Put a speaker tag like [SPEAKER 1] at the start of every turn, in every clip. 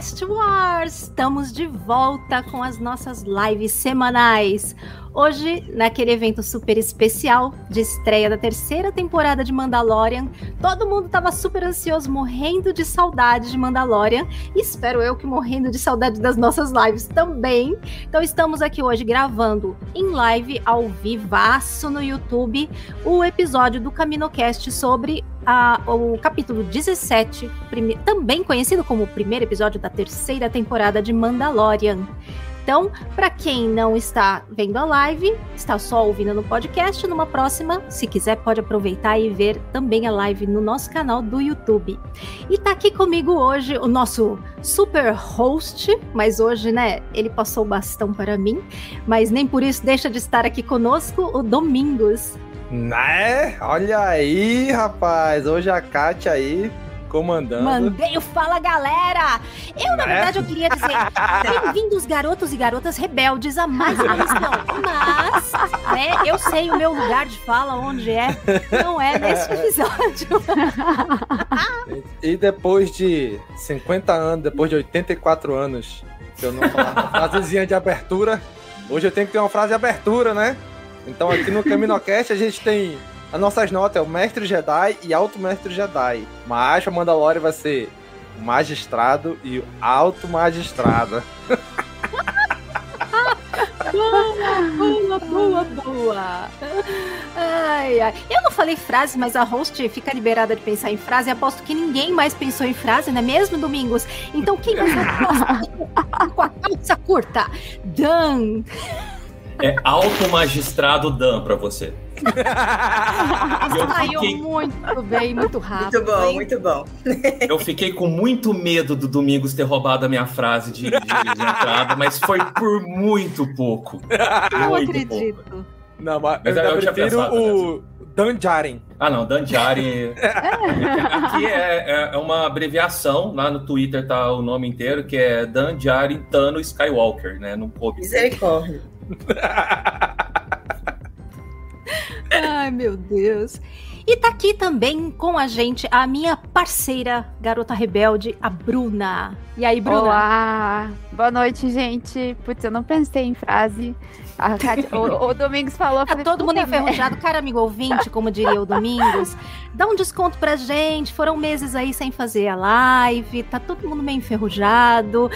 [SPEAKER 1] Cast Wars! Estamos de volta com as nossas lives semanais. Hoje, naquele evento super especial de estreia da terceira temporada de Mandalorian, todo mundo tava super ansioso, morrendo de saudade de Mandalorian. E espero eu que morrendo de saudade das nossas lives também. Então estamos aqui hoje gravando em live ao vivaço no YouTube o episódio do CaminoCast sobre a- o capítulo 17, prime- também conhecido como o primeiro episódio da terceira temporada de Mandalorian. Então, para quem não está vendo a live, está só ouvindo no podcast, numa próxima, se quiser, pode aproveitar e ver também a live no nosso canal do YouTube. E tá aqui comigo hoje o nosso super host, mas hoje, né, ele passou o bastão para mim, mas nem por isso deixa de estar aqui conosco o Domingos.
[SPEAKER 2] Né? Olha aí, rapaz. Hoje a Kátia aí comandando.
[SPEAKER 1] Mandei o Fala Galera! Eu, na
[SPEAKER 2] Né?
[SPEAKER 1] verdade, eu queria dizer bem-vindos, garotos e garotas rebeldes, a mais uma missão. Mas, né, eu sei o meu lugar de fala, onde é, não é nesse episódio.
[SPEAKER 2] E depois de 50 anos, depois de 84 anos, que eu não falava uma frasezinha de abertura, hoje eu tenho que ter uma frase de abertura, né? Então aqui no CaminoCast a gente tem as nossas notas, é o Mestre Jedi e Alto Mestre Jedi. Mas a Mandalorian vai ser o Magistrado e o Alto Magistrado.
[SPEAKER 1] Boa, boa, boa. Ai, ai. Eu não falei frase, mas a host fica liberada de pensar em frase. Aposto que ninguém mais pensou em frase, não é mesmo, Domingos? Então quem o próximo com a calça curta? Dan.
[SPEAKER 3] É alto magistrado Dan pra você. Eu
[SPEAKER 1] Saiu
[SPEAKER 3] fiquei-
[SPEAKER 1] muito bem, muito rápido.
[SPEAKER 4] Muito bom,
[SPEAKER 1] hein?
[SPEAKER 4] muito bom.
[SPEAKER 3] Eu fiquei com muito medo do Domingos ter roubado a minha frase de, de- de entrada, mas foi por muito pouco.
[SPEAKER 1] Não
[SPEAKER 3] Muito
[SPEAKER 1] acredito.
[SPEAKER 3] pouco.
[SPEAKER 2] Não, mas,
[SPEAKER 3] Mas
[SPEAKER 2] eu,
[SPEAKER 3] eu tinha
[SPEAKER 2] prefiro
[SPEAKER 3] pensado
[SPEAKER 2] o Dan Djarin.
[SPEAKER 3] Ah, não, Danjari. Aqui é, é- é uma abreviação, lá no Twitter tá o nome inteiro, que é Danjari Tano Skywalker, né? Não coube.
[SPEAKER 4] Misericórdia.
[SPEAKER 1] Ai, meu Deus. E tá aqui também com a gente a minha parceira, garota rebelde, a Bruna. E aí, Bruna?
[SPEAKER 5] Olá! Boa noite, gente. Putz, eu não pensei em frase. A Kátia- o, o Domingos falou.
[SPEAKER 1] Tá
[SPEAKER 5] falei,
[SPEAKER 1] todo mundo enferrujado, cara amigo ouvinte, como diria o Domingos. Dá um desconto pra gente. Foram meses aí sem fazer a live, tá todo mundo meio enferrujado.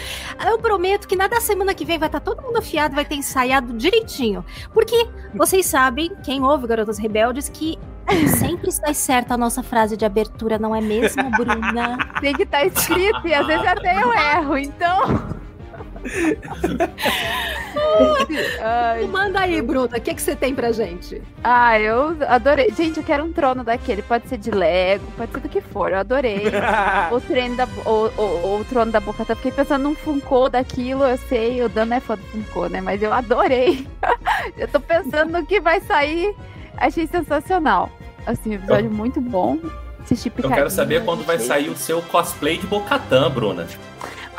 [SPEAKER 1] Eu prometo que na da semana que vem vai estar todo mundo afiado, vai ter ensaiado direitinho. Porque vocês sabem, quem ouve Garotas Rebeldes, que sempre sai certa a nossa frase de abertura, não é mesmo, Bruna?
[SPEAKER 5] Tem que estar escrito e às vezes até eu erro, então. Ai,
[SPEAKER 1] Manda aí, Bruna, o que, que você tem pra gente?
[SPEAKER 5] Ah, eu adorei. Gente, eu quero um trono daquele. Pode ser de Lego, pode ser do que for. Eu adorei. o, treino da, o, o, o trono da boca. Até fiquei pensando num Funko daquilo. Eu sei, o Dan é fã do Funko, né? Mas eu adorei. eu tô pensando no que vai sair. Achei sensacional. Assim, episódio muito bom. Assisti
[SPEAKER 3] Eu quero saber quando vai sair o seu cosplay de Bocatã, Bruna.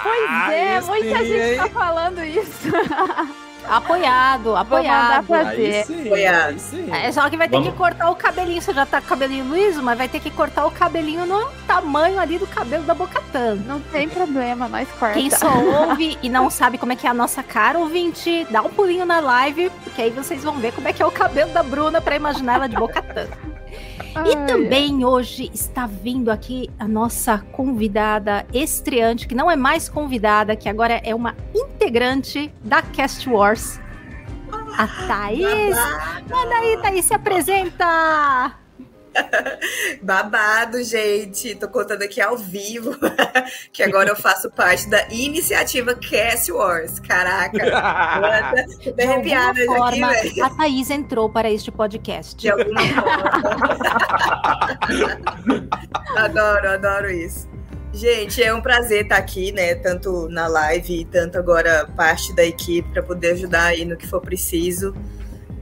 [SPEAKER 5] Pois é,
[SPEAKER 2] Aí
[SPEAKER 5] muita gente
[SPEAKER 2] hein?
[SPEAKER 5] tá falando isso.
[SPEAKER 1] Apoiado, apoiado.
[SPEAKER 5] fazer.
[SPEAKER 2] Aí sim,
[SPEAKER 4] Apoiado.
[SPEAKER 2] aí sim.
[SPEAKER 1] É só que vai ter
[SPEAKER 3] Vamos-
[SPEAKER 1] que cortar o cabelinho. Você já tá com o cabelinho liso, mas vai ter que cortar o cabelinho no tamanho ali do cabelo da Bocatã.
[SPEAKER 5] Não tem problema, nós corta.
[SPEAKER 1] Quem só ouve e não sabe como é que é a nossa cara, ouvinte, dá um pulinho na live, porque aí vocês vão ver como é que é o cabelo da Bruna pra imaginar ela de Bocatã. E
[SPEAKER 5] Ai,
[SPEAKER 1] também hoje está vindo aqui a nossa convidada estreante, que não é mais convidada, que agora é uma integrante da Cast Wars. A Thaís. Manda aí, Thaís, se apresenta!
[SPEAKER 4] Babado, gente. Tô contando aqui ao vivo que agora eu faço parte da iniciativa Cast Wars. Caraca. Tô bem
[SPEAKER 1] De
[SPEAKER 4] arrepiada aqui,
[SPEAKER 1] forma,
[SPEAKER 4] velho.
[SPEAKER 1] a Thaís entrou para este podcast.
[SPEAKER 4] De alguma forma. adoro, adoro isso. Gente, é um prazer estar aqui, né? Tanto na live e tanto agora parte da equipe para poder ajudar aí no que for preciso.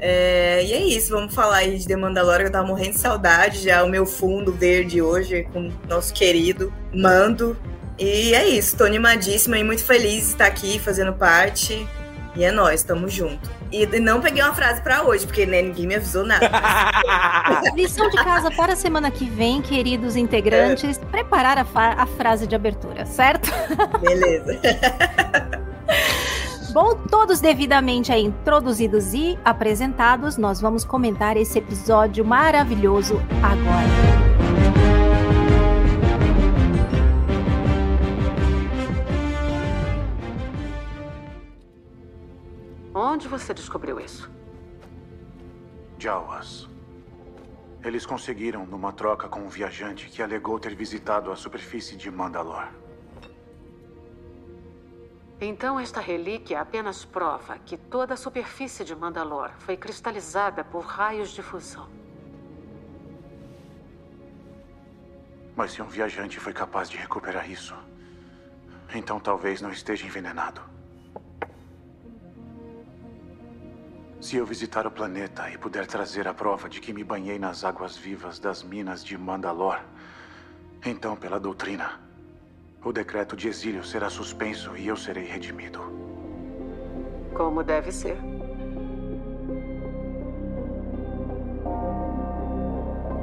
[SPEAKER 4] É, e é isso, vamos falar aí de The Mandalorian. Eu tava morrendo de saudade já, o meu fundo verde hoje com o nosso querido Mando. E é isso, tô animadíssima e muito feliz de estar aqui fazendo parte. E é nóis, tamo junto. E não peguei uma frase pra hoje, porque né, ninguém me avisou nada.
[SPEAKER 1] Lição de casa para a semana que vem, queridos integrantes, preparar a, a frase de abertura, certo?
[SPEAKER 4] Beleza.
[SPEAKER 1] Bom, todos devidamente aí introduzidos e apresentados, nós vamos comentar esse episódio maravilhoso agora.
[SPEAKER 6] Onde você descobriu isso?
[SPEAKER 7] Jawas. Eles conseguiram numa troca com um viajante que alegou ter visitado a superfície de Mandalor.
[SPEAKER 6] Então esta relíquia apenas prova que toda a superfície de Mandalor foi cristalizada por raios de fusão.
[SPEAKER 7] Mas se um viajante foi capaz de recuperar isso, então talvez não esteja envenenado. Se eu visitar o planeta e puder trazer a prova de que me banhei nas águas vivas das minas de Mandalor, então, pela doutrina, o decreto de exílio será suspenso e eu serei redimido.
[SPEAKER 6] Como deve ser.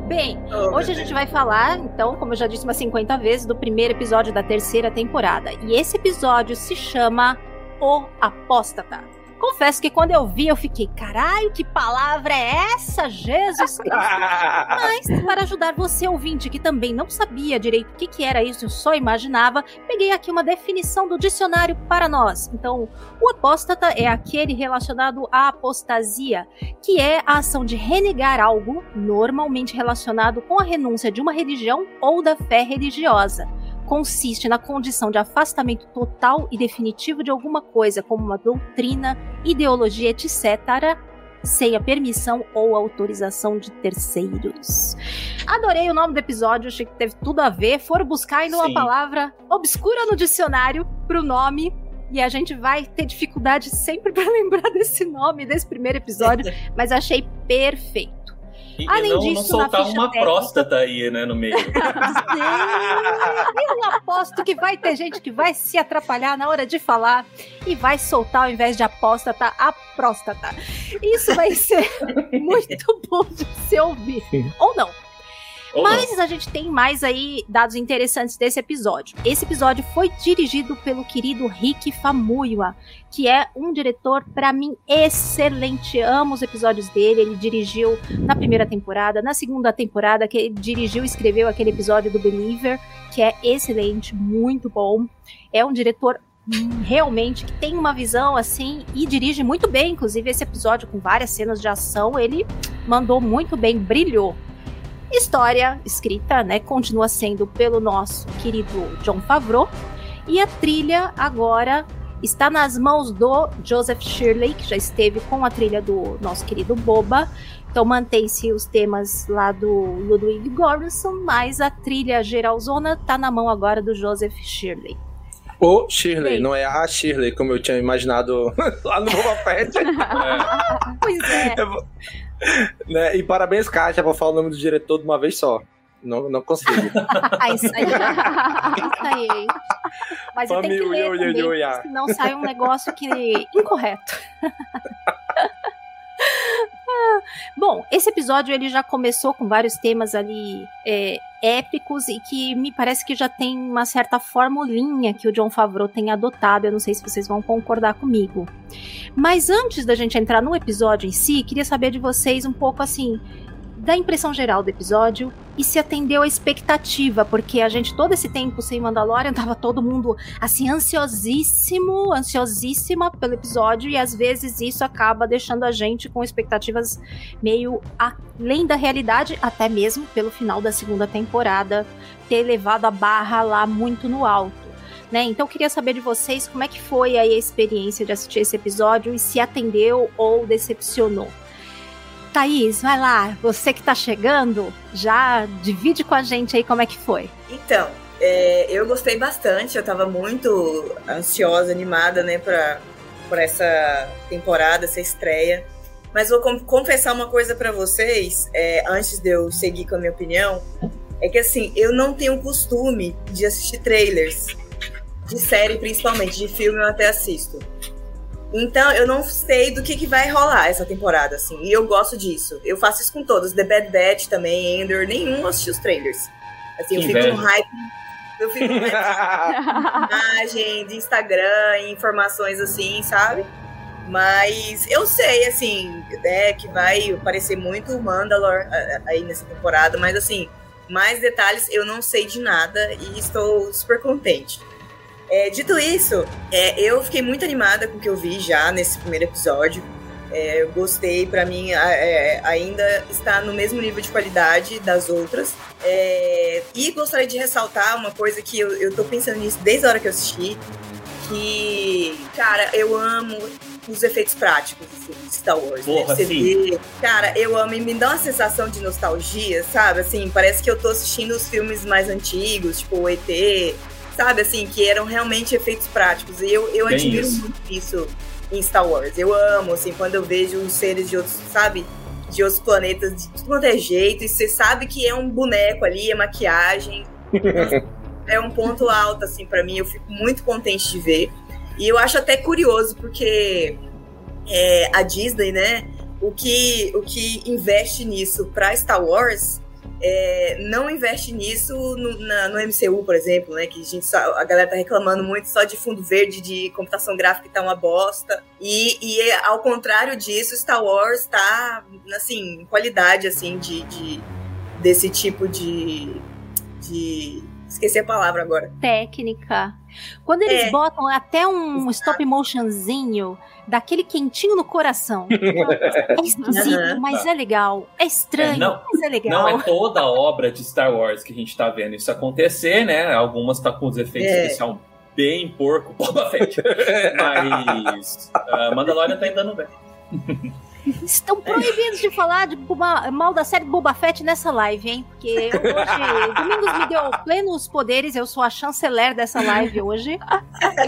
[SPEAKER 1] Bem,
[SPEAKER 4] Oh,
[SPEAKER 1] hoje a gente vai falar, então, como eu já disse umas 50 vezes, do primeiro episódio da terceira temporada. E esse episódio se chama O Apóstata. Confesso que quando eu vi, eu fiquei, caralho, que palavra é essa? Jesus Cristo! Mas, para ajudar você, ouvinte, que também não sabia direito o que, que era isso, só imaginava, peguei aqui uma definição do dicionário para nós. Então, o apóstata é aquele relacionado à apostasia, que é a ação de renegar algo, normalmente relacionado com a renúncia de uma religião ou da fé religiosa. Consiste na condição de afastamento total e definitivo de alguma coisa, como uma doutrina, ideologia, etc., sem a permissão ou autorização de terceiros. Adorei o nome do episódio, achei que teve tudo a ver. Foram buscar ainda uma palavra obscura no dicionário pro nome. E a gente vai ter dificuldade sempre para lembrar desse nome, desse primeiro episódio, mas achei perfeito.
[SPEAKER 3] E,
[SPEAKER 1] Além
[SPEAKER 3] e não,
[SPEAKER 1] disso,
[SPEAKER 3] não soltar uma
[SPEAKER 1] técnica-
[SPEAKER 3] próstata aí, né, no meio.
[SPEAKER 1] Eu aposto que vai ter gente que vai se atrapalhar na hora de falar e vai soltar ao invés de apóstata, a próstata. Isso vai ser muito bom de se ouvir. Ou não. Mas a gente tem mais aí dados interessantes desse episódio. Esse episódio foi dirigido pelo querido Rick Famuyiwa, que é um diretor, pra mim, excelente. Amo os episódios dele. Ele dirigiu na primeira temporada, na segunda temporada, que ele dirigiu e escreveu aquele episódio do Believer, que é excelente, muito bom. É um diretor hum, realmente que tem uma visão assim e dirige muito bem. Inclusive, esse episódio com várias cenas de ação, ele mandou muito bem, brilhou. História escrita, né, continua sendo pelo nosso querido John Favreau. E a trilha agora está nas mãos do Joseph Shirley, que já esteve com a trilha do nosso querido Boba. Então mantém-se os temas lá do Ludwig Göransson, mas a trilha geralzona tá na mão agora do Joseph Shirley.
[SPEAKER 2] O Shirley,
[SPEAKER 1] Bem.
[SPEAKER 2] não é a Shirley, como eu tinha imaginado lá no Boba Fett.
[SPEAKER 1] Pois é.
[SPEAKER 2] né? E parabéns, Kátia, por falar o nome do diretor de uma vez só. Não, não consigo.
[SPEAKER 1] Ah, isso aí. Isso aí. Mas eu tenho que ler
[SPEAKER 2] Família,
[SPEAKER 1] também,
[SPEAKER 2] ui.
[SPEAKER 1] senão sai um negócio que incorreto. Bom, esse episódio ele já começou com vários temas ali é, épicos e que me parece que já tem uma certa formulinha que o John Favreau tem adotado. Eu não sei se vocês vão concordar comigo. Mas antes da gente entrar no episódio em si, queria saber de vocês um pouco assim da impressão geral do episódio e se atendeu à expectativa, porque a gente todo esse tempo sem Mandalorian tava todo mundo assim ansiosíssimo, ansiosíssima pelo episódio e às vezes isso acaba deixando a gente com expectativas meio além da realidade, até mesmo pelo final da segunda temporada ter levado a barra lá muito no alto. Né? Então eu queria saber de vocês como é que foi aí a experiência de assistir esse episódio e se atendeu ou decepcionou. Thaís, vai lá, você que tá chegando, já divide com a gente aí como é que foi.
[SPEAKER 4] Então, é, eu gostei bastante, eu tava muito ansiosa, animada, né, pra, pra essa temporada, essa estreia. Mas vou confessar uma coisa pra vocês, é, antes de eu seguir com a minha opinião, é que assim, eu não tenho costume de assistir trailers, de série principalmente, de filme eu até assisto. Então, eu não sei do que, que vai rolar essa temporada, assim. E eu gosto disso. Eu faço isso com todos. The Bad Batch também, Ender, nenhum eu assisti os trailers. Assim, eu fico no hype. Eu fico no hype de imagem, de Instagram, informações assim, sabe? Mas eu sei, assim, né, que vai aparecer muito o Mandalor aí nessa temporada, mas assim, mais detalhes eu não sei de nada e estou super contente. É, dito isso, é, eu fiquei muito animada com o que eu vi já nesse primeiro episódio. É, eu gostei, pra mim é, ainda está no mesmo nível de qualidade das outras. É, e gostaria de ressaltar uma coisa que eu, eu tô pensando nisso desde a hora que eu assisti. Que, cara, eu amo os efeitos práticos assim, de Star Wars. né?
[SPEAKER 3] Porra, sim.
[SPEAKER 4] vê- Cara, eu amo e me dá uma sensação de nostalgia, sabe? Assim, parece que eu tô assistindo os filmes mais antigos, tipo o ET, sabe? Assim, que eram realmente efeitos práticos. E eu, eu
[SPEAKER 3] Bem
[SPEAKER 4] admiro
[SPEAKER 3] isso.
[SPEAKER 4] muito isso em Star Wars. Eu amo, assim, quando eu vejo os seres de outros, sabe? De outros planetas, de tudo quanto é jeito, e você sabe que é um boneco ali, é maquiagem. é um ponto alto, assim, pra mim. Eu fico muito contente de ver. E eu acho até curioso, porque é, a Disney, né? O que, o que investe nisso pra Star Wars é, não investe nisso no, na- no MCU, por exemplo, né? Que a, gente só- a galera tá reclamando muito só de fundo verde, de computação gráfica que tá uma bosta. E, e ao contrário disso, Star Wars tá, assim, em qualidade, assim, de, de- desse tipo de, de... Esqueci a palavra agora.
[SPEAKER 1] Técnica. Quando eles
[SPEAKER 4] É.
[SPEAKER 1] botam até um stop motionzinho daquele quentinho no coração. É esquisito, mas é legal. É estranho,
[SPEAKER 3] É, não-
[SPEAKER 1] mas é legal.
[SPEAKER 3] Não é toda a obra de Star Wars que a gente tá vendo isso acontecer, né? Algumas tá com os efeitos
[SPEAKER 4] É.
[SPEAKER 3] especiais bem porco, Boba Fett. Mas uh, Mandalorian tá andando bem.
[SPEAKER 1] Estão proibidos de falar de Boba- mal da série Boba Fett nessa live, hein? Porque hoje, Domingos me deu plenos poderes, eu sou a chanceler dessa live hoje.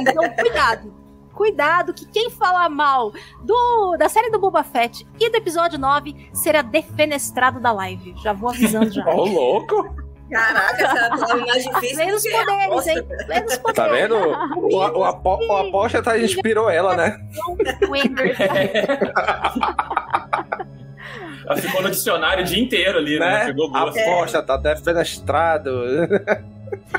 [SPEAKER 1] Então, cuidado. Cuidado que quem falar mal do, da série do Boba Fett e do episódio 9 será defenestrado da live. Já vou avisando já.
[SPEAKER 2] Ô, louco!
[SPEAKER 4] Caraca, essa palavra mais difícil. Que a
[SPEAKER 1] poderes, hein? Plenos poderes.
[SPEAKER 2] Tá vendo? O, o, apo, o aposta tá, inspirou ela, né?
[SPEAKER 3] Ela ficou no dicionário o dia inteiro ali, né?
[SPEAKER 2] né?
[SPEAKER 3] Pegou gosto.
[SPEAKER 2] Aposta tá defenestrado.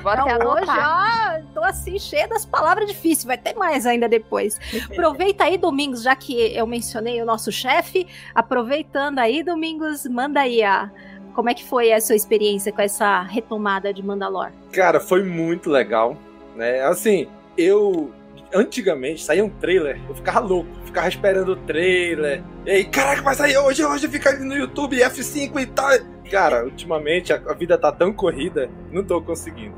[SPEAKER 5] Vou até
[SPEAKER 1] hoje, ó, tô assim, cheia das palavras difíceis, vai ter mais ainda depois. Aproveita aí, Domingos, já que eu mencionei o nosso chefe, aproveitando aí, Domingos, manda aí a. Como é que foi a sua experiência com essa retomada de Mandalor?
[SPEAKER 2] Cara, foi muito legal, né? Assim, eu antigamente saía um trailer, eu ficava louco, ficava esperando o trailer. E aí, caraca, vai sair hoje, hoje fica ali no YouTube F5 e tal. Cara, ultimamente a, vida tá tão corrida, não tô conseguindo.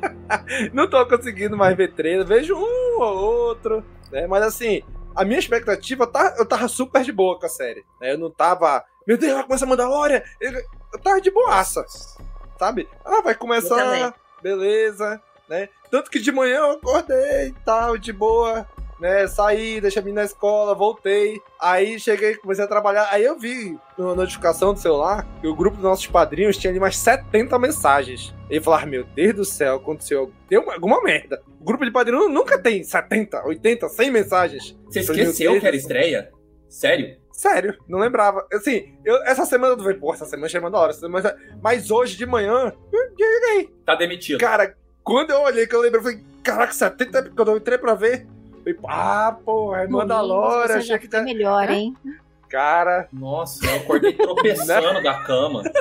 [SPEAKER 2] não tô conseguindo mais ver trailer, vejo um ou outro, né? Mas assim, a minha expectativa tá, eu tava super de boa com a série. Né? Eu não tava, meu Deus, vai começar a Mandalorian. Eu, eu tava de boaça, sabe? Ah, vai começar, beleza, né? Tanto que de manhã eu acordei e tal, de boa, né? Saí, deixei a menina na escola, voltei. Aí cheguei, comecei a trabalhar. Aí eu vi na notificação do celular que o grupo dos nossos padrinhos tinha ali mais 70 mensagens. E eu falava, meu Deus do céu, aconteceu deu alguma merda. O grupo de padrinhos nunca tem 70, 80, 100 mensagens.
[SPEAKER 3] Você esqueceu que era estreia? Sério?
[SPEAKER 2] Sério, não lembrava. Assim, eu, essa semana eu falei, pô, essa semana chama da hora. Semana... Mas hoje de manhã, eu
[SPEAKER 3] Tá demitido.
[SPEAKER 2] Cara, quando eu olhei, que eu lembrei, eu falei, caraca, 70, quando eu entrei pra ver, falei, ah, pô, é Mandalorian, achei que tá...
[SPEAKER 1] melhor, hein?
[SPEAKER 2] Cara.
[SPEAKER 3] Nossa, eu acordei tropeçando da cama.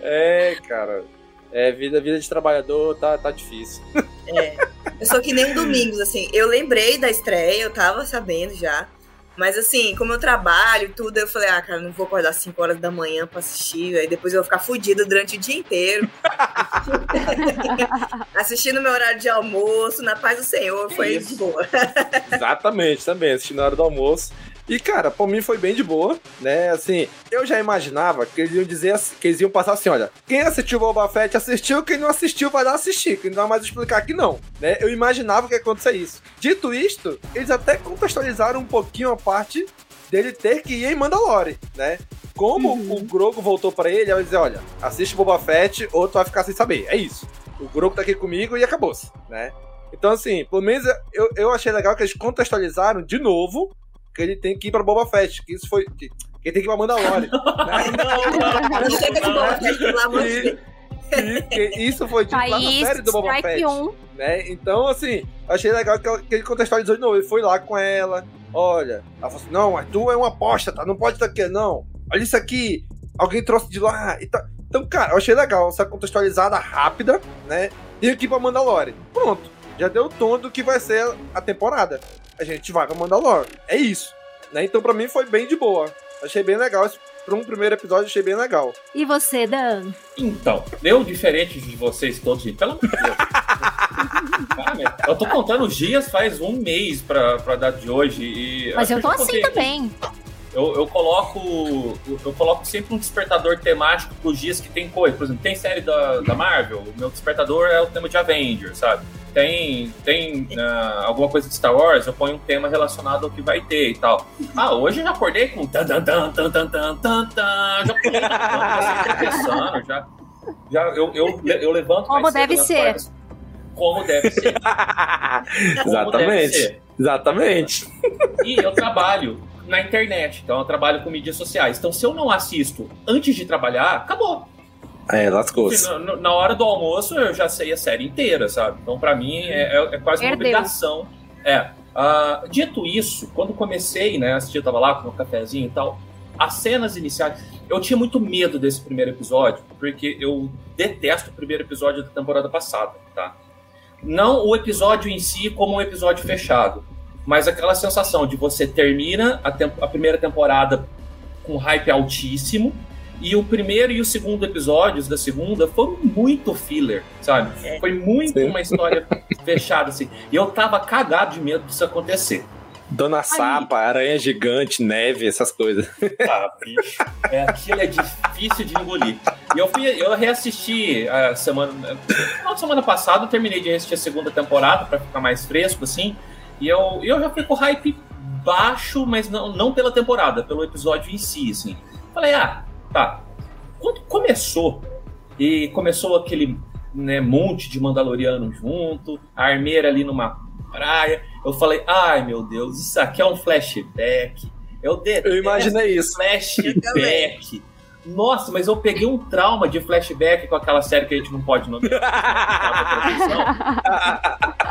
[SPEAKER 2] é, cara. É, vida, vida de trabalhador tá, tá difícil.
[SPEAKER 4] É. Eu sou que nem domingos, assim. Eu lembrei da estreia, eu tava sabendo já. Mas assim, como eu trabalho tudo, eu falei, ah, cara, não vou acordar 5 horas da manhã pra assistir, aí depois eu vou ficar fodida durante o dia inteiro. assistindo meu horário de almoço, na paz do Senhor, foi Isso. de boa.
[SPEAKER 2] Exatamente, também, assistindo na hora do almoço. E, cara, pra mim foi bem de boa, né? Assim, eu já imaginava que eles iam dizer que eles iam passar assim: olha, quem assistiu o Boba Fett assistiu, quem não assistiu vai dar assistir, que não dá mais explicar que não, né? Eu imaginava que ia acontecer isso. Dito isto, eles até contextualizaram um pouquinho a parte dele ter que ir em Mandalore, né? Como uhum. o Grogo voltou para ele, ela dizer, olha, assiste Boba Fett ou tu vai ficar sem saber. É isso. O Grogo tá aqui comigo e acabou-se, né? Então, assim, pelo menos eu, eu achei legal que eles contextualizaram de novo que ele tem que ir pra Boba Fett, que isso foi. Que, que ele tem que ir pra Mandalore. né?
[SPEAKER 4] Não, não, não chega de Boba Fett, pelo amor de Deus.
[SPEAKER 2] Isso foi dito lá na série do Boba Fett. Né? Então, assim, achei legal que, que ele contextualizou de novo. Ele foi lá com ela. Olha, ela falou assim: não, mas tu é uma aposta, tá? Não pode estar aqui, não. Olha isso aqui. Alguém trouxe de lá. E tá... Então, cara, eu achei legal essa contextualizada rápida, né? E aqui pra Mandalore. Pronto. Já deu o tom do que vai ser a temporada a gente vai pra Mandalor. É isso. Né? Então, pra mim, foi bem de boa. Achei bem legal. Pra um primeiro episódio, achei bem legal.
[SPEAKER 1] E você, Dan?
[SPEAKER 3] Então, eu, diferente de vocês todos, pelo amor de Deus. eu tô contando os dias faz um mês pra, pra dar de hoje. E
[SPEAKER 1] Mas eu tô assim também.
[SPEAKER 3] Eu, eu, coloco eu coloco sempre um despertador temático pros dias que tem coisa. Por exemplo, tem série da, da Marvel, o meu despertador é o tema de Avengers, sabe? Tem, tem uh, alguma coisa de Star Wars, eu ponho um tema relacionado ao que vai ter e tal. Ah, hoje eu já acordei com tan tan tan tan tan tan tan tan já na já, já eu, eu, eu levanto
[SPEAKER 1] Como deve ser.
[SPEAKER 3] Como deve ser.
[SPEAKER 2] Como Exatamente. Deve ser. Exatamente.
[SPEAKER 3] E eu trabalho na internet. Então eu trabalho com mídias sociais. Então se eu não assisto antes de trabalhar, acabou.
[SPEAKER 2] É, lascou-se.
[SPEAKER 3] Na, na, hora do almoço eu já sei a série inteira, sabe? Então para mim é, é, é quase Perdeu. uma obrigação. É. Uh, dito isso, quando comecei, né, assistir, eu tava lá com um cafezinho e tal, as cenas iniciais, eu tinha muito medo desse primeiro episódio, porque eu detesto o primeiro episódio da temporada passada, tá? Não o episódio em si como um episódio fechado, mas aquela sensação de você termina a, a primeira temporada com hype altíssimo, e o primeiro e o segundo episódios da segunda foram muito filler, sabe? É. Foi muito Sim. uma história fechada, assim. E eu tava cagado de medo disso acontecer.
[SPEAKER 2] Dona Aí. Sapa, aranha gigante, neve, essas coisas.
[SPEAKER 3] Ah, bicho. É, aquilo é difícil de engolir. E eu, fui, eu reassisti a semana. Na semana passada, eu terminei de assistir a segunda temporada para ficar mais fresco, assim. E eu, eu já fui com hype baixo, mas não, não pela temporada, pelo episódio em si, assim. Falei, ah, tá. Quando começou, e começou aquele né, monte de Mandaloriano junto, a armeira ali numa praia, eu falei, ai meu Deus, isso aqui é um flashback. Eu,
[SPEAKER 2] eu imaginei isso.
[SPEAKER 3] Flashback. Nossa, mas eu peguei um trauma de flashback com aquela série que a gente não pode nomear.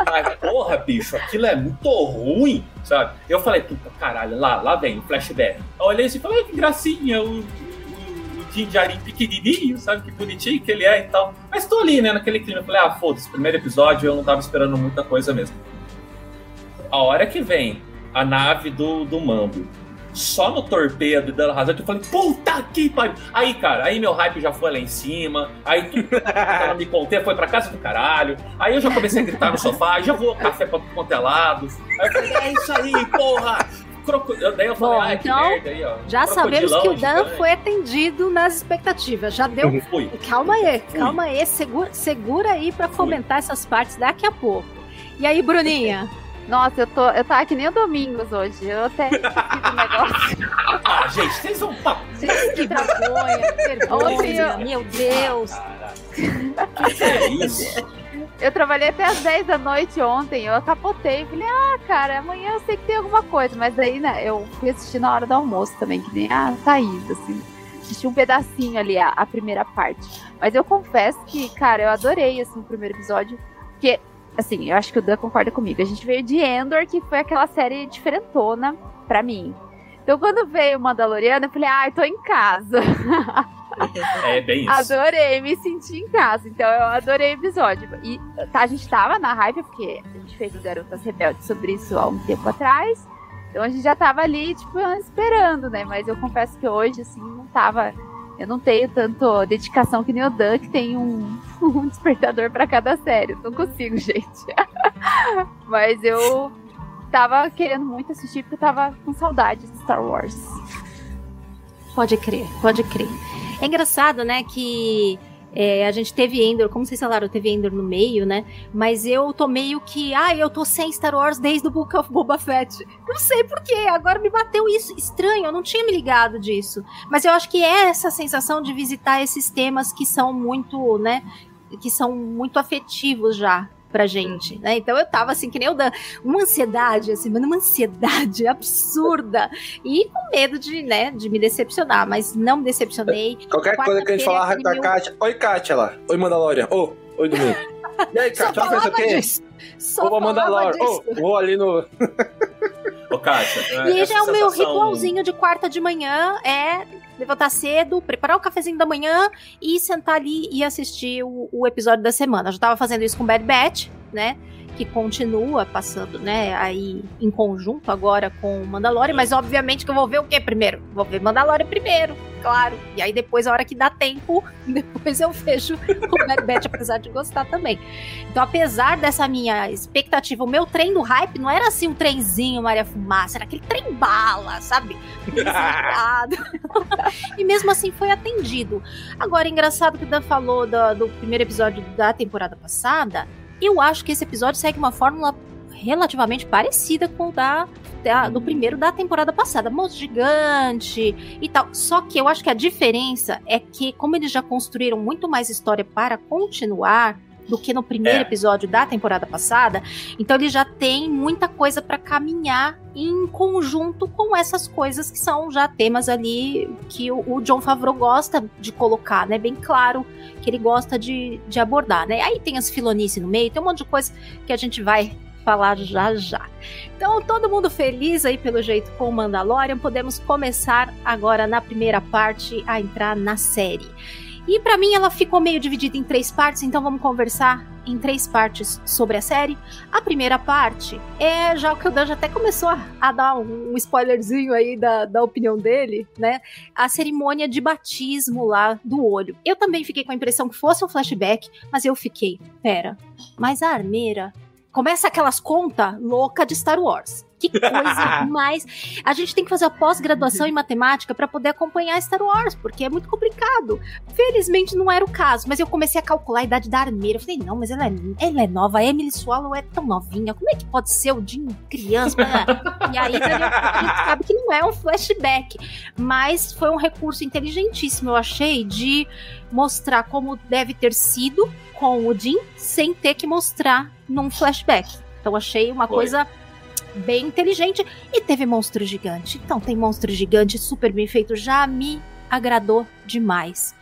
[SPEAKER 3] mas, porra, bicho, aquilo é muito ruim, sabe? Eu falei, puta caralho, lá, lá vem, flashback. Eu olhei assim e falei, que gracinha, o, o, o Jinjarin pequenininho, sabe? Que bonitinho que ele é e tal. Mas tô ali, né, naquele clima. Eu falei, ah, foda-se, primeiro episódio eu não tava esperando muita coisa mesmo. A hora que vem a nave do, do Mambo só no torpedo e dando razão, eu falei, puta que pariu. Aí, cara, aí meu hype já foi lá em cima, aí tudo ela me conter foi pra casa do caralho, aí eu já comecei a gritar no sofá, já vou café pra tudo quanto é lado. Aí eu falei, é isso aí, porra! Croco... Daí eu falei,
[SPEAKER 1] Bom, ah, então, merda aí, ó. Já sabemos que o Dan foi atendido nas expectativas. Já deu.
[SPEAKER 3] Fui.
[SPEAKER 1] Calma aí, Fui. calma aí. Segura, segura aí pra comentar essas partes daqui a pouco. E aí, Bruninha?
[SPEAKER 5] Nossa, eu tô. Eu tava que nem o Domingos hoje. Eu até esqueci do negócio.
[SPEAKER 3] Ah, gente, vocês vão.
[SPEAKER 1] Gente, que vergonha, que vergonha. Meu Deus.
[SPEAKER 3] Que é isso?
[SPEAKER 5] Eu trabalhei até as 10 da noite ontem, eu capotei. Falei, ah, cara, amanhã eu sei que tem alguma coisa. Mas daí, né, eu fui assistir na hora do almoço também, que nem a Thaís, assim. Assisti um pedacinho ali, a, a primeira parte. Mas eu confesso que, cara, eu adorei, assim, o primeiro episódio. Porque, assim, eu acho que o Dan concorda comigo. A gente veio de Endor, que foi aquela série diferentona pra mim. Então, quando veio o Mandaloriano, eu falei, ah, eu tô em casa.
[SPEAKER 3] É bem isso.
[SPEAKER 5] Adorei, me senti em casa. Então eu adorei o episódio. E tá, a gente tava na hype, porque a gente fez o Garotas Rebeldes sobre isso há um tempo atrás. Então a gente já tava ali, tipo, esperando, né? Mas eu confesso que hoje, assim, não tava. Eu não tenho tanto dedicação que nem o Dan, que tem um, um despertador para cada série. Não consigo, gente. Mas eu tava querendo muito assistir porque eu tava com saudades de Star Wars.
[SPEAKER 1] Pode crer, pode crer. É engraçado, né, que é, a gente teve Endor, como vocês falaram, teve Endor no meio, né? Mas eu tô meio que, ah, eu tô sem Star Wars desde o Book of Boba Fett. Não sei porquê, agora me bateu isso. Estranho, eu não tinha me ligado disso. Mas eu acho que é essa sensação de visitar esses temas que são muito, né? Que são muito afetivos já pra gente, né? Então eu tava assim, que nem eu da uma ansiedade, assim, mano, uma ansiedade absurda e com medo de, né, de me decepcionar, mas não me decepcionei.
[SPEAKER 2] Qualquer coisa que a gente falar da Kátia, oi Kátia lá, oi Mandalorian, ô, oh, oi Domingo. E aí, Kátia, vai fazer o quê?
[SPEAKER 1] Só
[SPEAKER 2] vou Mandalorian, ô, oh, vou ali no...
[SPEAKER 3] Ô, Kátia,
[SPEAKER 1] e já é o meu ritualzinho de quarta de manhã, é levantar cedo, preparar o cafezinho da manhã e sentar ali e assistir o, o episódio da semana. Eu já tava fazendo isso com Bad Batch, né? Que continua passando, né, aí em conjunto agora com Mandalorian, mas obviamente que eu vou ver o que primeiro? Vou ver Mandalorian primeiro, claro. E aí depois, a hora que dá tempo, depois eu vejo o Bad Batch, apesar de gostar também. Então, apesar dessa minha expectativa, o meu trem do hype não era assim um trenzinho Maria Fumaça, era aquele trem bala, sabe? e mesmo assim foi atendido. Agora, engraçado que o Dan falou do, do primeiro episódio da temporada passada, eu acho que esse episódio segue uma fórmula relativamente parecida com o da, da, do primeiro da temporada passada. Monstro gigante e tal. Só que eu acho que a diferença é que, como eles já construíram muito mais história para continuar, do que no primeiro é. episódio da temporada passada. Então ele já tem muita coisa para caminhar em conjunto com essas coisas que são já temas ali que o, o, John Favreau gosta de colocar, né? Bem claro que ele gosta de, de abordar, né? Aí tem as filonices no meio, tem um monte de coisa que a gente vai falar já já. Então, todo mundo feliz aí pelo jeito com o Mandalorian, podemos começar agora na primeira parte a entrar na série. E para mim ela ficou meio dividida em três partes, então vamos conversar em três partes sobre a série. A primeira parte é já o que o Dan já até começou a, a dar um, um, spoilerzinho aí da, da opinião dele, né? A cerimônia de batismo lá do olho. Eu também fiquei com a impressão que fosse um flashback, mas eu fiquei, pera, mas a armeira começa aquelas contas louca de Star Wars. Que coisa mais. A gente tem que fazer a pós-graduação em matemática para poder acompanhar Star Wars, porque é muito complicado. Felizmente não era o caso, mas eu comecei a calcular a idade da armeira. Eu falei, não, mas ela é, ela é nova, a Emily Swallow é tão novinha. Como é que pode ser o Jim criança? e aí a gente sabe que não é um flashback. Mas foi um recurso inteligentíssimo, eu achei, de mostrar como deve ter sido com o Jim sem ter que mostrar num flashback. Então achei uma foi. coisa bem inteligente. E teve monstro gigante. Então tem monstro gigante super bem feito. Já me agradou demais.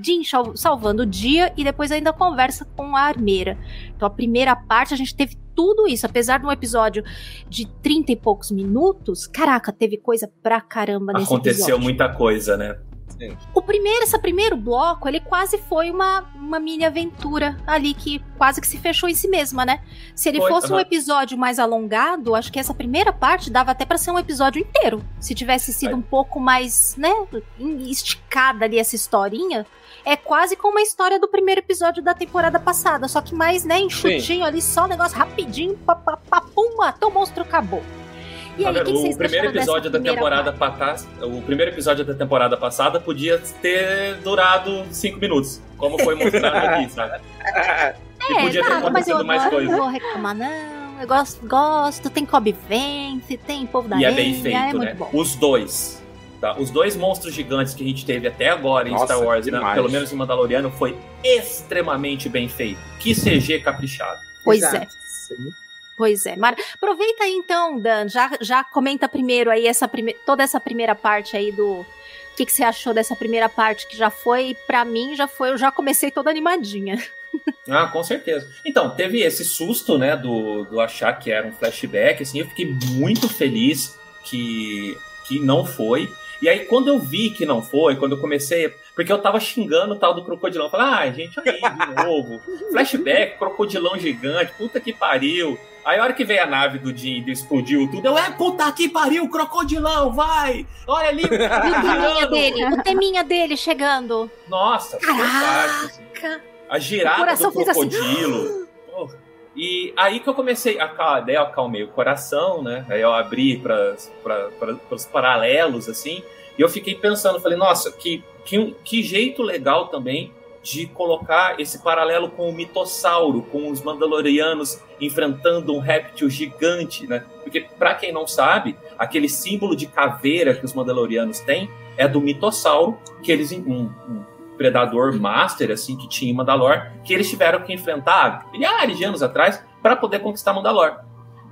[SPEAKER 1] Jin salvando o dia e depois ainda conversa com a armeira. Então a primeira parte a gente teve tudo isso, apesar de um episódio de 30 e poucos minutos, caraca, teve coisa pra caramba nesse
[SPEAKER 3] Aconteceu
[SPEAKER 1] episódio.
[SPEAKER 3] muita coisa, né?
[SPEAKER 1] Sim. O primeiro, esse primeiro bloco, ele quase foi uma, uma mini aventura ali que quase que se fechou em si mesma, né? Se ele foi, fosse um episódio mais alongado, acho que essa primeira parte dava até para ser um episódio inteiro. Se tivesse sido um pouco mais, né, esticada ali essa historinha, é quase como uma história do primeiro episódio da temporada passada, só que mais, né, enxutinho Sim. ali, só um negócio rapidinho, papapum, matou o monstro, acabou.
[SPEAKER 3] E aí, que o primeiro episódio da temporada passada, o primeiro episódio da temporada passada podia ter durado cinco minutos, como foi mostrado aqui, sabe?
[SPEAKER 1] É, e podia ter acontecido mais coisa. Não vou reclamar, não. eu gosto, gosto. Tem Cobb Vance, tem Povo da
[SPEAKER 3] E é
[SPEAKER 1] Areia,
[SPEAKER 3] bem feito,
[SPEAKER 1] é muito
[SPEAKER 3] né?
[SPEAKER 1] bom.
[SPEAKER 3] Os dois. Tá? Os dois monstros gigantes que a gente teve até agora em
[SPEAKER 2] Nossa,
[SPEAKER 3] Star Wars, né? pelo menos em Mandaloriano, foi extremamente bem feito. Que CG caprichado.
[SPEAKER 1] Pois
[SPEAKER 4] Exato.
[SPEAKER 1] é. Pois é. Mar... Aproveita aí então, Dan, já, já comenta primeiro aí essa prime... toda essa primeira parte aí do. O que, que você achou dessa primeira parte que já foi, pra mim, já foi, eu já comecei toda animadinha.
[SPEAKER 3] Ah, com certeza. Então, teve esse susto, né, do, do achar que era um flashback, assim, eu fiquei muito feliz que, que não foi. E aí, quando eu vi que não foi, quando eu comecei. Porque eu tava xingando o tal do crocodilão. Falei, ah, gente, olha aí de novo. Flashback, crocodilão gigante, puta que pariu. Aí, a hora que veio a nave do e explodiu tudo, eu, é, puta que pariu, crocodilão, vai! Olha ali,
[SPEAKER 1] E o teminha dele, o teminha dele chegando.
[SPEAKER 3] Nossa, fantástico. assim. A
[SPEAKER 1] O
[SPEAKER 3] girada do
[SPEAKER 1] assim.
[SPEAKER 3] crocodilo. Porra. E aí que eu comecei, a, daí eu acalmei o coração, né? Aí eu abri para os paralelos, assim, e eu fiquei pensando, falei, nossa, que, que, que jeito legal também de colocar esse paralelo com o mitossauro, com os mandalorianos enfrentando um réptil gigante, né? Porque, para quem não sabe, aquele símbolo de caveira que os mandalorianos têm é do mitossauro, que eles, um, um predador master, assim, que tinha em Mandalor, que eles tiveram que enfrentar milhares de anos atrás para poder conquistar Mandalor.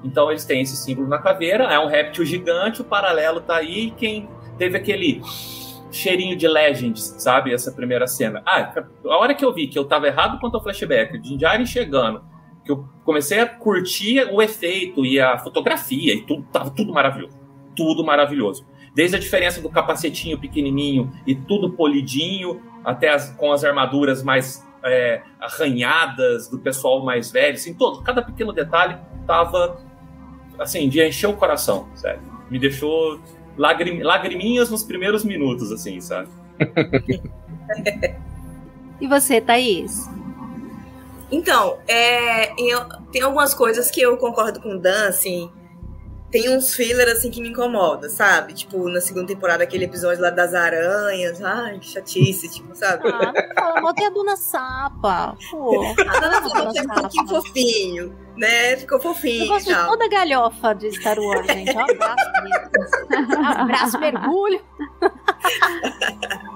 [SPEAKER 3] Então eles têm esse símbolo na caveira, é um réptil gigante, o paralelo tá aí, quem teve aquele cheirinho de Legends, sabe? Essa primeira cena. Ah, a hora que eu vi que eu tava errado quanto ao flashback, de Jaren chegando, que eu comecei a curtir o efeito e a fotografia e tudo, tava tudo maravilhoso. Tudo maravilhoso. Desde a diferença do capacetinho pequenininho e tudo polidinho, até as, com as armaduras mais é, arranhadas do pessoal mais velho, assim, todo, cada pequeno detalhe tava, assim, de encher o coração, sério. Me deixou lagrim, lagriminhas nos primeiros minutos, assim, sabe?
[SPEAKER 1] E você, Thaís?
[SPEAKER 4] Então, é, eu- tem algumas coisas que eu concordo com o Dan, assim. Tem uns filler, assim, que me incomoda, sabe? Tipo, na segunda temporada, aquele episódio lá das aranhas. Ai, que chatice, tipo, sabe?
[SPEAKER 1] Ah, não tem a Dona Sapa. Pô,
[SPEAKER 4] A Dona Sapa foi um
[SPEAKER 1] Sapa.
[SPEAKER 4] pouquinho fofinho, né? Ficou fofinho
[SPEAKER 1] Eu gosto de toda a galhofa de Star Wars, gente. Um abraço. Abraço, mergulho.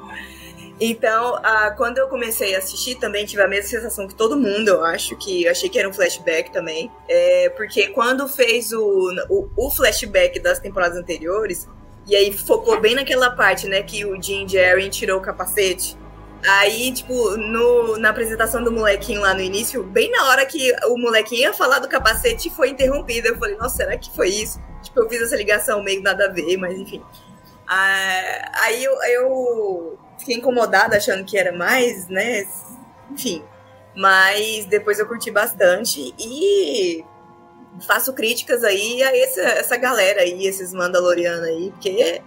[SPEAKER 4] Então, quando eu comecei a assistir, também tive a mesma sensação que todo mundo, eu acho, que eu achei que era um flashback também. É, porque quando fez o, o, o flashback das temporadas anteriores, e aí focou bem naquela parte, né, que o Jim Jerry tirou o capacete. Aí, tipo, no, na apresentação do molequinho lá no início, bem na hora que o molequinho ia falar do capacete, foi interrompido. Eu falei, nossa, será que foi isso? Tipo, eu fiz essa ligação meio nada a ver, mas enfim. Ah, aí eu, eu fiquei incomodada achando que era mais, né? Enfim. Mas depois eu curti bastante e faço críticas aí a essa, essa galera aí, esses Mandalorianos aí, porque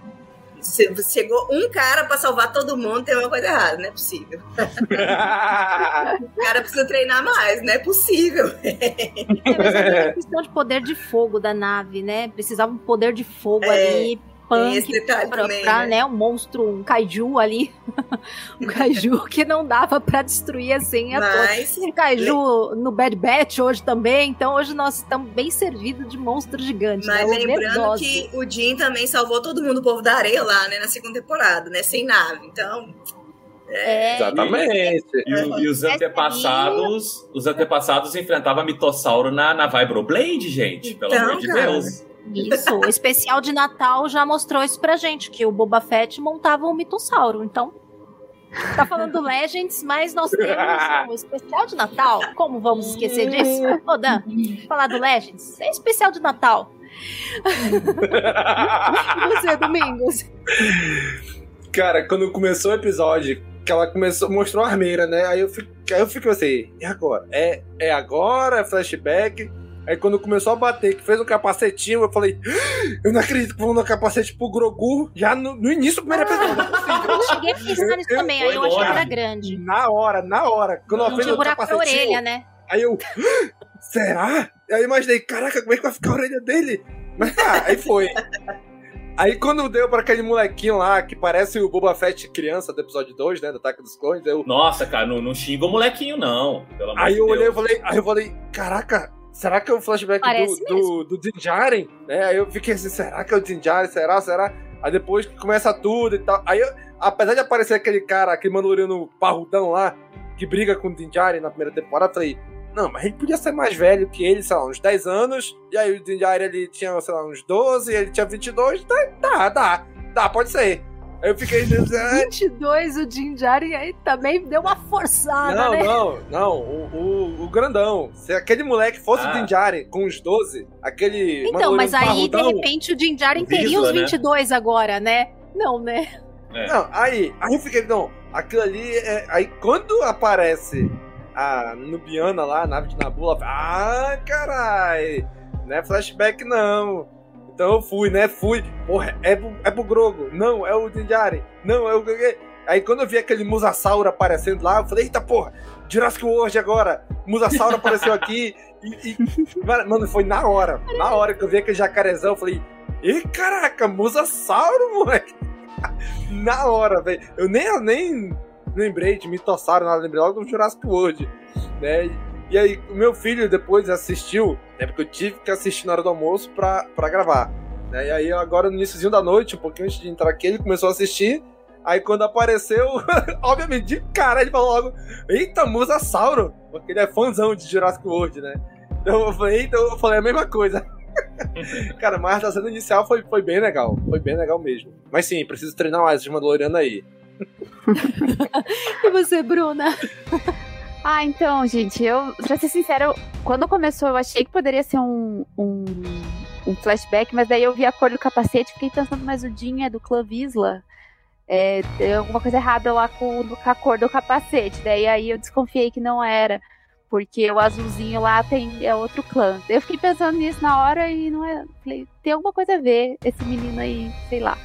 [SPEAKER 4] se chegou um cara pra salvar todo mundo, tem uma coisa errada, não é possível. o cara precisa treinar mais, não é possível.
[SPEAKER 1] É, mas é a questão de poder de fogo da nave, né? Precisava um poder de fogo
[SPEAKER 4] É,
[SPEAKER 1] ali, punk, pra,
[SPEAKER 4] também,
[SPEAKER 1] pra,
[SPEAKER 4] né?
[SPEAKER 1] né? Um monstro, um kaiju ali. um kaiju que não dava pra destruir assim a
[SPEAKER 4] Mas-
[SPEAKER 1] todos. Um kaiju no Bad Batch hoje também, então hoje nós estamos bem servidos de monstro gigante.
[SPEAKER 4] Mas
[SPEAKER 1] né?
[SPEAKER 4] lembrando
[SPEAKER 1] Overdose.
[SPEAKER 4] que o Jim também salvou todo mundo, o povo da areia lá, né, na segunda temporada, né, sem nave. Então,
[SPEAKER 1] É,
[SPEAKER 2] Exatamente.
[SPEAKER 3] E, o- e os antepassados, os antepassados enfrentavam mitossauro na, na Vibroblade, gente, pelo
[SPEAKER 4] Então,
[SPEAKER 3] amor de
[SPEAKER 4] cara.
[SPEAKER 1] Isso, o especial de Natal já mostrou isso pra gente, que o Boba Fett montava um mitossauro, então... Tá falando Legends, mas nós temos o especial de Natal. Como vamos esquecer disso? Ô, Dan, falar do Legends, é especial de Natal. e você, Domingos?
[SPEAKER 2] Cara, quando começou o episódio, que ela começou, mostrou a armeira, né? Aí eu fico, aí eu fico assim, e agora? É, é agora? É flashback? Aí quando começou a bater, que fez um capacetinho, eu falei, "Ah, eu não acredito que vão dar capacete pro Grogu já no, no início do primeiro episódio. Possível.
[SPEAKER 1] Eu cheguei a pensar nisso também, aí eu achei que era grande.
[SPEAKER 2] Na hora, na hora. Quando ela
[SPEAKER 1] Não
[SPEAKER 2] fez
[SPEAKER 1] tinha
[SPEAKER 2] o capacetinho,
[SPEAKER 1] orelha, né?
[SPEAKER 2] Aí eu, "Ah, será? Aí eu imaginei, caraca, como é que vai ficar a orelha dele? Mas tá, aí foi. Aí quando deu pra aquele molequinho lá, que parece o Boba Fett criança do episódio 2, né, do Ataque dos Clones, eu...
[SPEAKER 3] Nossa, cara, não, não xinga o molequinho, não. Pelo amor
[SPEAKER 2] Aí
[SPEAKER 3] de
[SPEAKER 2] eu olhei e
[SPEAKER 3] Deus.
[SPEAKER 2] falei, aí eu falei, caraca, será que é o flashback
[SPEAKER 1] Parece
[SPEAKER 2] do, do, do Din Djarin? Né? Aí eu fiquei assim, será que é o Din Djarin? Será? Será? Aí depois que começa tudo e tal. Aí, eu, apesar de aparecer aquele cara, aquele Mandaloriano parrudão lá, que briga com o Din Djarin na primeira temporada, eu falei, não, mas ele podia ser mais velho que ele, sei lá, uns 10 anos. E aí o Din Djarin, ele tinha, sei lá, uns 12, ele tinha 22. Dá, dá, dá, dá pode ser. Aí eu fiquei dizendo, "Ah,
[SPEAKER 1] 22, o Din Djarin aí também deu uma forçada,
[SPEAKER 2] Não,
[SPEAKER 1] né?
[SPEAKER 2] não, não. O, o, o grandão. Se aquele moleque fosse
[SPEAKER 3] Ah.
[SPEAKER 2] o Djarin com uns 12, aquele.
[SPEAKER 1] Então, mas aí, de repente, o Din Djarin
[SPEAKER 2] O
[SPEAKER 1] teria os
[SPEAKER 2] né?
[SPEAKER 1] 22 agora, né? Não, né?
[SPEAKER 2] Não, aí, aí eu fiquei, não, aquilo ali é. Aí quando aparece a Nubiana lá, a nave de Nabu, ela fala, ah, carai, não é flashback não. Então eu fui, né? Fui. Porra, é pro, é pro Grogo. Não, é o Din Djarin. Não, é o. Aí quando eu vi aquele Musasauro aparecendo lá, eu falei, eita porra, Jurassic World agora. Musasauro apareceu aqui. E, e- Mano, foi na hora. Na hora que eu vi aquele jacarezão, eu falei, ih, caraca, Musasauro, moleque. Na hora, velho. Eu nem, nem lembrei de Mitossauro, nada, lembrei logo do Jurassic World, né? E aí, o meu filho depois assistiu, né? Porque eu tive que assistir na hora do almoço pra, pra gravar. Né? E aí, agora no iníciozinho da noite, um pouquinho antes de entrar aqui, ele começou a assistir. Aí, quando apareceu, obviamente, de cara, ele falou logo: Eita, Musasauro! Porque ele é fãzão de Jurassic World, né? Então eu falei, eita, eu falei a mesma coisa. Cara, mas a cena inicial foi, foi bem legal. Foi bem legal mesmo. Mas sim, preciso treinar mais de Mandaloriano aí.
[SPEAKER 1] E você, Bruna?
[SPEAKER 5] Ah, então, gente, eu, pra ser sincera, quando começou eu achei que poderia ser um, um, um flashback, mas daí eu vi a cor do capacete e fiquei pensando, mas o Jin é do clã Visla. É, tem alguma coisa errada lá com, com a cor do capacete. Daí aí eu desconfiei que não era. Porque o azulzinho lá tem, é outro clã. Eu fiquei pensando nisso na hora e não é. Falei, tem alguma coisa a ver, esse menino aí, sei lá.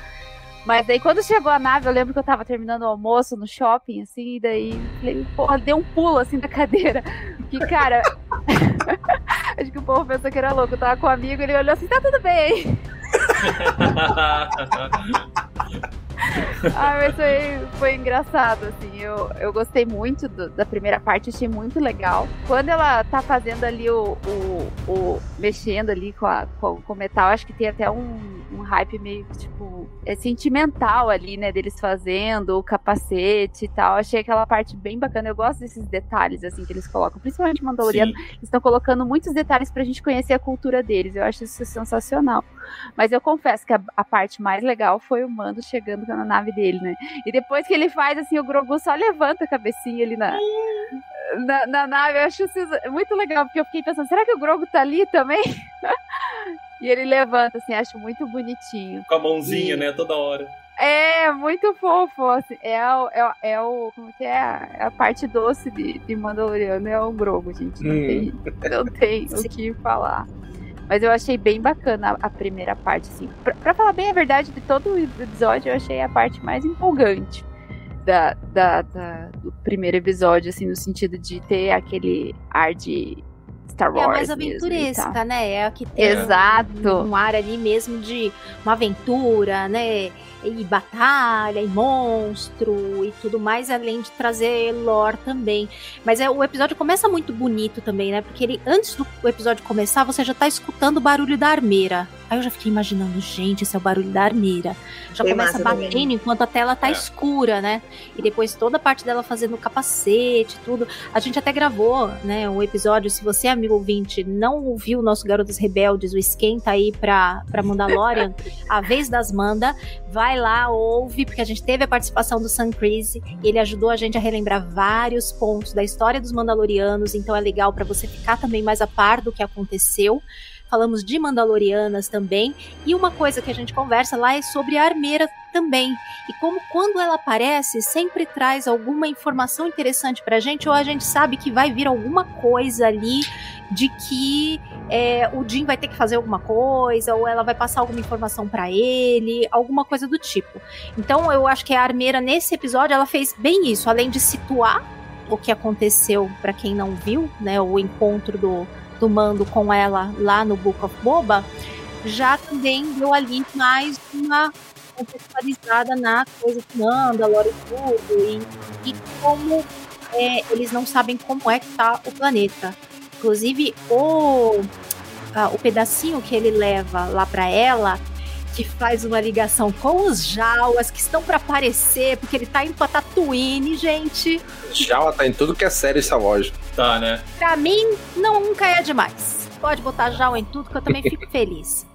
[SPEAKER 5] Mas daí quando chegou a nave, eu lembro que eu tava terminando o almoço no shopping, assim, e daí falei, porra, deu um pulo assim da cadeira. Que, cara. acho que o povo pensou que era louco. Eu tava com um amigo, ele olhou assim, tá tudo bem. Ah, mas foi, foi engraçado, assim. Eu, eu gostei muito do- da primeira parte, achei muito legal. Quando ela tá fazendo ali o. o, o- mexendo ali com, a, com, com o metal, acho que tem até um, um hype meio tipo. É sentimental ali, né? Deles fazendo o capacete e tal. Achei aquela parte bem bacana. Eu gosto desses detalhes, assim, que eles colocam. Principalmente Mandaloriano.
[SPEAKER 3] Sim.
[SPEAKER 5] Eles estão colocando muitos detalhes pra gente conhecer a cultura deles. Eu acho isso sensacional. Mas eu confesso que a, a parte mais legal foi o Mando chegando na nave dele, né? E depois que ele faz, assim, o Grogu só levanta a cabecinha ali na, na, na nave. Eu acho isso muito legal, porque eu fiquei pensando, será que o Grogu tá ali também? e ele levanta, assim, acho muito bonitinho.
[SPEAKER 3] Com a mãozinha,
[SPEAKER 5] E-
[SPEAKER 3] né? Toda hora.
[SPEAKER 5] É, muito fofo, assim, é o, é, o- é o, como que é, é a parte doce de, de Mandaloriano, é o Grogu, gente, não
[SPEAKER 3] Hum.
[SPEAKER 5] tem, não tem o que falar. Mas eu achei bem bacana a, a primeira parte, assim. Pra, pra falar bem a verdade, de todo o episódio, eu achei a parte mais empolgante da, da, da- do primeiro episódio, assim, no sentido de ter aquele ar de Star
[SPEAKER 1] É a
[SPEAKER 5] Wars.
[SPEAKER 1] mais
[SPEAKER 5] mesmo e
[SPEAKER 1] aventuresca, né? É a que tem
[SPEAKER 5] Exato.
[SPEAKER 1] Um, um ar ali mesmo de uma aventura, né? E batalha, e monstro e tudo mais, além de trazer lore também. Mas é, o episódio começa muito bonito também, né? Porque ele, antes do episódio começar, você já tá escutando o barulho da armeira. Aí eu já fiquei imaginando, gente, esse é o barulho da armeira. Já começa batendo
[SPEAKER 4] também.
[SPEAKER 1] enquanto a tela tá
[SPEAKER 4] É.
[SPEAKER 1] escura, né? E depois toda a parte dela fazendo o capacete, tudo. A gente até gravou, né, um episódio. Se você, amigo ouvinte, não ouviu o nosso Garotos Rebeldes, o esquenta aí pra, pra Mandalorian, a vez das Manda, vai lá, ouve, porque a gente teve a participação do Sun Crise. E ele ajudou a gente a relembrar vários pontos da história dos Mandalorianos. Então é legal pra você ficar também mais a par do que aconteceu. Falamos de Mandalorianas também. E uma coisa que a gente conversa lá é sobre a armeira também. E como quando ela aparece, sempre traz alguma informação interessante pra gente, ou a gente sabe que vai vir alguma coisa ali de que é, o Jim vai ter que fazer alguma coisa, ou ela vai passar alguma informação pra ele, alguma coisa do tipo. Então eu acho que a armeira nesse episódio ela fez bem isso, além de situar o que aconteceu pra quem não viu, né, o encontro do, do Mando com ela lá no Book of Boba, já também deu ali mais uma contextualizada na coisa que manda, Lore e tudo, e, e como é, eles não sabem como é que tá o planeta. Inclusive, o, ah, o pedacinho que ele leva lá para ela, que faz uma ligação com os Jawas que estão para aparecer, porque ele tá indo pra Tatooine, gente.
[SPEAKER 2] Jawa tá em tudo que é série essa loja.
[SPEAKER 3] Tá, né?
[SPEAKER 1] Pra mim, não, nunca é demais. Pode botar Jawa em tudo, que eu também fico feliz.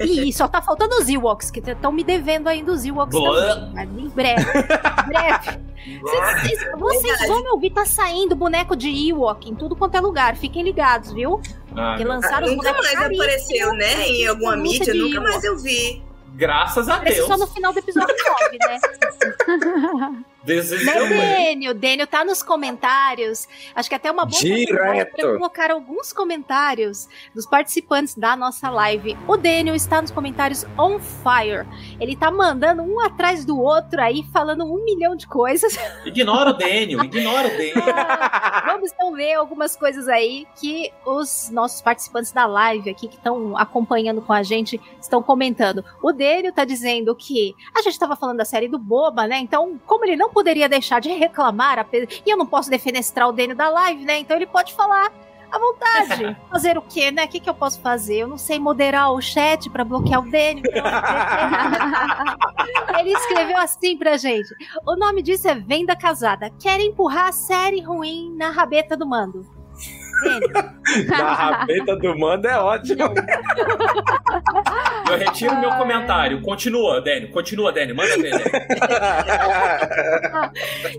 [SPEAKER 1] E só tá faltando os Ewoks, que estão me devendo ainda os Ewoks
[SPEAKER 3] Boa.
[SPEAKER 1] também. Mas em breve. Em breve. Vocês, vocês- vão me ouvir, tá saindo boneco de Ewok em tudo quanto é lugar. Fiquem ligados, viu?
[SPEAKER 3] Ah,
[SPEAKER 1] Porque lançaram os
[SPEAKER 4] Nunca mais apareceu, né? Em alguma mídia,
[SPEAKER 1] de
[SPEAKER 4] nunca
[SPEAKER 1] Ewok.
[SPEAKER 4] mais eu vi.
[SPEAKER 3] Graças a
[SPEAKER 1] Aparece
[SPEAKER 3] Deus.
[SPEAKER 1] só no final do episódio 9, né?
[SPEAKER 3] Is
[SPEAKER 1] Né. Dênio? Dênio tá nos comentários. Acho que até uma boa
[SPEAKER 2] Direto.
[SPEAKER 1] para colocar alguns comentários dos participantes da nossa live. O Dênio está nos comentários on fire. Ele tá mandando um atrás do outro aí, falando um milhão de coisas.
[SPEAKER 3] Ignora o Daniel, ignora o Daniel.
[SPEAKER 1] Vamos então ver algumas coisas aí que os nossos participantes da live aqui que estão acompanhando com a gente estão comentando. O Dênio tá dizendo que a gente tava falando da série do Boba, né? Então, como ele não poderia deixar de reclamar, e eu não posso defenestrar o Dênio da live, né? Então ele pode falar à vontade. Fazer o quê, né? O que, que eu posso fazer? Eu não sei moderar o chat pra bloquear o então Ele escreveu assim pra gente. O nome disso é Venda Casada. Quer empurrar a série ruim na rabeta do mando.
[SPEAKER 2] Na rabeta do mando é ótimo.
[SPEAKER 3] Eu retiro meu comentário. Continua, Daniel. Continua, Daniel. Manda ver, Daniel.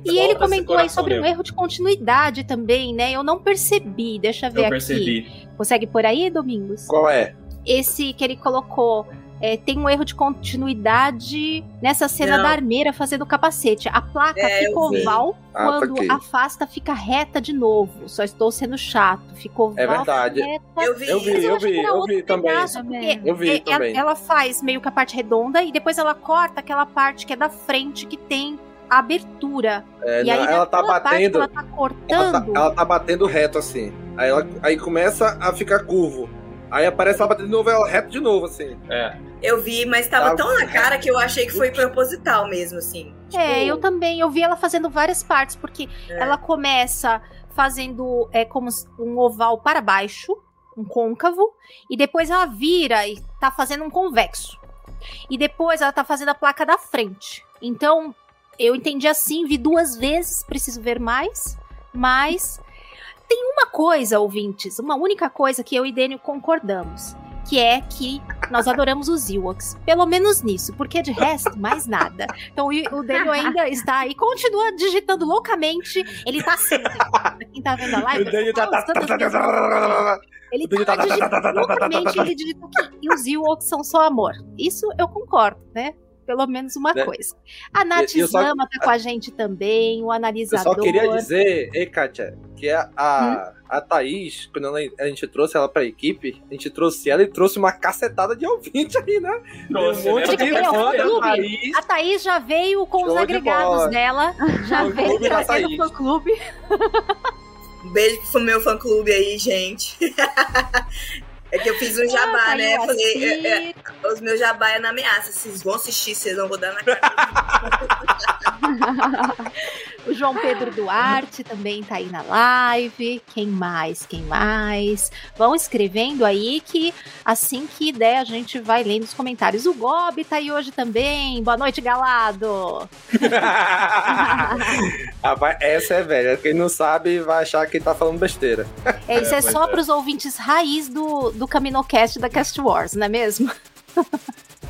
[SPEAKER 1] E ele comentou aí sobre
[SPEAKER 3] coração
[SPEAKER 1] um erro de continuidade também, né? Eu não percebi. Deixa eu ver
[SPEAKER 3] Eu
[SPEAKER 1] aqui.
[SPEAKER 3] percebi.
[SPEAKER 1] Consegue por aí, Domingos?
[SPEAKER 2] Qual é?
[SPEAKER 1] Esse que ele colocou. É, tem um erro de continuidade nessa cena
[SPEAKER 4] Não.
[SPEAKER 1] da armeira fazendo o capacete. A placa
[SPEAKER 4] É,
[SPEAKER 1] fica
[SPEAKER 4] eu
[SPEAKER 1] oval,
[SPEAKER 2] Ah,
[SPEAKER 1] quando afasta fica reta de novo. Só estou sendo chato. Ficou
[SPEAKER 2] É
[SPEAKER 1] oval,
[SPEAKER 2] verdade.
[SPEAKER 1] reta.
[SPEAKER 4] Eu vi.
[SPEAKER 2] Eu vi,
[SPEAKER 1] Mas
[SPEAKER 2] eu
[SPEAKER 1] achei
[SPEAKER 2] vi, eu vi também.
[SPEAKER 1] pedaço, porque
[SPEAKER 2] Eu vi
[SPEAKER 1] é- ela-
[SPEAKER 2] também.
[SPEAKER 1] Ela faz meio que a parte redonda e depois ela corta aquela parte que é da frente que tem a abertura.
[SPEAKER 2] É,
[SPEAKER 1] e aí
[SPEAKER 2] ela tá batendo.
[SPEAKER 1] ela tá
[SPEAKER 2] Ela tá,
[SPEAKER 1] cortando.
[SPEAKER 2] ela tá batendo reto assim. Aí, ela, aí começa a ficar curvo. Aí aparece ela batendo de novo, ela reto de novo, assim.
[SPEAKER 3] É.
[SPEAKER 4] Eu vi, mas tava tão na cara que eu achei que foi proposital mesmo, assim.
[SPEAKER 1] É,
[SPEAKER 4] Tipo,
[SPEAKER 1] eu também. Eu vi ela fazendo várias partes, porque
[SPEAKER 4] É.
[SPEAKER 1] ela começa fazendo é, como um oval para baixo, um côncavo, e depois ela vira e tá fazendo um convexo. E depois ela tá fazendo a placa da frente. Então, eu entendi assim, vi duas vezes, preciso ver mais, mas tem uma coisa, ouvintes, uma única coisa que eu e Dênio concordamos, que é que nós adoramos os Ewoks. Pelo menos nisso, porque de resto, mais nada. Então o Daniel ainda está aí, continua digitando loucamente. Ele tá assim, quem tá vendo a live.
[SPEAKER 2] O Daniel tá-
[SPEAKER 1] tá mesmas- Ele
[SPEAKER 2] Daniel
[SPEAKER 1] tá
[SPEAKER 2] tá-
[SPEAKER 1] digitando loucamente, ele digitou que os Ewoks são só amor. Isso eu concordo, né? Pelo menos uma
[SPEAKER 2] Né?
[SPEAKER 1] coisa. A Nath
[SPEAKER 2] eu só-
[SPEAKER 1] Zama tá com a gente também, o
[SPEAKER 2] Eu
[SPEAKER 1] analisador.
[SPEAKER 2] só queria dizer, ei, Kátia, que a, a, a Thaís, quando ela- a gente trouxe ela pra equipe, a gente trouxe ela e trouxe uma cacetada de ouvinte aí, né?
[SPEAKER 3] Trouxe,
[SPEAKER 2] Tem um monte
[SPEAKER 3] né?
[SPEAKER 2] de
[SPEAKER 1] é o
[SPEAKER 2] fã. Thaís.
[SPEAKER 1] A Thaís já veio com os
[SPEAKER 2] Show de
[SPEAKER 1] agregados
[SPEAKER 2] bola.
[SPEAKER 1] dela. Já
[SPEAKER 2] Fã-clube
[SPEAKER 1] veio trazendo fã clube.
[SPEAKER 4] Um beijo pro meu fã clube aí, gente. É que eu fiz um jabá,
[SPEAKER 1] Ah,
[SPEAKER 4] né?
[SPEAKER 1] o
[SPEAKER 4] Falei, é, é,
[SPEAKER 1] Assir.
[SPEAKER 4] os meus jabá é na ameaça. Vocês vão assistir, vocês não vou dar na cara.
[SPEAKER 1] O João Pedro Duarte também tá aí na live. Quem mais? Quem mais? Vão escrevendo aí que assim que der a gente vai lendo os comentários. O Gob tá aí hoje também. Boa noite, galado.
[SPEAKER 2] Rapaz, essa é velha. Quem não sabe vai achar que tá falando besteira.
[SPEAKER 1] É, isso é,
[SPEAKER 2] mas
[SPEAKER 1] só
[SPEAKER 2] é.
[SPEAKER 1] pros ouvintes raiz do, do CaminoCast da Cast Wars, não é mesmo?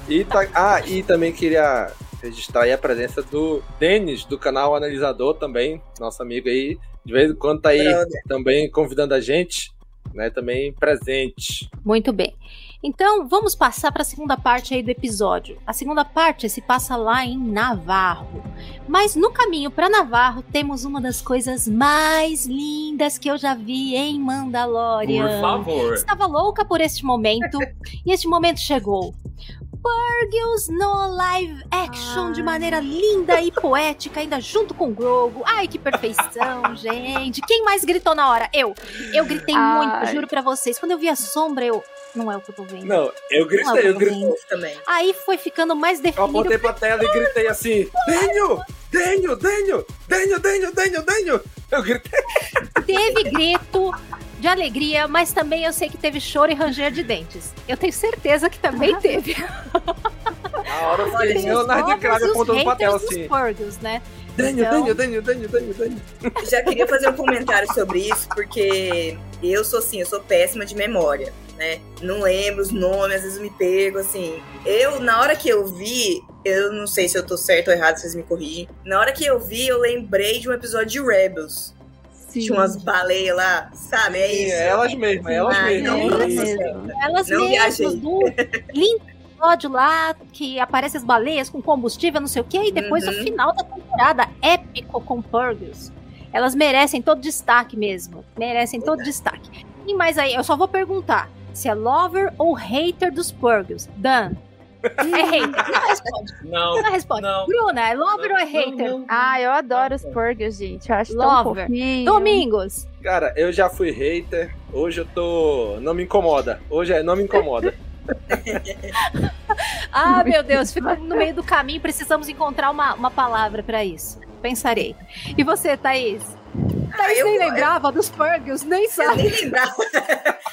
[SPEAKER 2] E tá- ah, e também queria registrar aí a presença do Denis, do canal Analisador também, nosso amigo aí. De vez em quando tá aí
[SPEAKER 4] Brother.
[SPEAKER 2] também convidando a gente, né? Também presente.
[SPEAKER 1] Muito bem. Então, vamos passar para a segunda parte aí do episódio. A segunda parte se passa lá em Navarro. Mas no caminho para Navarro temos uma das coisas mais lindas que eu já vi em Mandalorian.
[SPEAKER 3] Por favor.
[SPEAKER 1] Estava louca por este momento e este momento chegou. Burgles no live action de maneira linda e poética, ainda junto com o Grogu. Ai, que perfeição, gente. Quem mais gritou na hora? Eu. Eu gritei
[SPEAKER 5] Ai.
[SPEAKER 1] muito, juro pra vocês. Quando eu vi a sombra, eu. Não é o que eu tô vendo.
[SPEAKER 2] Não, eu
[SPEAKER 1] Não é
[SPEAKER 2] gritei, eu
[SPEAKER 1] tô
[SPEAKER 2] gritei.
[SPEAKER 4] também.
[SPEAKER 1] Aí foi ficando mais
[SPEAKER 2] Eu
[SPEAKER 1] definido.
[SPEAKER 2] apontei pra tela e gritei assim: Daniel! Daniel, Daniel! Daniel, Daniel, Daniel, Daniel! Eu gritei.
[SPEAKER 1] Teve grito, de alegria, mas também eu sei que teve choro e ranger de dentes. Eu tenho certeza que também teve.
[SPEAKER 2] Na hora eu falei, Leonardo DiCaprio apontando pra tela assim.
[SPEAKER 1] Purgles, né?
[SPEAKER 2] Daniel,
[SPEAKER 1] Então-
[SPEAKER 2] Daniel, Daniel, Daniel, Daniel, Daniel.
[SPEAKER 4] Já queria fazer um comentário sobre isso, porque eu sou assim, eu sou péssima de memória, né? Não lembro os nomes, às vezes eu me perco, assim. Eu, na hora que eu vi, eu não sei se eu tô certo ou errado, vocês me corrigem. Na hora que eu vi, eu lembrei de um episódio de Rebels. Tinha umas baleias lá, sabe? É
[SPEAKER 2] Sim,
[SPEAKER 4] isso.
[SPEAKER 2] é elas mesmas, é elas
[SPEAKER 4] Ah,
[SPEAKER 2] mesmas.
[SPEAKER 4] não,
[SPEAKER 2] Elas
[SPEAKER 4] Não
[SPEAKER 1] mesmas, do lindo episódio lá, que aparece as baleias com combustível, não sei o quê, e depois
[SPEAKER 4] Uhum.
[SPEAKER 1] o final da temporada, épico com Purgles. Elas merecem todo destaque mesmo. Merecem todo destaque. E mais aí, eu só vou perguntar se é lover ou hater dos Purgles. Dan. É hater. Não responde.
[SPEAKER 3] Não.
[SPEAKER 1] Não responde.
[SPEAKER 3] Não.
[SPEAKER 1] Bruna, é lover ou é hater?
[SPEAKER 5] Ah, eu adoro os Purgles, gente. Eu acho tão
[SPEAKER 1] Lover.
[SPEAKER 5] fofinho.
[SPEAKER 1] Domingos.
[SPEAKER 2] Cara, eu já fui hater, hoje eu tô. Não me incomoda. Hoje é não me incomoda.
[SPEAKER 1] Ah, meu Deus, ficamos no meio do caminho, precisamos encontrar uma, uma palavra pra isso. Pensarei. E você, Thaís? Thaís
[SPEAKER 4] eu-
[SPEAKER 1] nem lembrava dos Purgles, nem
[SPEAKER 4] Eu
[SPEAKER 1] sabe.
[SPEAKER 4] nem lembrava.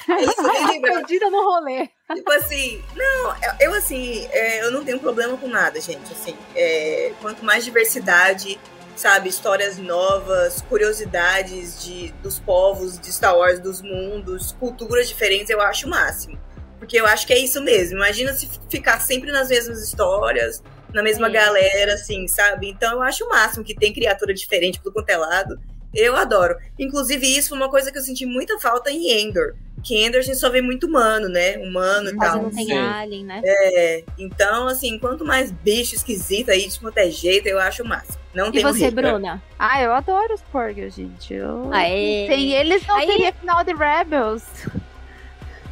[SPEAKER 4] Eu nem lembrava.
[SPEAKER 1] perdida no rolê.
[SPEAKER 4] Tipo assim, não, eu, eu, assim, é, eu não tenho problema com nada, gente. Assim, é, quanto mais diversidade, sabe, histórias novas, curiosidades de, dos povos de Star Wars, dos mundos, culturas diferentes, eu acho o máximo. Porque eu acho que é isso mesmo. Imagina se ficar sempre nas mesmas histórias, na mesma
[SPEAKER 1] Sim.
[SPEAKER 4] galera, assim, sabe? Então eu acho o máximo que tem criatura diferente por quanto é lado. Eu adoro. Inclusive, isso foi uma coisa que eu senti muita falta em Endor. Que Endor a gente só vê muito humano, né? Humano e tal.
[SPEAKER 1] não tem
[SPEAKER 2] Sim.
[SPEAKER 1] alien, né?
[SPEAKER 4] É, então, assim, quanto mais bicho esquisito aí, de é jeito, eu acho máximo. Não
[SPEAKER 1] E
[SPEAKER 4] tem
[SPEAKER 1] você. Bruna?
[SPEAKER 5] Ah, eu adoro os Purgles, gente. Eu...
[SPEAKER 1] Aê.
[SPEAKER 5] Sem eles não
[SPEAKER 1] Aí-
[SPEAKER 5] teria final de Rebels.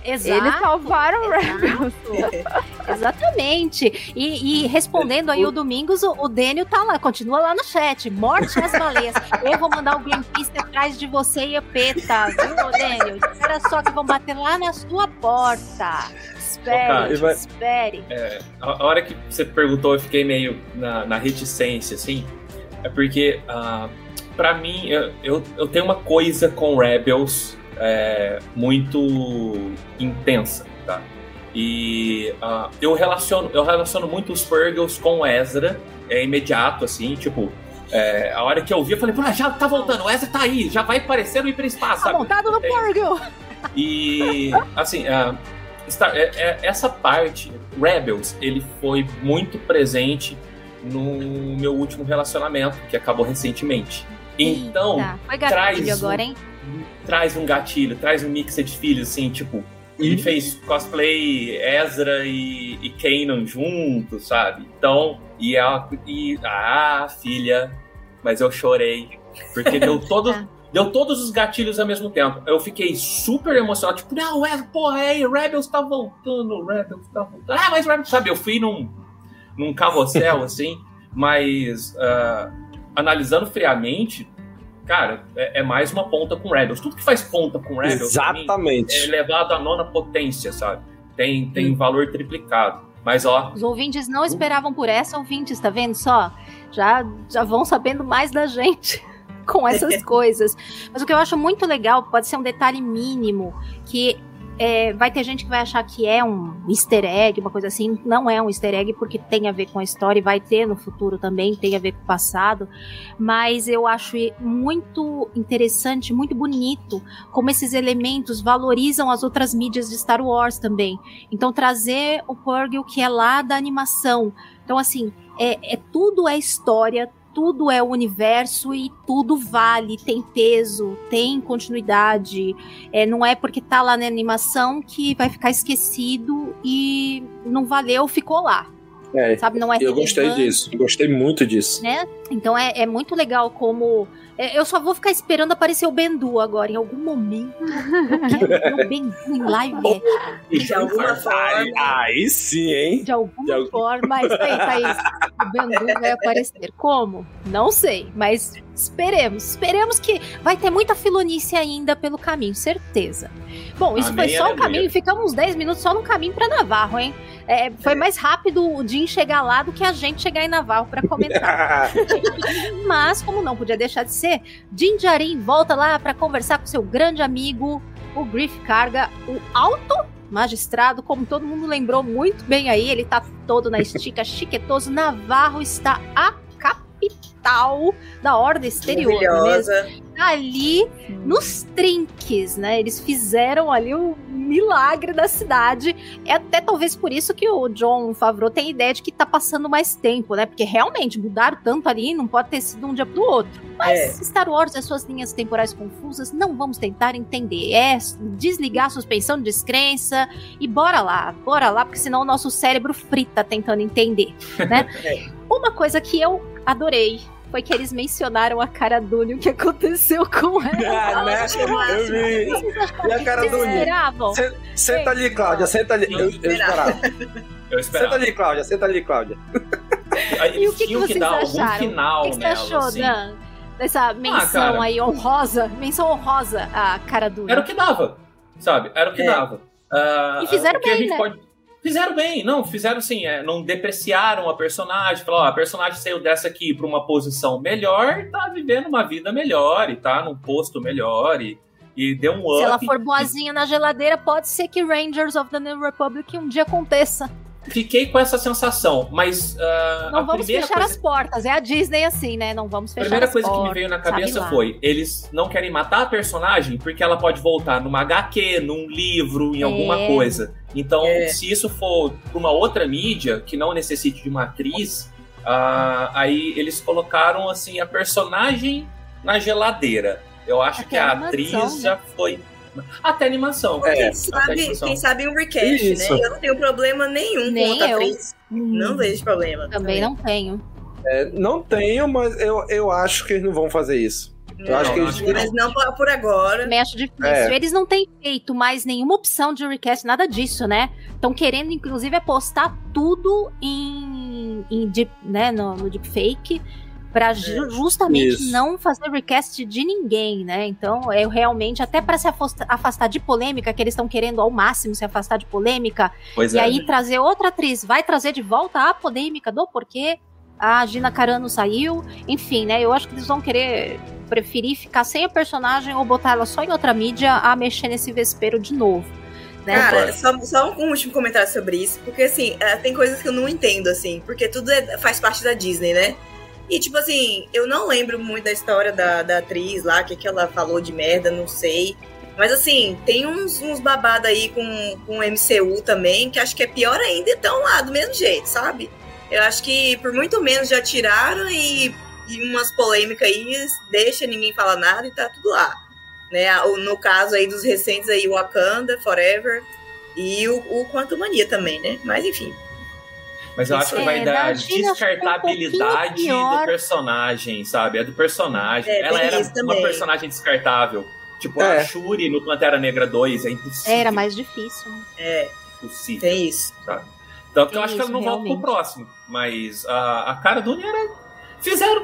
[SPEAKER 1] Exato.
[SPEAKER 5] Eles salvaram. Rebels.
[SPEAKER 1] Exatamente. E, e respondendo aí o Domingos, o, o Dênio tá lá, continua lá no chat. Morte às baleias. Eu vou mandar o Greenpeace atrás de você e a Peta, viu, Dênio? Espera só que vão bater lá na sua porta. Espere,
[SPEAKER 2] vai-
[SPEAKER 1] espere.
[SPEAKER 3] É, a, a hora que você perguntou, eu fiquei meio na, na reticência, assim. É porque, ah, pra mim, eu, eu, eu tenho uma coisa com Rebels é, muito intensa, tá? E ah, eu, relaciono, eu relaciono muito os Purgles com Ezra, é imediato, assim, tipo. é, a hora que eu vi, eu falei, "Pô, já tá voltando, o Ezra tá aí, já vai aparecer no hiperespaço,
[SPEAKER 1] Tá
[SPEAKER 3] sabe?
[SPEAKER 1] montado no Purgle.
[SPEAKER 3] e, assim, ah, Star- é- é- essa parte, Rebels, ele foi muito presente no meu último relacionamento, que acabou recentemente. Então,
[SPEAKER 1] Eita, foi
[SPEAKER 3] traz
[SPEAKER 1] agora, hein?
[SPEAKER 3] Traz um gatilho, traz um mix de filhos, assim, tipo, a gente fez cosplay Ezra e, e Kanan juntos, sabe? Então, e a, e a filha, mas eu chorei, porque deu todos, deu todos os gatilhos ao mesmo tempo. Eu fiquei super emocionado, tipo, não, é, porra, é, Rebels tá voltando, Rebels tá voltando. Ah, mas Rebels, sabe, eu fui num, num carrossel, assim, mas ah, analisando friamente, cara, é, é mais uma ponta com Rebels. Tudo que faz ponta com Rebels pra mim,
[SPEAKER 2] Exatamente.
[SPEAKER 3] é elevado à nona potência, sabe? Tem, tem valor triplicado. Mas, ó,
[SPEAKER 1] Os ouvintes não esperavam por essa, ouvintes, tá vendo só? Já, já vão sabendo mais da gente com essas coisas. Mas o que eu acho muito legal, pode ser um detalhe mínimo, que é, vai ter gente que vai achar que é um easter egg, uma coisa assim. Não é um easter egg, porque tem a ver com a história e vai ter no futuro também, tem a ver com o passado. Mas eu acho muito interessante, muito bonito, como esses elementos valorizam as outras mídias de Star Wars também. Então, trazer o Purgle que é lá da animação. Então, assim, é, é tudo é história, tudo é o universo e tudo vale, tem peso, tem continuidade. É, não é porque tá lá na animação que vai ficar esquecido e não valeu, ficou lá.
[SPEAKER 2] É,
[SPEAKER 1] Sabe, não é
[SPEAKER 2] eu gostei disso, eu gostei muito disso.
[SPEAKER 1] né? Então é, é muito legal como. É, eu só vou ficar esperando aparecer o Bendu agora, em algum momento. Eu quero ver o Bendu em live
[SPEAKER 4] De alguma forma.
[SPEAKER 2] Aí, sim, hein?
[SPEAKER 1] de alguma
[SPEAKER 2] De algum-
[SPEAKER 1] forma. Mas aí, Thaís, o Bendu vai aparecer. Como? Não sei, mas esperemos. Esperemos que vai ter muita filonice ainda pelo caminho, certeza. Bom, isso
[SPEAKER 3] Amém,
[SPEAKER 1] foi só o
[SPEAKER 3] aleluia.
[SPEAKER 1] caminho. Ficamos uns 10 minutos só no caminho para Navarro, hein? É, foi mais rápido o Jim chegar lá do que a gente chegar em Navarro para comentar. Mas, como não podia deixar de ser, Din Djarin volta lá para conversar com seu grande amigo o Griff carga o alto magistrado, como todo mundo lembrou muito bem aí, ele tá todo na estica, chiquetoso. Navarro está a capital da Ordem Exterior, é mesmo? Ali nos trinques, né? Eles fizeram ali o milagre da cidade. É até talvez por isso que o John Favreau tem a ideia de que tá passando mais tempo, né? Porque realmente mudaram tanto ali, não pode ter sido um dia pro outro. Mas
[SPEAKER 4] É.
[SPEAKER 1] Star Wars e as suas linhas temporais confusas, não vamos tentar entender. É desligar a suspensão de descrença e bora lá, bora lá, porque senão o nosso cérebro frita tentando entender, né? Uma coisa que eu adorei foi que eles mencionaram a cara Dune, o que aconteceu com ela.
[SPEAKER 2] Ah, né? Eu vi. E a cara
[SPEAKER 1] Vocês
[SPEAKER 2] do
[SPEAKER 1] esperavam?
[SPEAKER 2] Sen- Senta ali, Cláudia, senta ali. Eu, eu esperava.
[SPEAKER 3] Eu
[SPEAKER 2] Senta
[SPEAKER 3] esperava.
[SPEAKER 2] ali, Cláudia, senta ali, Cláudia.
[SPEAKER 1] E o que, que
[SPEAKER 3] que,
[SPEAKER 1] vocês
[SPEAKER 3] dar algum
[SPEAKER 1] acharam?
[SPEAKER 3] final
[SPEAKER 1] o que, que você
[SPEAKER 3] nela,
[SPEAKER 1] achou,
[SPEAKER 3] assim.
[SPEAKER 1] Dan? Dessa menção
[SPEAKER 3] cara.
[SPEAKER 1] aí honrosa, menção honrosa a cara Dune.
[SPEAKER 3] Era o que dava, sabe? Era o que
[SPEAKER 1] É.
[SPEAKER 3] dava. Ah,
[SPEAKER 1] E fizeram
[SPEAKER 3] que
[SPEAKER 1] bem, né?
[SPEAKER 3] pode- Fizeram bem, não, fizeram assim, é, não depreciaram a personagem, falaram, ó, a personagem saiu dessa aqui pra uma posição melhor, tá vivendo uma vida melhor e tá num posto melhor e, e deu um up.
[SPEAKER 1] Se ela for boazinha na geladeira, pode ser que Rangers of the New Republic um dia aconteça.
[SPEAKER 3] Fiquei com essa sensação, mas ah,
[SPEAKER 1] Não
[SPEAKER 3] a
[SPEAKER 1] vamos
[SPEAKER 3] primeira
[SPEAKER 1] fechar
[SPEAKER 3] coisa...
[SPEAKER 1] as portas. É a Disney assim, né? Não vamos
[SPEAKER 3] A
[SPEAKER 1] fechar
[SPEAKER 3] primeira
[SPEAKER 1] as
[SPEAKER 3] coisa que
[SPEAKER 1] portas.
[SPEAKER 3] me veio na cabeça foi: eles não querem matar a personagem porque ela pode voltar numa HQ, num livro, em alguma
[SPEAKER 1] É.
[SPEAKER 3] coisa. Então,
[SPEAKER 4] É.
[SPEAKER 3] se isso for pra uma outra mídia que não necessite de uma atriz, ah, aí eles colocaram assim a personagem na geladeira. Eu acho que a atriz
[SPEAKER 4] né?
[SPEAKER 3] já foi. Até animação.
[SPEAKER 4] Quem,
[SPEAKER 3] Até
[SPEAKER 4] sabe,
[SPEAKER 3] animação.
[SPEAKER 4] quem sabe um recast,
[SPEAKER 3] Isso.
[SPEAKER 4] né? Eu não tenho problema nenhum
[SPEAKER 1] Nem
[SPEAKER 4] com outra
[SPEAKER 1] eu.
[SPEAKER 4] atriz. Não vejo problema.
[SPEAKER 1] Também não tenho.
[SPEAKER 2] É, não tenho, mas eu, eu acho que eles não vão fazer isso. Eu acho que eles.
[SPEAKER 4] Mas não por, agora.
[SPEAKER 1] Também acho difícil.
[SPEAKER 2] É.
[SPEAKER 1] Eles não têm feito mais nenhuma opção de recast, nada disso, né? Estão querendo, inclusive, apostar tudo em, em deep, né, no, no deepfake para justamente
[SPEAKER 2] Isso.
[SPEAKER 1] não fazer recast de ninguém, né? Então, é realmente até para se afasta- afastar de polêmica, que eles estão querendo ao máximo se afastar de polêmica,
[SPEAKER 3] Pois
[SPEAKER 1] e
[SPEAKER 3] é.
[SPEAKER 1] aí trazer outra atriz, vai trazer de volta a polêmica do porquê a Gina Carano saiu, enfim, né? Eu acho que eles vão querer preferir ficar sem a personagem ou botar ela só em outra mídia a mexer nesse vespeiro de novo. Né?
[SPEAKER 4] Cara, só, só um último comentário sobre isso, porque assim, eh, tem coisas que eu não entendo, assim, porque tudo é- faz parte da Disney, né? E tipo assim, eu não lembro muito da história da, da atriz lá, o que, que ela falou de merda, não sei. Mas assim, tem uns, uns babados aí com, com MCU também, que acho que é pior ainda e estão lá do mesmo jeito, sabe? Eu acho que por muito menos já tiraram e, e umas polêmicas aí, deixa ninguém falar nada e tá tudo lá né? No caso aí dos recentes aí, Wakanda, Forever e o, o Quantum Mania também, né? Mas enfim.
[SPEAKER 3] Mas eu acho que
[SPEAKER 4] É,
[SPEAKER 3] vai
[SPEAKER 4] da
[SPEAKER 3] dar
[SPEAKER 4] um
[SPEAKER 3] descartabilidade
[SPEAKER 4] pior.
[SPEAKER 3] do personagem, sabe? É do personagem.
[SPEAKER 4] É,
[SPEAKER 3] Ela era uma
[SPEAKER 4] também.
[SPEAKER 3] personagem descartável. Tipo,
[SPEAKER 2] É.
[SPEAKER 3] a Shuri no Pantera Negra 2 é impossível.
[SPEAKER 1] Era mais difícil.
[SPEAKER 4] É.
[SPEAKER 3] Possível.
[SPEAKER 4] Tem isso.
[SPEAKER 3] Sabe? Tanto que
[SPEAKER 1] Tem
[SPEAKER 3] eu acho que ela não volta pro próximo. Mas a, a cara do era. Fizeram.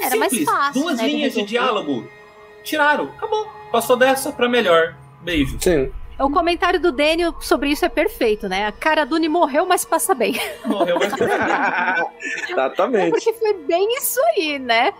[SPEAKER 1] Era mais
[SPEAKER 3] simples,
[SPEAKER 1] fácil,
[SPEAKER 3] Duas
[SPEAKER 1] né, de
[SPEAKER 3] linhas de,
[SPEAKER 1] resolver.
[SPEAKER 3] diálogo. Tiraram. Acabou. Passou dessa pra melhor. Beijo.
[SPEAKER 2] Sim.
[SPEAKER 1] O comentário do Daniel sobre isso é perfeito, né? A cara Dune morreu, mas passa bem.
[SPEAKER 3] Morreu, mas
[SPEAKER 2] Exatamente.
[SPEAKER 1] Porque foi bem isso aí, né?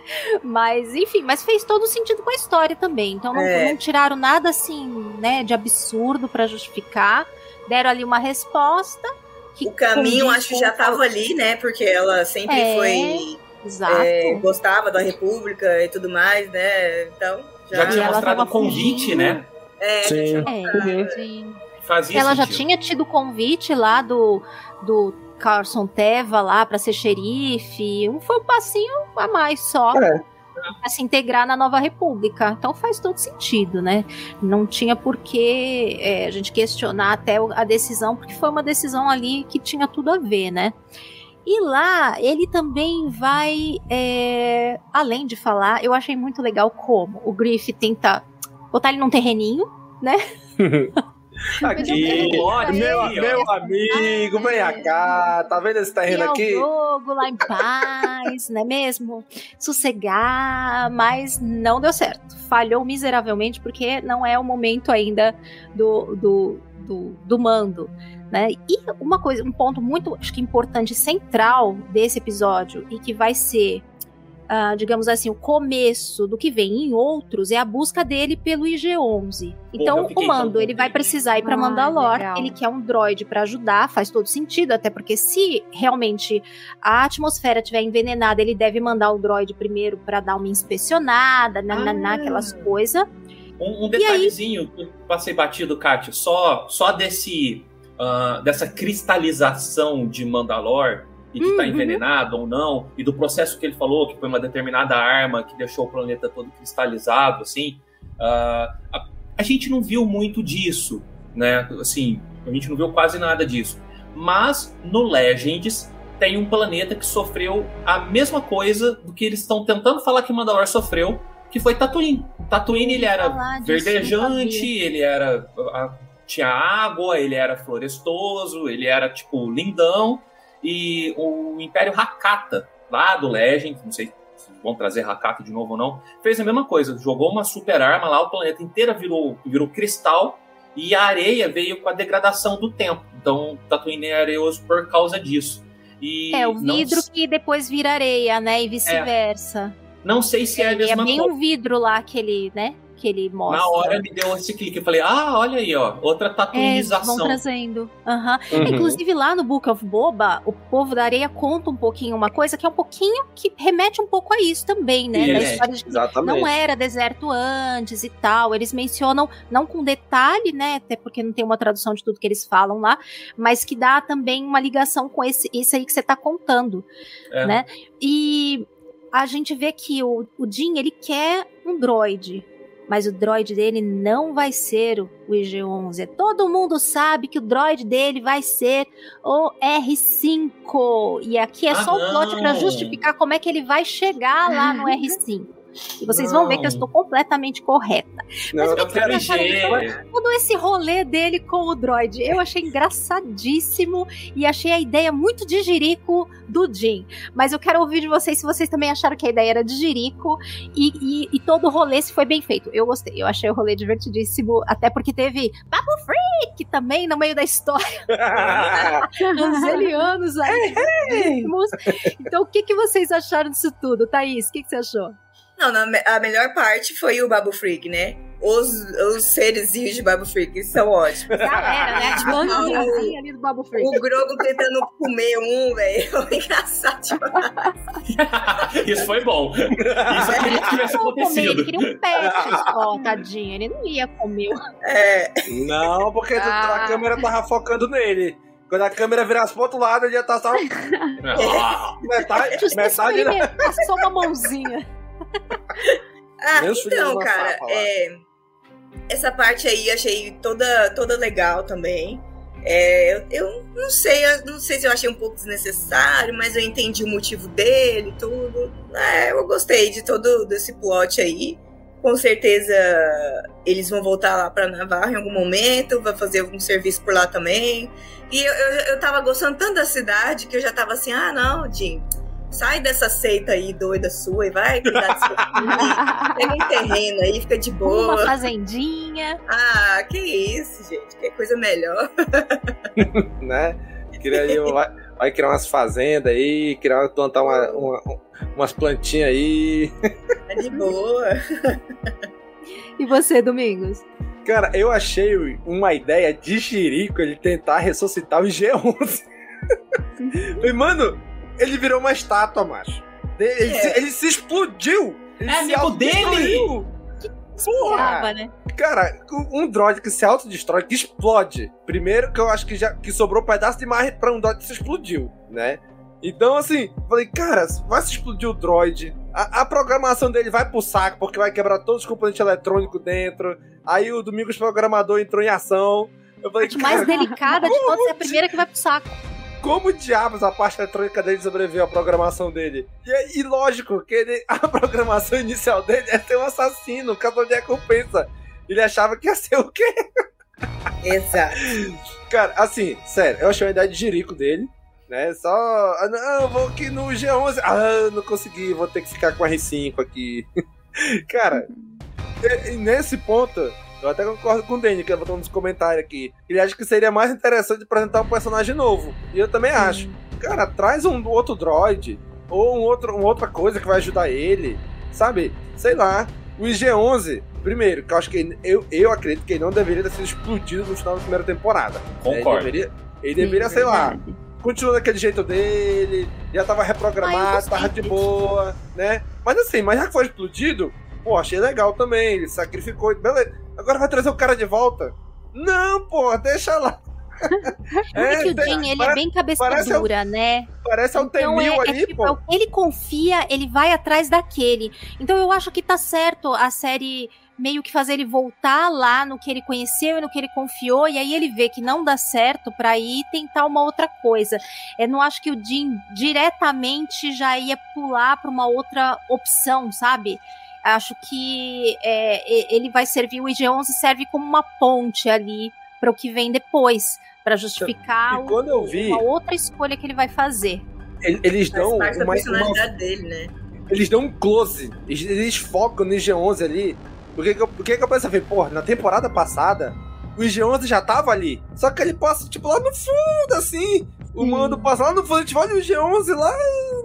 [SPEAKER 1] Mas, enfim, mas fez todo sentido com a história também. Então não,
[SPEAKER 4] É.
[SPEAKER 1] não tiraram nada assim, né, de absurdo pra justificar. Deram ali uma resposta. Que
[SPEAKER 4] O caminho acho que já
[SPEAKER 1] o-
[SPEAKER 4] tava ali, né? Porque ela sempre
[SPEAKER 1] É,
[SPEAKER 4] foi.
[SPEAKER 1] Exato.
[SPEAKER 4] é, gostava da República e tudo mais, né? Então.
[SPEAKER 3] Já tinha
[SPEAKER 1] ela
[SPEAKER 3] mostrado um convite,
[SPEAKER 1] fugindo.
[SPEAKER 3] né?
[SPEAKER 4] É,
[SPEAKER 2] Sim.
[SPEAKER 1] É, sim.
[SPEAKER 3] Fazia
[SPEAKER 1] Ela já
[SPEAKER 3] sentido.
[SPEAKER 1] tinha tido convite lá do, do Carson Teva lá pra ser xerife. Um foi um passinho a mais só.
[SPEAKER 2] É.
[SPEAKER 1] Pra se integrar na nova república. Então faz todo sentido, né? Não tinha por que é, a gente questionar até a decisão, porque foi uma decisão ali que tinha tudo a ver, né? E lá ele também vai, é, além de falar, eu achei muito legal como o Griff tenta botar ele num terreninho, né?
[SPEAKER 2] Aqui, meu,
[SPEAKER 1] aí, ó.
[SPEAKER 2] meu amigo, vem cá. Tá vendo esse terreno
[SPEAKER 1] ao
[SPEAKER 2] aqui?
[SPEAKER 1] jogo lá em paz, não é mesmo? Sossegar, mas não deu certo. Falhou miseravelmente porque não é o momento ainda do, do, do, do mando. Né? E uma coisa, um ponto muito acho que importante, central desse episódio, e que vai ser uh, digamos assim, o começo do que vem em outros é a busca dele pelo IG-11. Então, o Mando, ele vai precisar ir para
[SPEAKER 5] Ah,
[SPEAKER 1] Mandalor,
[SPEAKER 5] legal.
[SPEAKER 1] ele quer um droid para ajudar, faz todo sentido, até porque se realmente a atmosfera estiver envenenada, ele deve mandar o droid primeiro para dar uma inspecionada, na, na, na, aquelas coisas.
[SPEAKER 3] Um, um detalhezinho que eu passei batido, Kátia, só, só desse, ah, dessa cristalização de Mandalor e que tá
[SPEAKER 1] Uhum.
[SPEAKER 3] envenenado ou não, e do processo que ele falou, que foi uma determinada arma que deixou o planeta todo cristalizado, assim, ah, a, a gente não viu muito disso, né? Assim, a gente não viu quase nada disso. Mas no Legends tem um planeta que sofreu a mesma coisa do que eles estão tentando falar que Mandalor sofreu, que foi Tatooine. Tatooine ele era verdejante, ele era a- tinha água, ele era florestoso, ele era tipo lindão e o Império Hakata lá do Legend, não sei se vão trazer Hakata de novo ou não, fez a mesma coisa, jogou uma super arma lá, o planeta inteiro virou virou cristal e a areia veio com a degradação do tempo. Então Tatooine é areoso por causa disso. E
[SPEAKER 1] É, o
[SPEAKER 3] não
[SPEAKER 1] vidro que depois vira areia, né? E vice-versa.
[SPEAKER 3] não sei se é a
[SPEAKER 1] É,
[SPEAKER 3] mesma
[SPEAKER 1] bem
[SPEAKER 3] coisa.
[SPEAKER 1] um vidro lá que ele, né? Que ele mostra.
[SPEAKER 3] Na hora me deu esse clique. Eu falei, ah, olha aí, ó, outra
[SPEAKER 1] É, vão
[SPEAKER 3] tatuinização.
[SPEAKER 1] trazendo. Aham.
[SPEAKER 3] Uhum.
[SPEAKER 1] Inclusive, lá no Book of Boba, o povo da areia conta um pouquinho uma coisa que é um pouquinho que remete um pouco a isso também, né? Da história de que
[SPEAKER 2] exatamente.
[SPEAKER 1] não era deserto antes e tal. Eles mencionam, não com detalhe, né? Até porque não tem uma tradução de tudo que eles falam lá, mas que dá também uma ligação com esse, esse aí que você tá contando,
[SPEAKER 3] É.
[SPEAKER 1] né? E a gente vê que o, o Jin, ele quer um droid. Mas o droid dele não vai ser o o IG-11. Todo mundo sabe que o droid dele vai ser o R5. E aqui é
[SPEAKER 8] Ah,
[SPEAKER 1] só o plot para justificar como é que ele vai chegar lá no R5. E vocês vão ver que eu estou completamente correta. Mas o que
[SPEAKER 3] eu
[SPEAKER 1] que
[SPEAKER 3] quero IG.
[SPEAKER 1] todo- esse rolê dele com o droid? Eu achei engraçadíssimo e achei a ideia muito de jirico do Jim. Mas eu quero ouvir de vocês se vocês também acharam que a ideia era de jirico e, e, e todo o rolê se foi bem feito. Eu gostei, eu achei o rolê divertidíssimo, até porque teve Babu Freak também no meio da história. Angelianos aí. Então, o que, que vocês acharam disso tudo? Thaís, o que, que você achou?
[SPEAKER 4] Não, na a melhor parte foi o Babu Freak, né? Os, os serezinhos de Babu Freak são ótimos.
[SPEAKER 1] Galera, né?
[SPEAKER 4] Tipo,
[SPEAKER 1] A
[SPEAKER 4] o,
[SPEAKER 1] bandinha ali do Babu Freak.
[SPEAKER 4] o Grogo tentando comer um, velho. Foi engraçado demais.
[SPEAKER 3] Isso foi bom. Isso eu queria que tivesse
[SPEAKER 1] Não comer,
[SPEAKER 3] acontecido.
[SPEAKER 1] ele queria um pet só, tadinho. Ele não ia comer.
[SPEAKER 4] É.
[SPEAKER 2] Não, porque
[SPEAKER 1] Ah.
[SPEAKER 2] a câmera tava focando nele. Quando a câmera virasse pro outro lado, ele ia estar só. metade, metade
[SPEAKER 1] Ele passou uma mãozinha.
[SPEAKER 4] Ah,
[SPEAKER 2] Meus filhos
[SPEAKER 4] então, cara, é, essa parte aí achei toda, toda legal também. É, eu, eu não sei, eu não sei se eu achei um pouco desnecessário, mas eu entendi o motivo dele e tudo. É, eu gostei de todo desse plot aí. Com certeza eles vão voltar lá pra Navarra em algum momento, vai fazer algum serviço por lá também. E eu, eu, eu tava gostando tanto da cidade que eu já tava assim, ah não, Jim, sai dessa seita aí doida sua e vai cuidar do seu filho. Pega um terreno aí, fica de boa.
[SPEAKER 1] Uma fazendinha.
[SPEAKER 4] Ah, que isso, gente. Que coisa melhor.
[SPEAKER 2] né? Queria aí, vai, vai criar umas fazendas aí, criar, plantar uma, uma- umas plantinhas aí.
[SPEAKER 4] Tá de boa.
[SPEAKER 1] E você, Domingos?
[SPEAKER 2] Cara, eu achei uma ideia de Jerico ele tentar ressuscitar o G11. e, mano, ele virou uma estátua, macho. Ele,
[SPEAKER 1] É.
[SPEAKER 2] se, ele se explodiu. Ele
[SPEAKER 3] É
[SPEAKER 2] se
[SPEAKER 3] amigo
[SPEAKER 2] autodestruiu. Porra!
[SPEAKER 1] Brava, né?
[SPEAKER 2] Cara, um droid que se autodestrói, que explode. Primeiro que eu acho que já que sobrou um pedaço de mais pra um droid que se explodiu, né? Então, assim, falei, cara, vai se explodir o droid. A, a programação dele vai pro saco, porque vai quebrar todos os componentes eletrônicos dentro. Aí o Domingos Programador entrou em ação. Eu falei,
[SPEAKER 1] A mais
[SPEAKER 2] cara,
[SPEAKER 1] delicada de todas é a primeira que vai pro saco.
[SPEAKER 2] Como diabos a parte eletrônica dele sobreviveu à programação dele? E, e lógico que ele- a programação inicial dele é ser um assassino, um caçador de recompensa. Ele achava que ia ser o quê?
[SPEAKER 4] Exato.
[SPEAKER 2] Cara, assim, sério, eu achei uma ideia de jirico dele, né? Só. Ah, não, vou aqui no G11. Ah, não consegui, vou ter que ficar com o R5 aqui. Cara, e nesse ponto, eu até concordo com o Danny, que ele botou nos comentários aqui. Ele acha que seria mais interessante apresentar um personagem novo. E eu também acho. Cara, traz um outro droid ou um outro, uma outra coisa que vai ajudar ele, sabe? Sei lá. O IG-11, primeiro, que eu acho que ele, eu, eu acredito que ele não deveria ter sido explodido no final da primeira temporada.
[SPEAKER 3] Concordo.
[SPEAKER 2] Ele deveria, ele deveria sei lá, continua daquele jeito dele, já tava reprogramado, tava de boa, né? Mas assim, mas já que foi explodido, pô, achei legal também, ele sacrificou, beleza. Agora vai trazer o cara de volta? Não, pô, deixa lá.
[SPEAKER 1] É, que o Jim, ele é bem cabeça dura, né?
[SPEAKER 2] Parece um
[SPEAKER 1] então,
[SPEAKER 2] temil
[SPEAKER 1] é,
[SPEAKER 2] ali,
[SPEAKER 1] é, tipo,
[SPEAKER 2] pô.
[SPEAKER 1] Ele confia, ele vai atrás daquele. Então eu acho que tá certo a série meio que fazer ele voltar lá no que ele conheceu e no que ele confiou, e aí ele vê que não dá certo para ir tentar uma outra coisa. Eu não acho que o Jim diretamente já ia pular para uma outra opção, sabe? Acho que é, ele vai servir, o IG-11 serve como uma ponte ali para o que vem depois, para justificar
[SPEAKER 2] E quando eu vi-
[SPEAKER 1] uma outra escolha que ele vai fazer.
[SPEAKER 2] Ele- Eles
[SPEAKER 4] Faz
[SPEAKER 2] dão
[SPEAKER 4] parte da
[SPEAKER 2] uma,
[SPEAKER 4] personalidade
[SPEAKER 2] uma-
[SPEAKER 4] dele, né?
[SPEAKER 2] eles dão um close, eles, eles focam no IG-11 ali. Porque que eu, porque que eu pensei, porra, na temporada passada, o IG-11 já tava ali. Só que ele passa, tipo, lá no fundo, assim. O mando passa lá no fundo, a gente olha o IG-11 lá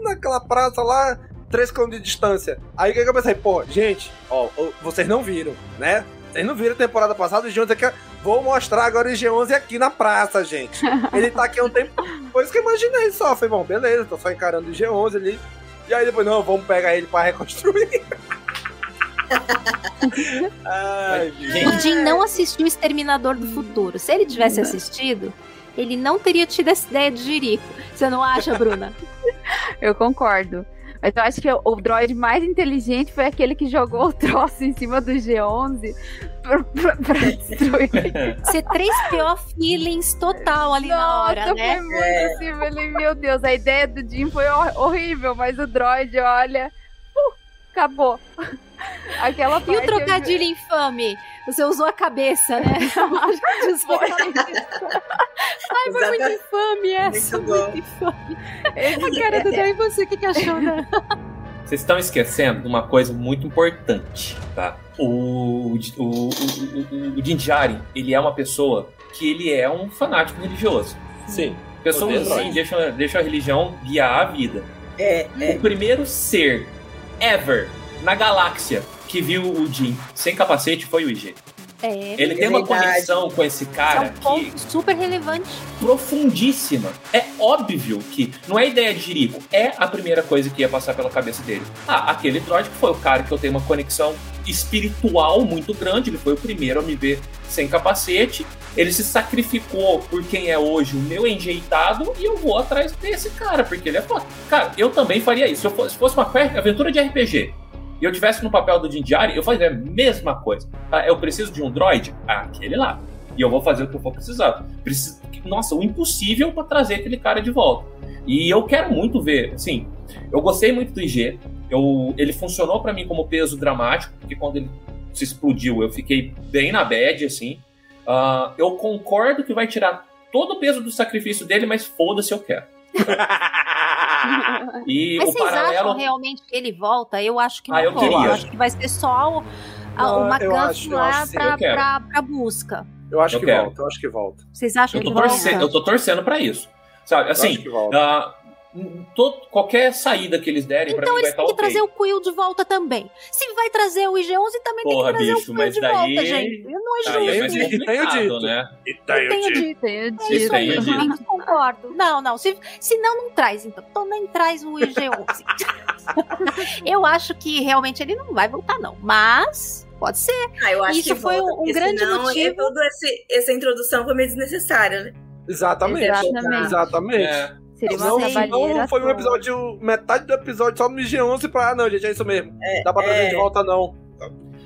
[SPEAKER 2] naquela praça lá, 3 km de distância. Aí o que eu pensei, pô, gente, ó, vocês não viram, né? Vocês não viram a temporada passada, o IG-11 aqui. Vou mostrar agora o IG-11 aqui na praça, gente. Ele tá aqui há um tempo. Foi isso que eu imaginei só. Falei, bom, beleza, tô só encarando o IG-11 ali. E aí depois, não, vamos pegar ele pra reconstruir. Ai,
[SPEAKER 1] O Jim não assistiu Exterminador do Futuro. Se ele tivesse assistido, ele não teria tido essa ideia de Jerico. Você não acha, Bruna?
[SPEAKER 5] Eu concordo. Mas eu acho que o droid mais inteligente foi aquele que jogou o troço em cima do G11 pra, pra, pra destruir.
[SPEAKER 1] C3PO feelings total ali na hora,
[SPEAKER 5] Nossa,
[SPEAKER 1] né?
[SPEAKER 5] foi muito assim, eu falei, meu Deus, a ideia do Jim foi hor- horrível, mas o droid, olha, uh, acabou. Aquela
[SPEAKER 1] E o trocadilho infame? Você usou a cabeça, né? Ai, foi muito infame essa.
[SPEAKER 4] Muito.
[SPEAKER 1] Muito infame. A cara do Dan e você, o que, que achou, né?
[SPEAKER 3] Vocês estão esquecendo de uma coisa muito importante, tá? O, o, o, o, o Din Djarin, ele é uma pessoa que ele é um fanático religioso.
[SPEAKER 2] Sim.
[SPEAKER 3] Pessoas
[SPEAKER 2] Odeio
[SPEAKER 3] assim deixam, deixam a religião guiar a vida.
[SPEAKER 4] É,
[SPEAKER 3] O primeiro ser ever na galáxia que viu o Jin sem capacete foi o IG.
[SPEAKER 1] É,
[SPEAKER 3] Ele tem uma conexão com esse cara
[SPEAKER 1] é um ponto super relevante.
[SPEAKER 3] profundíssima. É óbvio que não é ideia de Jirico, é a primeira coisa que ia passar pela cabeça dele. Ah, aquele droid que foi o cara que eu tenho uma conexão espiritual muito grande, ele foi o primeiro a me ver sem capacete. Ele se sacrificou por quem é hoje o meu enjeitado e eu vou atrás desse cara, porque ele é foda. Cara, eu também faria isso. Se, eu fosse, se fosse uma aventura de RPG e eu tivesse no papel do Din Djarin, eu faria a mesma coisa. Ah, eu preciso de um droid? Ah, aquele lá. E eu vou fazer o que eu for precisar. Preciso, nossa, o impossível para trazer aquele cara de volta. E eu quero muito ver, assim, eu gostei muito do IG. Eu, ele funcionou para mim como peso dramático, porque quando ele se explodiu, eu fiquei bem na bad, assim. Ah, eu concordo que vai tirar todo o peso do sacrifício dele, mas foda-se, eu quero. E
[SPEAKER 1] Mas
[SPEAKER 3] o
[SPEAKER 1] vocês
[SPEAKER 3] paralelo.
[SPEAKER 1] acham realmente que ele volta? Eu acho que não
[SPEAKER 3] Ah, eu queria.
[SPEAKER 1] Eu acho que vai ser só o, a,
[SPEAKER 2] Não,
[SPEAKER 1] uma gancho lá pra, pra, pra busca.
[SPEAKER 2] Eu acho
[SPEAKER 3] Eu
[SPEAKER 2] que
[SPEAKER 3] quero.
[SPEAKER 2] volta, eu acho que volta.
[SPEAKER 1] Vocês acham
[SPEAKER 3] Eu
[SPEAKER 1] que volta?
[SPEAKER 3] torcendo, eu tô torcendo pra isso. Sabe,
[SPEAKER 2] acho
[SPEAKER 3] assim,
[SPEAKER 2] que volta.
[SPEAKER 3] ah, todo, qualquer saída que eles derem pra
[SPEAKER 1] Então
[SPEAKER 3] mim vai
[SPEAKER 1] eles
[SPEAKER 3] estar
[SPEAKER 1] têm que trazer o Quill de volta também. Se vai trazer o IG-11, também
[SPEAKER 3] Porra,
[SPEAKER 1] tem que trazer
[SPEAKER 3] bicho,
[SPEAKER 1] o Quill de
[SPEAKER 3] daí-
[SPEAKER 1] volta, gente. Não é
[SPEAKER 3] Aí é
[SPEAKER 1] justo.
[SPEAKER 3] mais
[SPEAKER 2] Tenho dito.
[SPEAKER 3] né?
[SPEAKER 1] Eu tenho dito.
[SPEAKER 5] Tenho
[SPEAKER 1] É
[SPEAKER 5] dito.
[SPEAKER 1] isso aí,
[SPEAKER 3] dito.
[SPEAKER 1] gente, concordo. Não, não. Se, se não, não traz, então. Então nem traz o IG-11. eu acho que realmente ele não vai voltar, não. Mas pode ser.
[SPEAKER 4] Ah, eu acho
[SPEAKER 1] Isso
[SPEAKER 4] que
[SPEAKER 1] foi
[SPEAKER 4] volta,
[SPEAKER 1] um
[SPEAKER 4] porque
[SPEAKER 1] grande
[SPEAKER 4] senão
[SPEAKER 1] motivo.
[SPEAKER 4] É toda essa introdução foi meio desnecessária, né?
[SPEAKER 2] Exatamente.
[SPEAKER 5] Exatamente.
[SPEAKER 2] Exatamente.
[SPEAKER 3] É.
[SPEAKER 5] Seria uma
[SPEAKER 2] Não,
[SPEAKER 5] trabalheira
[SPEAKER 2] não foi um episódio, metade do episódio só no IG-11 pra. Ah, não, gente, é isso mesmo.
[SPEAKER 4] É,
[SPEAKER 2] Dá pra trazer
[SPEAKER 4] é.
[SPEAKER 2] de volta, não.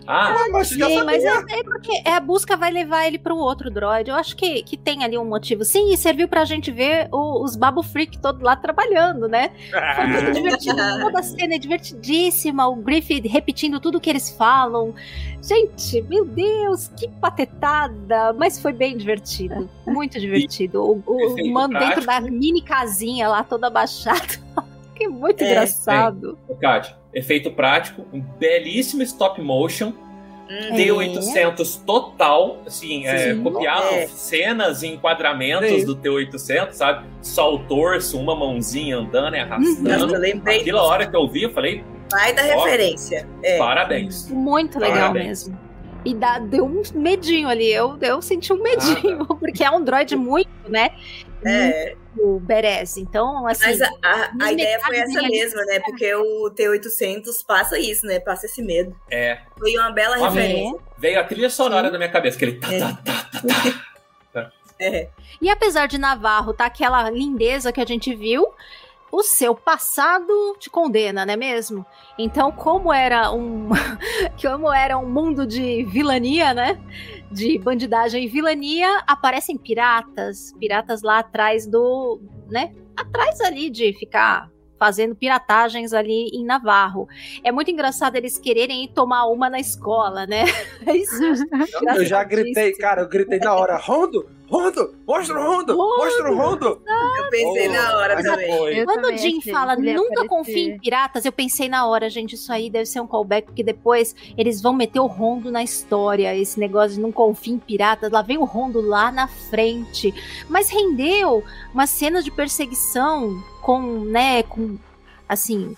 [SPEAKER 3] Ah,
[SPEAKER 2] Ah, mas
[SPEAKER 1] Sim, mas é, é porque é, a busca vai levar ele pro outro droid. Eu acho que, que tem ali um motivo. Sim, e serviu pra gente ver o- os Babo Freak todos lá trabalhando, né? Foi muito divertido. Toda a cena é divertidíssima. O Griffith repetindo tudo que eles falam. Gente, meu Deus, que patetada. Mas foi bem divertido. Muito divertido. O, o
[SPEAKER 3] Efeito
[SPEAKER 1] mano dentro da mini casinha lá, toda abaixada. que muito
[SPEAKER 4] É,
[SPEAKER 1] engraçado.
[SPEAKER 3] Kátia, efeito prático, um belíssimo stop motion. T800 total, assim, é, copiaram
[SPEAKER 4] É.
[SPEAKER 3] cenas e enquadramentos
[SPEAKER 2] Sim.
[SPEAKER 3] do T800, sabe? Só o torso, uma mãozinha andando e arrastando.
[SPEAKER 4] Nossa, lembrei
[SPEAKER 3] Aquilo, a hora que eu vi, eu falei,
[SPEAKER 4] Vai da
[SPEAKER 3] Ó,
[SPEAKER 4] referência. É.
[SPEAKER 3] parabéns.
[SPEAKER 1] Muito legal
[SPEAKER 3] Parabéns.
[SPEAKER 1] mesmo. E dá, deu um medinho ali. Eu, eu senti um medinho, porque é um droid muito, né?
[SPEAKER 4] É.
[SPEAKER 1] O Beres. Então, assim.
[SPEAKER 4] Mas a, a- a ideia foi essa mesma, né? Porque o T800 passa isso, né? Passa esse medo.
[SPEAKER 3] É.
[SPEAKER 4] Foi uma bela
[SPEAKER 3] Ó,
[SPEAKER 4] referência.
[SPEAKER 3] Veio a trilha sonora da minha cabeça, aquele tá, tá, tá, tá, tá.
[SPEAKER 4] É.
[SPEAKER 1] E apesar de Navarro tá aquela lindeza que a gente viu, o seu passado te condena, não é mesmo? Então, como era um como era um mundo de vilania, né? De bandidagem e vilania, aparecem piratas, piratas lá atrás do, né? Atrás ali de ficar fazendo piratagens ali em Navarro. É muito engraçado eles quererem ir tomar uma na escola, né? Isso
[SPEAKER 2] Eu já gritei, cara, eu gritei na hora, Rondo, Rondo, mostra o Rondo, mostra o Rondo.
[SPEAKER 4] Eu pensei na hora também.
[SPEAKER 1] Quando o Jim fala nunca confie em piratas, eu pensei na hora, gente, isso aí deve ser um callback, porque depois eles vão meter o Rondo na história, esse negócio de não confie em piratas, lá vem o Rondo lá na frente. Mas rendeu umas cenas de perseguição com, né, com assim,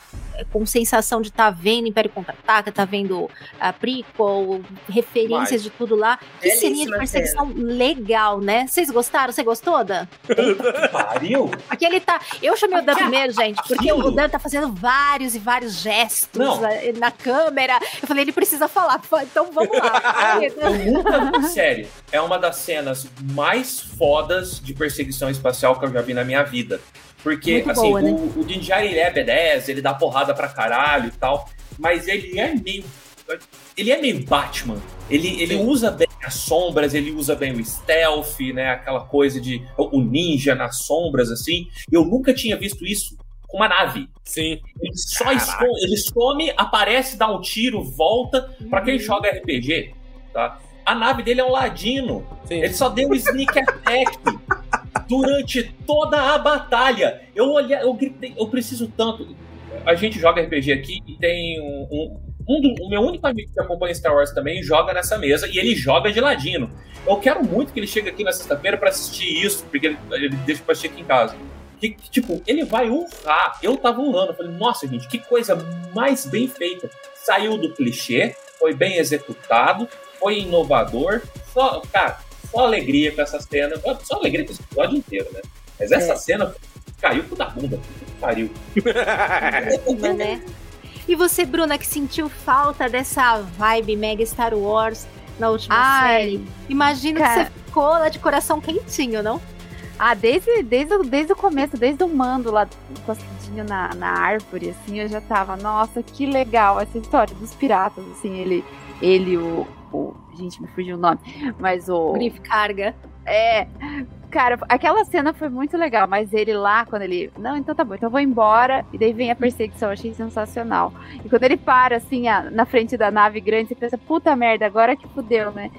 [SPEAKER 1] com sensação de estar vendo Império Contra-Ataca, tá vendo a prequel, referências
[SPEAKER 2] Mas-
[SPEAKER 1] de tudo lá. Que
[SPEAKER 4] Belíssima
[SPEAKER 1] ceninha de perseguição legal, né? Vocês gostaram? Você gostou, Dan?
[SPEAKER 3] Pariu!
[SPEAKER 1] Porque ele tá. Eu chamei o Dan primeiro, gente, porque
[SPEAKER 3] Aquilo.
[SPEAKER 1] o Dan tá fazendo vários e vários gestos na, na câmera. Eu falei, ele precisa falar. Então vamos lá.
[SPEAKER 3] Nunca, sério, é uma das cenas mais fodas de perseguição espacial que eu já vi na minha vida. Porque,
[SPEAKER 1] Muito
[SPEAKER 3] assim,
[SPEAKER 1] boa, né?
[SPEAKER 3] o, o Din Djarin, ele é B10, ele dá porrada pra caralho e tal, mas ele é meio... Ele é meio Batman. Ele, ele usa bem as sombras, ele usa bem o stealth, né? Aquela coisa de... O ninja nas sombras, assim. Eu nunca tinha visto isso com uma nave.
[SPEAKER 2] Sim.
[SPEAKER 3] Ele só esconde, ele some, aparece, dá um tiro, volta. Pra quem joga RPG, tá? A nave dele é um ladino.
[SPEAKER 2] Sim.
[SPEAKER 3] Ele só deu sneak attack durante toda a batalha. Eu olhei, eu gritei, eu preciso tanto. A gente joga RPG aqui e tem um. um, um do- o meu único amigo que acompanha Star Wars também joga nessa mesa e ele joga de ladino. Eu quero muito que ele chegue aqui na sexta-feira pra assistir isso, porque ele, ele deixa pra assistir aqui em casa. Que, que, tipo, ele vai honrar. Eu tava honrando. Eu falei, nossa, gente, que coisa mais bem feita. Saiu do clichê, foi bem executado, foi inovador. Só, cara, só alegria com essa cena. Só alegria com esse episódio inteiro, né? Mas essa
[SPEAKER 4] É.
[SPEAKER 3] cena caiu pro da bunda. que Pariu.
[SPEAKER 1] Né? E você, Bruna, que sentiu falta dessa vibe mega Star Wars na última
[SPEAKER 5] Ai,
[SPEAKER 1] série? Imagino que
[SPEAKER 5] cara.
[SPEAKER 1] você ficou lá de coração quentinho, não?
[SPEAKER 5] Ah, desde, desde, o- desde o começo, desde o mando lá encostadinho na, na árvore, assim, eu já tava, nossa, que legal essa história dos piratas, assim, ele, ele, o, o gente, me fugiu o nome, mas o...
[SPEAKER 1] Griff carga.
[SPEAKER 5] É, cara, aquela cena foi muito legal, mas ele lá, quando ele, não, então tá bom, então eu vou embora, e daí vem a perseguição, eu achei sensacional. E quando ele para, assim, a- na frente da nave grande, você pensa, puta merda, agora que fudeu, né?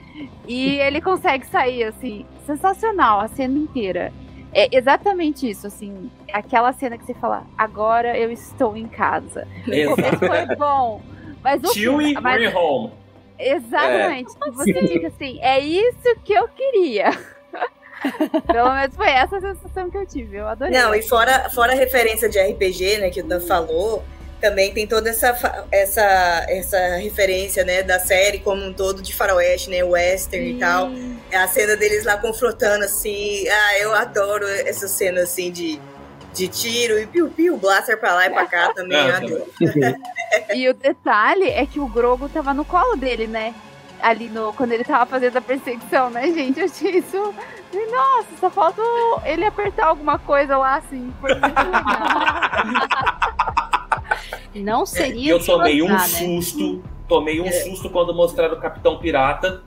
[SPEAKER 5] E ele consegue sair, assim, sensacional, a cena inteira. É exatamente isso, assim, aquela cena que você fala, agora eu estou em casa. O começo foi bom, mas o
[SPEAKER 3] Chewie,
[SPEAKER 5] mas-
[SPEAKER 3] bring home.
[SPEAKER 5] Exatamente. E Você fica assim, é isso que eu queria. Pelo menos foi essa a sensação que eu tive. Eu adorei.
[SPEAKER 4] Não, e fora, fora a referência de RPG, né, que o Dan falou, também tem toda essa, essa, essa referência, né, da série como um todo de faroeste, né, western e tal. A cena deles lá confrontando, assim, ah, eu adoro essa cena, assim, de, de tiro e piu-piu, blaster pra lá e pra cá também, eu adoro.
[SPEAKER 5] E o detalhe é que o Grogo tava no colo dele, né? Ali no, quando ele tava fazendo a perseguição, né, gente? Eu achei isso. Nossa, só falta ele apertar alguma coisa lá, assim.
[SPEAKER 1] Não seria
[SPEAKER 3] Eu
[SPEAKER 1] de
[SPEAKER 3] tomei um
[SPEAKER 1] né?
[SPEAKER 3] susto, tomei um
[SPEAKER 4] É.
[SPEAKER 3] susto quando mostraram o Capitão Pirata.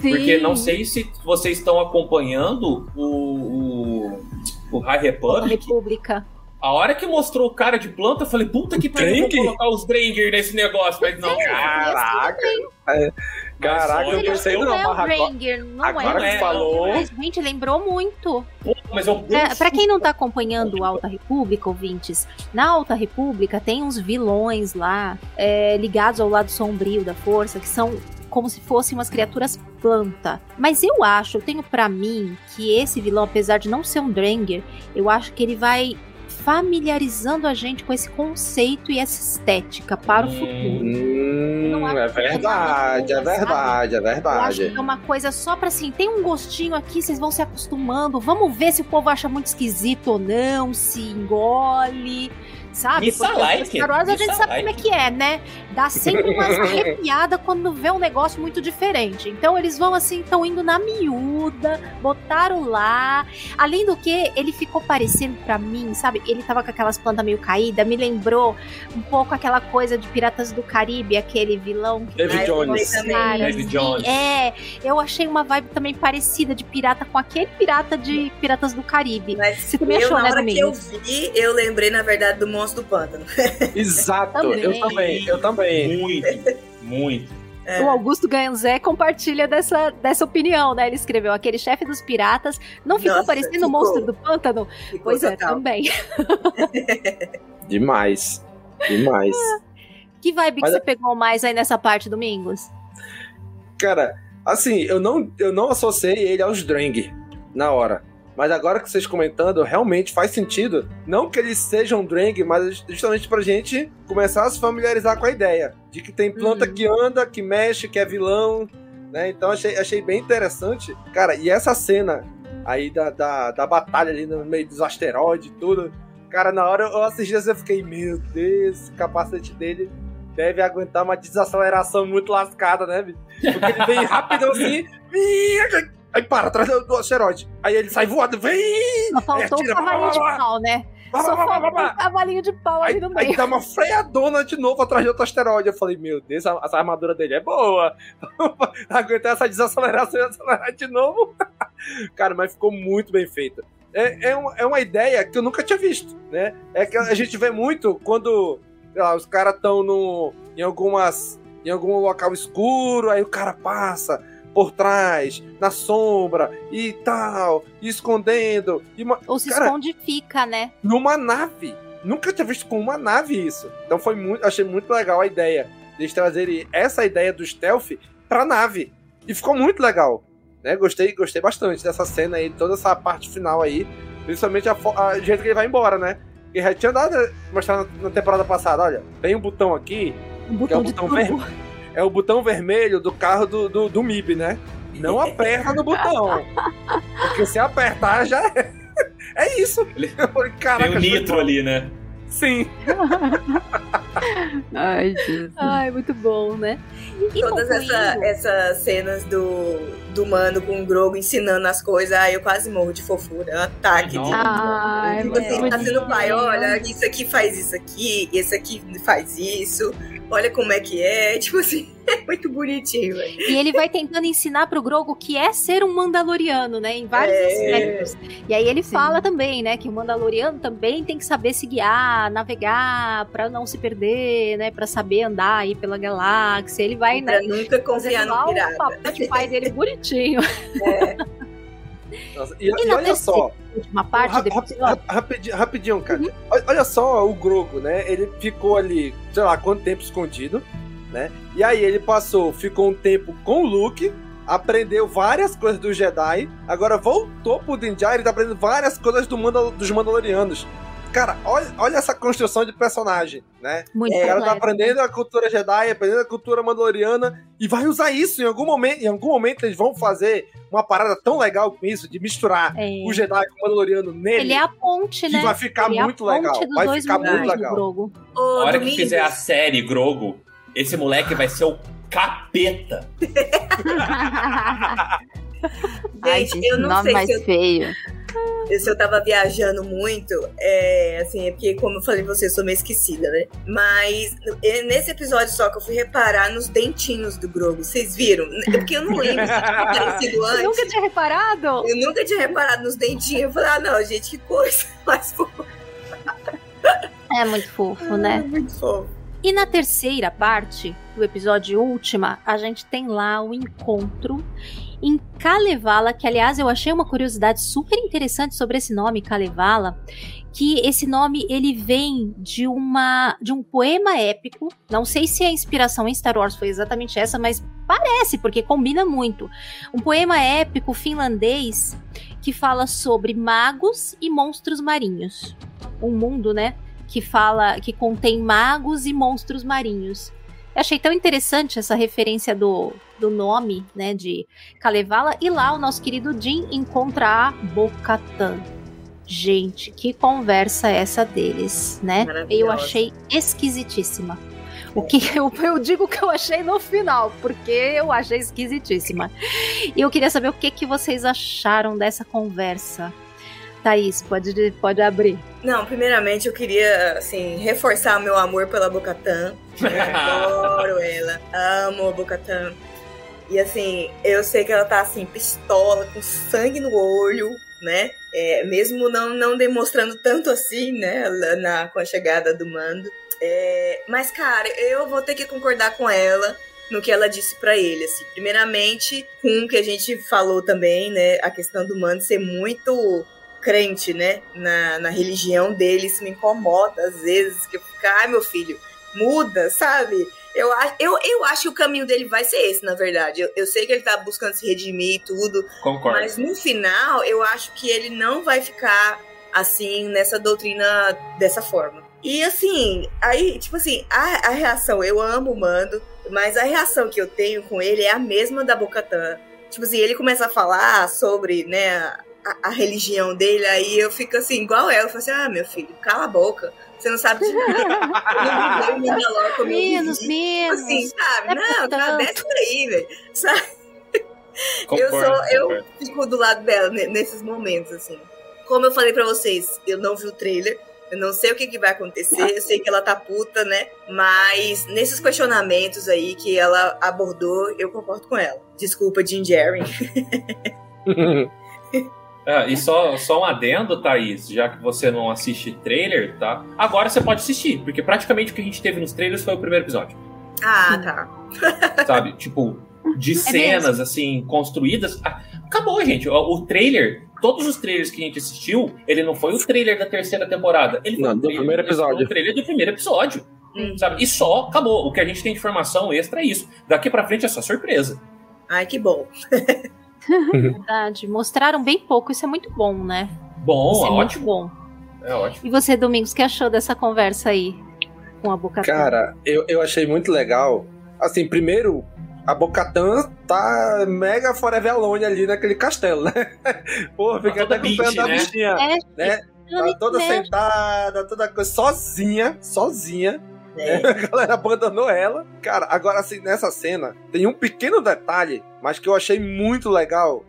[SPEAKER 5] Sim.
[SPEAKER 3] Porque não sei se vocês estão acompanhando o, o, o High Republic.
[SPEAKER 1] República.
[SPEAKER 3] A hora que mostrou o cara de planta, eu falei, puta que pariu, vou colocar os Dranger nesse negócio. Mas não,
[SPEAKER 2] Caraca. É, Caraca, eu pensei,
[SPEAKER 1] não,
[SPEAKER 2] não,
[SPEAKER 1] é o
[SPEAKER 2] mas agora,
[SPEAKER 1] Ranger, não
[SPEAKER 2] agora
[SPEAKER 1] é.
[SPEAKER 2] que falou.
[SPEAKER 1] Mas, gente, lembrou muito.
[SPEAKER 3] mas eu
[SPEAKER 1] É, pra quem não tá acompanhando o Alta República, ouvintes, na Alta República tem uns vilões lá, é, ligados ao lado sombrio da força, que são como se fossem umas criaturas planta. Mas eu acho, eu tenho para mim que esse vilão, apesar de não ser um Dranger, eu acho que ele vai familiarizando a gente com esse conceito e essa estética para o futuro.
[SPEAKER 2] Hum, é verdade, é verdade, é
[SPEAKER 1] Eu acho
[SPEAKER 2] verdade.
[SPEAKER 1] que é uma coisa só pra assim, tem um gostinho aqui, vocês vão se acostumando. Vamos ver se o povo acha muito esquisito ou não, se engole, sabe?
[SPEAKER 3] Missa
[SPEAKER 1] Porque
[SPEAKER 3] like,
[SPEAKER 1] Star Wars a gente sabe
[SPEAKER 3] like.
[SPEAKER 1] como é que é, né? Dá sempre umas arrepiadas quando vê um negócio muito diferente. Então eles vão assim, estão indo na miúda, botaram lá. Além do que, ele ficou parecendo pra mim, sabe? Ele tava com aquelas plantas meio caídas, me lembrou um pouco aquela coisa de Piratas do Caribe, aquele vilão que
[SPEAKER 2] David
[SPEAKER 1] traz
[SPEAKER 2] Jones.
[SPEAKER 4] Também.
[SPEAKER 3] David
[SPEAKER 1] assim.
[SPEAKER 3] Jones.
[SPEAKER 1] É, eu achei uma vibe também parecida de pirata com aquele pirata de Piratas do Caribe.
[SPEAKER 4] Mas
[SPEAKER 1] Você também
[SPEAKER 4] eu,
[SPEAKER 1] achou,
[SPEAKER 4] na
[SPEAKER 1] né,
[SPEAKER 4] hora que eu vi, eu lembrei, na verdade, do monstro do pântano.
[SPEAKER 2] Exato,
[SPEAKER 1] Também.
[SPEAKER 2] eu também, eu também.
[SPEAKER 3] Muito, muito.
[SPEAKER 4] É.
[SPEAKER 1] O Augusto Ganzé compartilha dessa, dessa opinião, né? Ele escreveu aquele chefe dos piratas. Não ficou
[SPEAKER 4] Nossa,
[SPEAKER 1] parecendo o
[SPEAKER 4] ficou.
[SPEAKER 1] monstro do pântano?
[SPEAKER 4] Ficou
[SPEAKER 1] Pois é,
[SPEAKER 4] total.
[SPEAKER 1] também.
[SPEAKER 2] Demais. Demais.
[SPEAKER 1] Que vibe
[SPEAKER 2] Mas-
[SPEAKER 1] que você pegou mais aí nessa parte, Domingos?
[SPEAKER 2] Cara, assim, eu não, eu não associei ele aos Drang na hora. Mas agora que vocês comentando, realmente faz sentido. Não que eles sejam Drang, mas justamente pra gente começar a se familiarizar com a ideia. De que tem planta
[SPEAKER 4] Uhum.
[SPEAKER 2] que anda, que mexe, que é vilão. Né? Então achei, achei bem interessante. Cara, e essa cena aí da, da, da batalha ali no meio dos asteroides e tudo. Cara, na hora eu assisti assim, eu fiquei, meu Deus, o capacete dele deve aguentar uma desaceleração muito lascada, né, bicho? Porque ele vem rapidão assim, aí para atrás do, asteroide. Aí ele sai voando, vem!
[SPEAKER 1] Só faltou
[SPEAKER 2] atira,
[SPEAKER 1] o cavalinho de pau, né?
[SPEAKER 2] Blá,
[SPEAKER 1] Só
[SPEAKER 2] blá,
[SPEAKER 1] faltou
[SPEAKER 2] blá.
[SPEAKER 1] o cavalinho de pau ali
[SPEAKER 2] Aí,
[SPEAKER 1] no
[SPEAKER 2] aí
[SPEAKER 1] meio.
[SPEAKER 2] dá uma freadona de novo atrás de outro asteroide. Eu falei, meu Deus, essa, armadura dele é boa. Aguentar essa desaceleração e acelerar de novo. Cara, mas ficou muito bem feita. É, é, uma, é uma ideia que eu nunca tinha visto, né? É que a gente vê muito quando lá, os caras estão no em algumas em algum local escuro, aí o cara passa por trás, na sombra e tal, e escondendo. E uma,
[SPEAKER 1] Ou se
[SPEAKER 2] cara,
[SPEAKER 1] esconde e fica, né?
[SPEAKER 2] numa nave. Nunca tinha visto com uma nave isso. Então foi muito, achei muito legal a ideia de eles trazerem essa ideia do stealth pra nave. E ficou muito legal. Né? Gostei, gostei bastante dessa cena aí, toda essa parte final aí. Principalmente a, a jeito que ele vai embora, né? Porque já tinha dado mostrado na, na temporada passada, olha, tem um botão aqui,
[SPEAKER 1] Um
[SPEAKER 2] que é
[SPEAKER 1] botão de
[SPEAKER 2] botão vermelho. É o botão vermelho do carro do, do, do MIB, né? Não aperta no botão. Porque se apertar já é. É isso. Caraca,
[SPEAKER 3] Tem o nitro ali, né?
[SPEAKER 2] Sim.
[SPEAKER 5] Ai, Jesus.
[SPEAKER 1] Ai, muito bom, né? E
[SPEAKER 4] Todas
[SPEAKER 1] concluindo-
[SPEAKER 4] essa, essas cenas do, do mano com o Grogo ensinando as coisas, ai, eu quase morro de fofura. É um ataque de.
[SPEAKER 5] Ai,
[SPEAKER 4] Tipo assim, tá sendo pai, olha, isso aqui faz isso aqui, esse aqui faz isso, olha como é que é. Tipo assim, é muito bonitinho, velho.
[SPEAKER 1] E ele vai tentando ensinar pro Grogo que é ser um Mandaloriano, né? Em vários
[SPEAKER 4] É.
[SPEAKER 1] aspectos. E aí ele fala também, né? Que o Mandaloriano também tem que saber se guiar, navegar, pra não se perder, né? Pra saber andar aí pela galáxia. Ele vai,
[SPEAKER 4] Pra
[SPEAKER 1] né?
[SPEAKER 4] nunca confiar no
[SPEAKER 1] o
[SPEAKER 4] pirata.
[SPEAKER 1] papel de pai dele bonitinho.
[SPEAKER 2] Nossa, e,
[SPEAKER 1] E
[SPEAKER 2] e olha só,
[SPEAKER 1] última parte
[SPEAKER 2] Ra-
[SPEAKER 1] do
[SPEAKER 2] ra-
[SPEAKER 1] episódio.
[SPEAKER 2] ra- rapidinho, rapidinho, cara. Olha- Olha só o Grogo, né? Ele ficou ali, sei lá, quanto tempo escondido, né? E aí ele passou, ficou um tempo com o Luke, aprendeu várias coisas do Jedi, agora voltou pro Din Djarin e tá aprendendo várias coisas do Mandal- dos Mandalorianos. Cara, olha, olha essa construção de personagem, né?
[SPEAKER 1] Muito
[SPEAKER 2] o cara tá aprendendo a cultura Jedi, aprendendo a cultura mandaloriana e vai usar isso em algum momento. Em algum momento eles vão fazer uma parada tão legal com isso, de misturar
[SPEAKER 1] É.
[SPEAKER 2] o Jedi com o mandaloriano nele.
[SPEAKER 1] Ele é a ponte,
[SPEAKER 2] que
[SPEAKER 1] né?
[SPEAKER 2] vai ficar
[SPEAKER 1] Ele é a
[SPEAKER 2] muito legal.
[SPEAKER 1] ponte dos
[SPEAKER 2] Vai ficar muito legal.
[SPEAKER 1] Grogo.
[SPEAKER 3] A hora que fizer a série Grogo, esse moleque vai ser o capeta.
[SPEAKER 5] Ai,
[SPEAKER 4] Gente,
[SPEAKER 5] gente,
[SPEAKER 4] eu não sei
[SPEAKER 5] mais
[SPEAKER 4] se eu,
[SPEAKER 5] feio.
[SPEAKER 4] se eu tava viajando muito, é, assim, é porque, como eu falei pra você, eu sou meio esquecida, né? Mas é nesse episódio só que eu fui reparar nos dentinhos do Grogo. Vocês viram? É Porque eu não lembro se tinha aparecido
[SPEAKER 1] Você
[SPEAKER 4] antes.
[SPEAKER 1] nunca tinha reparado?
[SPEAKER 4] Eu nunca tinha reparado nos dentinhos. Eu falei, ah, não, gente, que coisa mais fofa.
[SPEAKER 1] É muito fofo, né?
[SPEAKER 4] Muito fofo.
[SPEAKER 1] E na terceira parte do episódio última, a gente tem lá o encontro em Kalevala, que aliás eu achei uma curiosidade super interessante sobre esse nome, Kalevala, que esse nome ele vem de uma de um poema épico. Não sei se a inspiração em Star Wars foi exatamente essa, mas parece porque combina muito. Um poema épico finlandês que fala sobre magos e monstros marinhos. Um mundo, né, que fala que contém magos e monstros marinhos. Eu achei tão interessante essa referência do, do nome, né, de Kalevala. E lá o nosso querido Jim encontra a Bocatan. Gente, que conversa é essa deles, né? Eu achei esquisitíssima. O que eu, eu digo que eu achei no final, porque eu achei esquisitíssima. E eu queria saber o que, que vocês acharam dessa conversa. Thaís, pode, pode abrir.
[SPEAKER 4] Não, primeiramente eu queria, assim, reforçar o meu amor pela Bocatan. adoro ela, amo a Bocatan. E assim, eu sei que ela tá assim, pistola, com sangue no olho, né? É, mesmo não, não demonstrando tanto assim, né, na, com a chegada do mando. É, mas, cara, eu vou ter que concordar com ela no que ela disse para ele, assim. Primeiramente, com o que a gente falou também, né, a questão do mando ser muito crente, né, na, na religião dele, isso me incomoda às vezes, que eu fico, ai, meu filho, muda, sabe? Eu, eu, eu acho que o caminho dele vai ser esse, na verdade. Eu, eu sei que ele tá buscando se redimir e tudo.
[SPEAKER 3] Concordo.
[SPEAKER 4] Mas no final, eu acho que ele não vai ficar assim, nessa doutrina dessa forma. E assim, aí, tipo assim, a, a reação, eu amo o Mando, mas a reação que eu tenho com ele é a mesma da Bocatã. Tipo assim, ele começa a falar sobre, né, a, a, religião dele, aí eu fico assim, igual ela. Eu falo assim, ah, meu filho, cala a boca. Você não sabe de nada.
[SPEAKER 1] menos, menos.
[SPEAKER 4] Assim, sabe? É não, tá, desce por aí, velho. Sabe? Concordo, eu, sou, eu fico do lado dela nesses momentos, assim. Como eu falei pra vocês, eu não vi o trailer. Eu não sei o que, que vai acontecer, eu sei que ela tá puta, né? Mas nesses questionamentos aí que ela abordou, eu concordo com ela. Desculpa, Jim Jerry.
[SPEAKER 3] É, e só, só um adendo, Thaís, já que você não assiste trailer, tá? Agora você pode assistir, porque praticamente o que a gente teve nos trailers foi o primeiro episódio.
[SPEAKER 4] Ah, tá.
[SPEAKER 3] Sabe? Tipo, de é cenas, mesmo. assim, construídas. Ah, acabou, gente. O, o, trailer, todos os trailers que a gente assistiu, ele não foi o trailer da terceira temporada. Ele foi
[SPEAKER 2] não,
[SPEAKER 3] o
[SPEAKER 2] do primeiro episódio.
[SPEAKER 3] o trailer do primeiro episódio. Hum. Sabe? E só acabou. O que a gente tem de informação extra é isso. Daqui pra frente é só surpresa.
[SPEAKER 4] Ai, que bom.
[SPEAKER 1] Verdade. Mostraram bem pouco, isso é muito bom, né?
[SPEAKER 3] Bom,
[SPEAKER 1] isso é
[SPEAKER 3] ótimo.
[SPEAKER 1] Muito bom.
[SPEAKER 3] É ótimo.
[SPEAKER 1] E você, Domingos, o que achou dessa conversa aí com a Bocatã?
[SPEAKER 2] Cara, eu, eu achei muito legal. Assim, primeiro, a Bocatã tá mega forever alone ali naquele castelo, né? Pô, fica tá até com o pé da né? bichinha. É, né? Tá toda sentada, toda coisa, sozinha, sozinha. É. A galera abandonou ela. Cara, agora assim, nessa cena, tem um pequeno detalhe, mas que eu achei muito legal.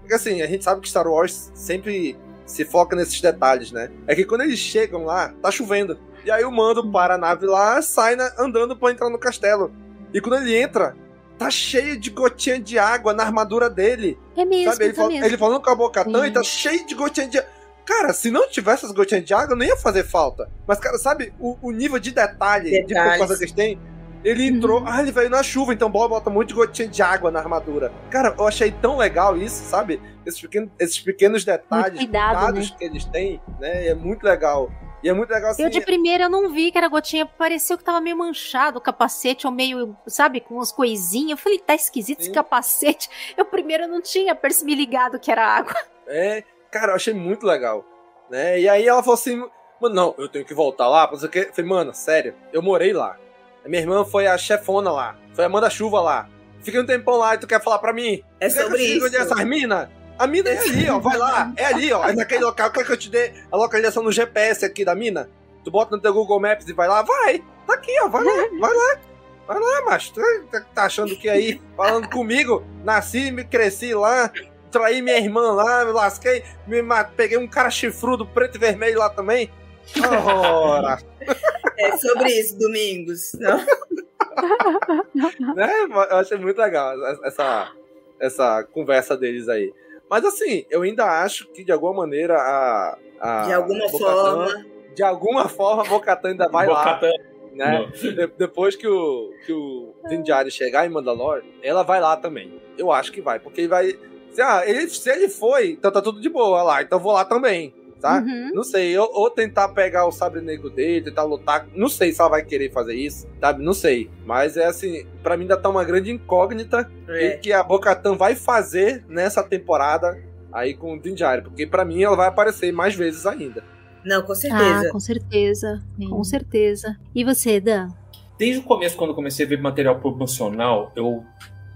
[SPEAKER 2] Porque assim, a gente sabe que Star Wars sempre se foca nesses detalhes, né? É que quando eles chegam lá, tá chovendo. E aí o mando para a nave lá, sai na, andando pra entrar no castelo. E quando ele entra, tá cheio de gotinha de água na armadura dele.
[SPEAKER 1] É mesmo,
[SPEAKER 2] sabe? Ele,
[SPEAKER 1] tá
[SPEAKER 2] mesmo. ele falando com a boca e tá cheio de gotinha de água. Cara, se não tivesse as gotinhas de água, não ia fazer falta. Mas, cara, sabe o, o nível de detalhe Detalhes. de coisa que eles têm? Ele entrou, uhum. ah, ele veio na chuva, então bota muito gotinha de água na armadura. Cara, eu achei tão legal isso, sabe? Esses pequenos, esses pequenos detalhes,
[SPEAKER 1] cuidado,
[SPEAKER 2] cuidados
[SPEAKER 1] né?
[SPEAKER 2] que eles têm, né? É muito legal. E é muito legal assim.
[SPEAKER 1] Eu de primeira eu não vi que era gotinha, pareceu que tava meio manchado o capacete, ou meio, sabe, com umas coisinhas. Eu falei, tá esquisito Sim. esse capacete. Eu primeiro não tinha percebido ligado que era água.
[SPEAKER 2] É, Cara, eu achei muito legal. Né? E aí ela falou assim: Mano, não, eu tenho que voltar lá. Não sei o que. Eu falei, mano, sério, eu morei lá. Minha irmã foi a chefona lá. Foi a manda-chuva lá. Fiquei um tempão lá e tu quer falar pra mim?
[SPEAKER 4] É sobre
[SPEAKER 2] que
[SPEAKER 4] isso.
[SPEAKER 2] Onde é essas minas? A mina é ali, ó. Vai lá. É ali, ó. É naquele local. Quer que eu te dê a localização no GPS aqui da mina? Tu bota no teu Google Maps e vai lá? Vai. Tá aqui, ó. Vai lá. Vai lá. Vai lá, macho. Tu tá, tá achando que aí, falando comigo, nasci, me cresci lá, traí minha irmã lá, me lasquei, me peguei um cara chifrudo preto e vermelho lá também. Ora!
[SPEAKER 4] É sobre isso, Domingos. Não?
[SPEAKER 2] né? Eu achei muito legal essa, essa conversa deles aí. Mas assim, eu ainda acho que de alguma maneira a. a
[SPEAKER 4] de alguma forma.
[SPEAKER 2] De alguma forma a Bocatan ainda vai
[SPEAKER 3] Bocatan.
[SPEAKER 2] lá. né? De- depois que o, que o Din Djarin chegar em Mandalore, ela vai lá também. Eu acho que vai, porque ele vai... Se, ah, ele, se ele foi, então tá tudo de boa lá, então eu vou lá também, tá?
[SPEAKER 1] Uhum.
[SPEAKER 2] Não sei, ou, ou tentar pegar o sabre negro dele, tentar lutar. Não sei se ela vai querer fazer isso, sabe? Não sei. Mas é assim, pra mim ainda tá uma grande incógnita
[SPEAKER 4] É.
[SPEAKER 2] e que a Bocatan vai fazer nessa temporada aí com o Din Djarin, porque pra mim ela vai aparecer mais vezes ainda.
[SPEAKER 4] Não, com certeza.
[SPEAKER 1] Ah, com certeza. Com certeza. E você, Dan?
[SPEAKER 3] Desde o começo, quando eu comecei a ver material promocional, eu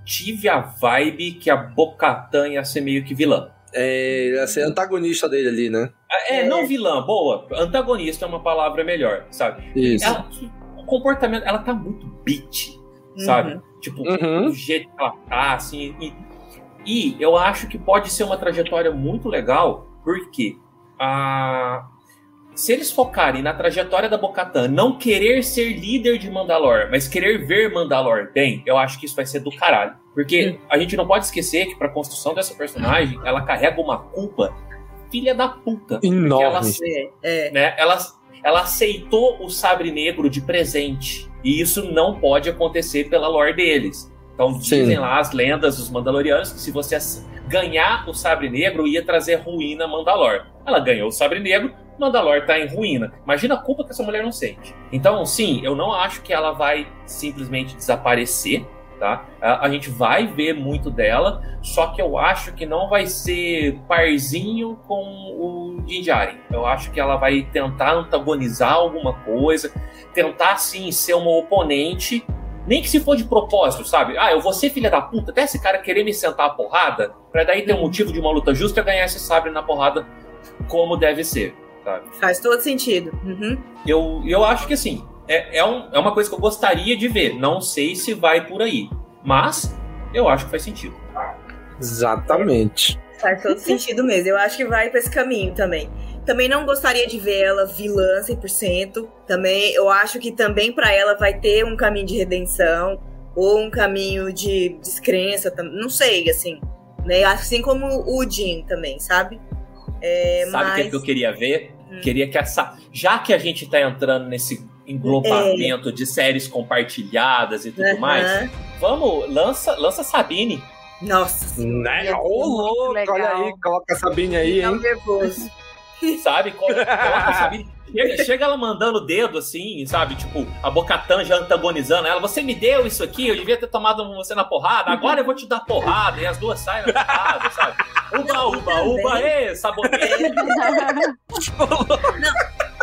[SPEAKER 3] tive a vibe que a Bocatan ia ser meio que vilã.
[SPEAKER 2] É, ser antagonista dele ali, né?
[SPEAKER 3] É, não vilã, boa. Antagonista é uma palavra melhor, sabe?
[SPEAKER 2] Isso.
[SPEAKER 3] Ela, o comportamento, ela tá muito bitch, sabe?
[SPEAKER 2] Uhum.
[SPEAKER 3] Tipo,
[SPEAKER 2] Uhum.
[SPEAKER 3] do jeito que ela tá, assim. E, e eu acho que pode ser uma trajetória muito legal, porque a. Se eles focarem na trajetória da Bocatan, não querer ser líder de Mandalor, mas querer ver Mandalor bem, eu acho que isso vai ser do caralho. Porque a gente não pode esquecer que pra construção dessa personagem, ela carrega uma culpa filha da puta.
[SPEAKER 2] Enorme.
[SPEAKER 3] ela,
[SPEAKER 4] É,
[SPEAKER 3] né, ela, ela aceitou o sabre negro de presente. E isso não pode acontecer pela lore deles. Então dizem
[SPEAKER 2] Sim.
[SPEAKER 3] lá as lendas dos Mandalorianos que se você ganhar o sabre negro ia trazer ruína a Mandalor. Ela ganhou o sabre negro, Mandalor tá em ruína. Imagina a culpa que essa mulher não sente. Então, sim, eu não acho que ela vai simplesmente desaparecer, tá? A, a gente vai ver muito dela, só que eu acho que não vai ser parzinho com o Din Djarin. Eu acho que ela vai tentar antagonizar alguma coisa, tentar, sim, ser uma oponente, nem que se for de propósito, sabe? Ah, eu vou ser filha da puta, até esse cara querer me sentar a porrada, pra daí ter um motivo de uma luta justa ganhar esse sabre na porrada como deve ser, sabe?
[SPEAKER 4] Faz todo sentido. Uhum.
[SPEAKER 3] Eu, eu acho que assim, é, é, um- é uma coisa que eu gostaria de ver. Não sei se vai por aí. Mas eu acho que faz sentido.
[SPEAKER 2] Exatamente.
[SPEAKER 4] Faz todo sentido mesmo. Eu acho que vai pra esse caminho também. Também não gostaria de ver ela vilã 100%. Também eu acho que também pra ela vai ter um caminho de redenção ou um caminho de descrença, não sei, assim, né? Assim como o Jin também, sabe? É,
[SPEAKER 3] Sabe o
[SPEAKER 4] mas...
[SPEAKER 3] que, que eu queria ver?
[SPEAKER 4] Hum.
[SPEAKER 3] Queria que essa. Já que a gente tá entrando nesse englobamento de séries compartilhadas e tudo
[SPEAKER 4] É.
[SPEAKER 3] Mais, vamos, lança, lança Sabine.
[SPEAKER 4] Nossa.
[SPEAKER 2] Né? Ô, louco, olha aí, coloca a Sabine aí, hein?
[SPEAKER 4] nervoso.
[SPEAKER 3] Sabe? Colo- Coloca. Chega, chega ela mandando o dedo assim, sabe? Tipo, a Bocatan já antagonizando ela. Você me deu isso aqui, eu devia ter tomado você na porrada, agora eu vou te dar porrada. E as duas saem na porrada, sabe? Uba, uba, uba, ê, saboneio.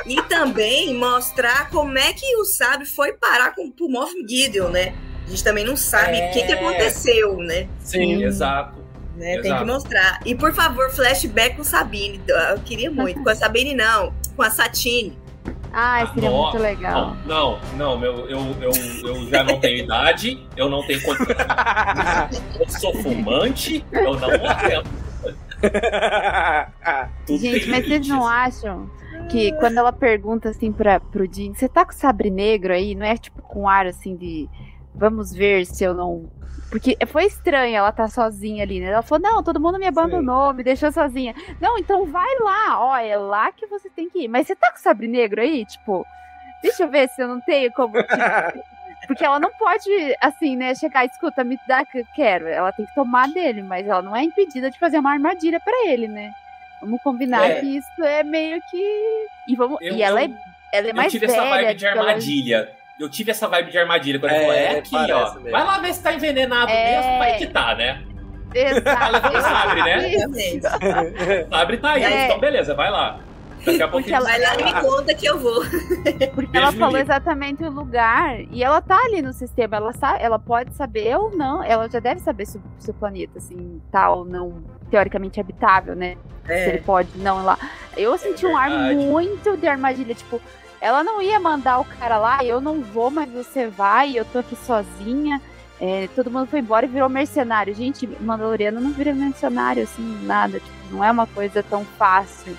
[SPEAKER 4] E também mostrar como é que o Sábio foi parar com o Moff Gideon, né? A gente também não sabe o que, que
[SPEAKER 3] É.
[SPEAKER 4] aconteceu, né?
[SPEAKER 3] Sim, exato.
[SPEAKER 4] Né, Tem
[SPEAKER 3] Exato.
[SPEAKER 4] que mostrar. E por favor, flashback com Sabine. Eu queria muito. Com a Sabine, não. Com a Satine.
[SPEAKER 5] Ai, seria
[SPEAKER 3] Nó-
[SPEAKER 5] muito legal.
[SPEAKER 3] Não, não, meu, eu, eu, eu já não tenho idade, eu não tenho condição. Eu sou fumante, eu não aguento. Tudo
[SPEAKER 5] Gente,
[SPEAKER 3] tem
[SPEAKER 5] mas vocês não acham que quando ela pergunta assim pra, pro Jim, você tá com sabre negro aí? Não é tipo com ar assim de vamos ver se eu não. Porque foi estranho ela tá sozinha ali, né? Ela falou: não, todo mundo me abandonou, me deixou sozinha. Não, então vai lá, ó, é lá que você tem que ir. Mas você tá com sabre negro aí? Tipo, deixa eu ver se eu não tenho como. porque ela não pode, assim, né, chegar, escuta, me dá que eu quero. Ela tem que tomar dele, mas ela não é impedida de fazer uma armadilha pra ele, né? Vamos combinar
[SPEAKER 3] É.
[SPEAKER 5] que isso é meio que. E, vamos...
[SPEAKER 3] Eu-
[SPEAKER 5] e ela,
[SPEAKER 3] eu-
[SPEAKER 5] é, ela é mais
[SPEAKER 3] eu tive
[SPEAKER 5] velha.
[SPEAKER 3] essa vibe de
[SPEAKER 5] tipo, ela-
[SPEAKER 3] armadilha. Eu tive essa vibe de armadilha quando
[SPEAKER 2] É,
[SPEAKER 3] ele falou, é aqui, ó.
[SPEAKER 2] mesmo.
[SPEAKER 3] Vai lá ver se tá envenenado
[SPEAKER 5] É.
[SPEAKER 3] mesmo, vai que tá, né?
[SPEAKER 5] Exato.
[SPEAKER 3] o sabre, né? Sabre tá aí,
[SPEAKER 4] É.
[SPEAKER 3] então beleza, vai lá. Daqui a pouco
[SPEAKER 5] Porque ela-
[SPEAKER 4] Vai lá e me conta que eu vou.
[SPEAKER 5] Porque
[SPEAKER 3] Beijo
[SPEAKER 5] ela falou exatamente o lugar e ela tá ali no sistema. Ela sabe, ela pode saber ou não. Ela já deve saber se, o- se o planeta assim tá ou não teoricamente habitável, né? Se ele
[SPEAKER 4] É.
[SPEAKER 5] pode não ir lá. Eu senti um ar muito de armadilha, tipo, ela não ia mandar o cara lá, eu não vou, mas você vai, eu tô aqui sozinha. É, todo mundo foi embora e virou mercenário. Gente, Mandaloriano não vira mercenário, assim, nada. Tipo, não é uma coisa tão fácil.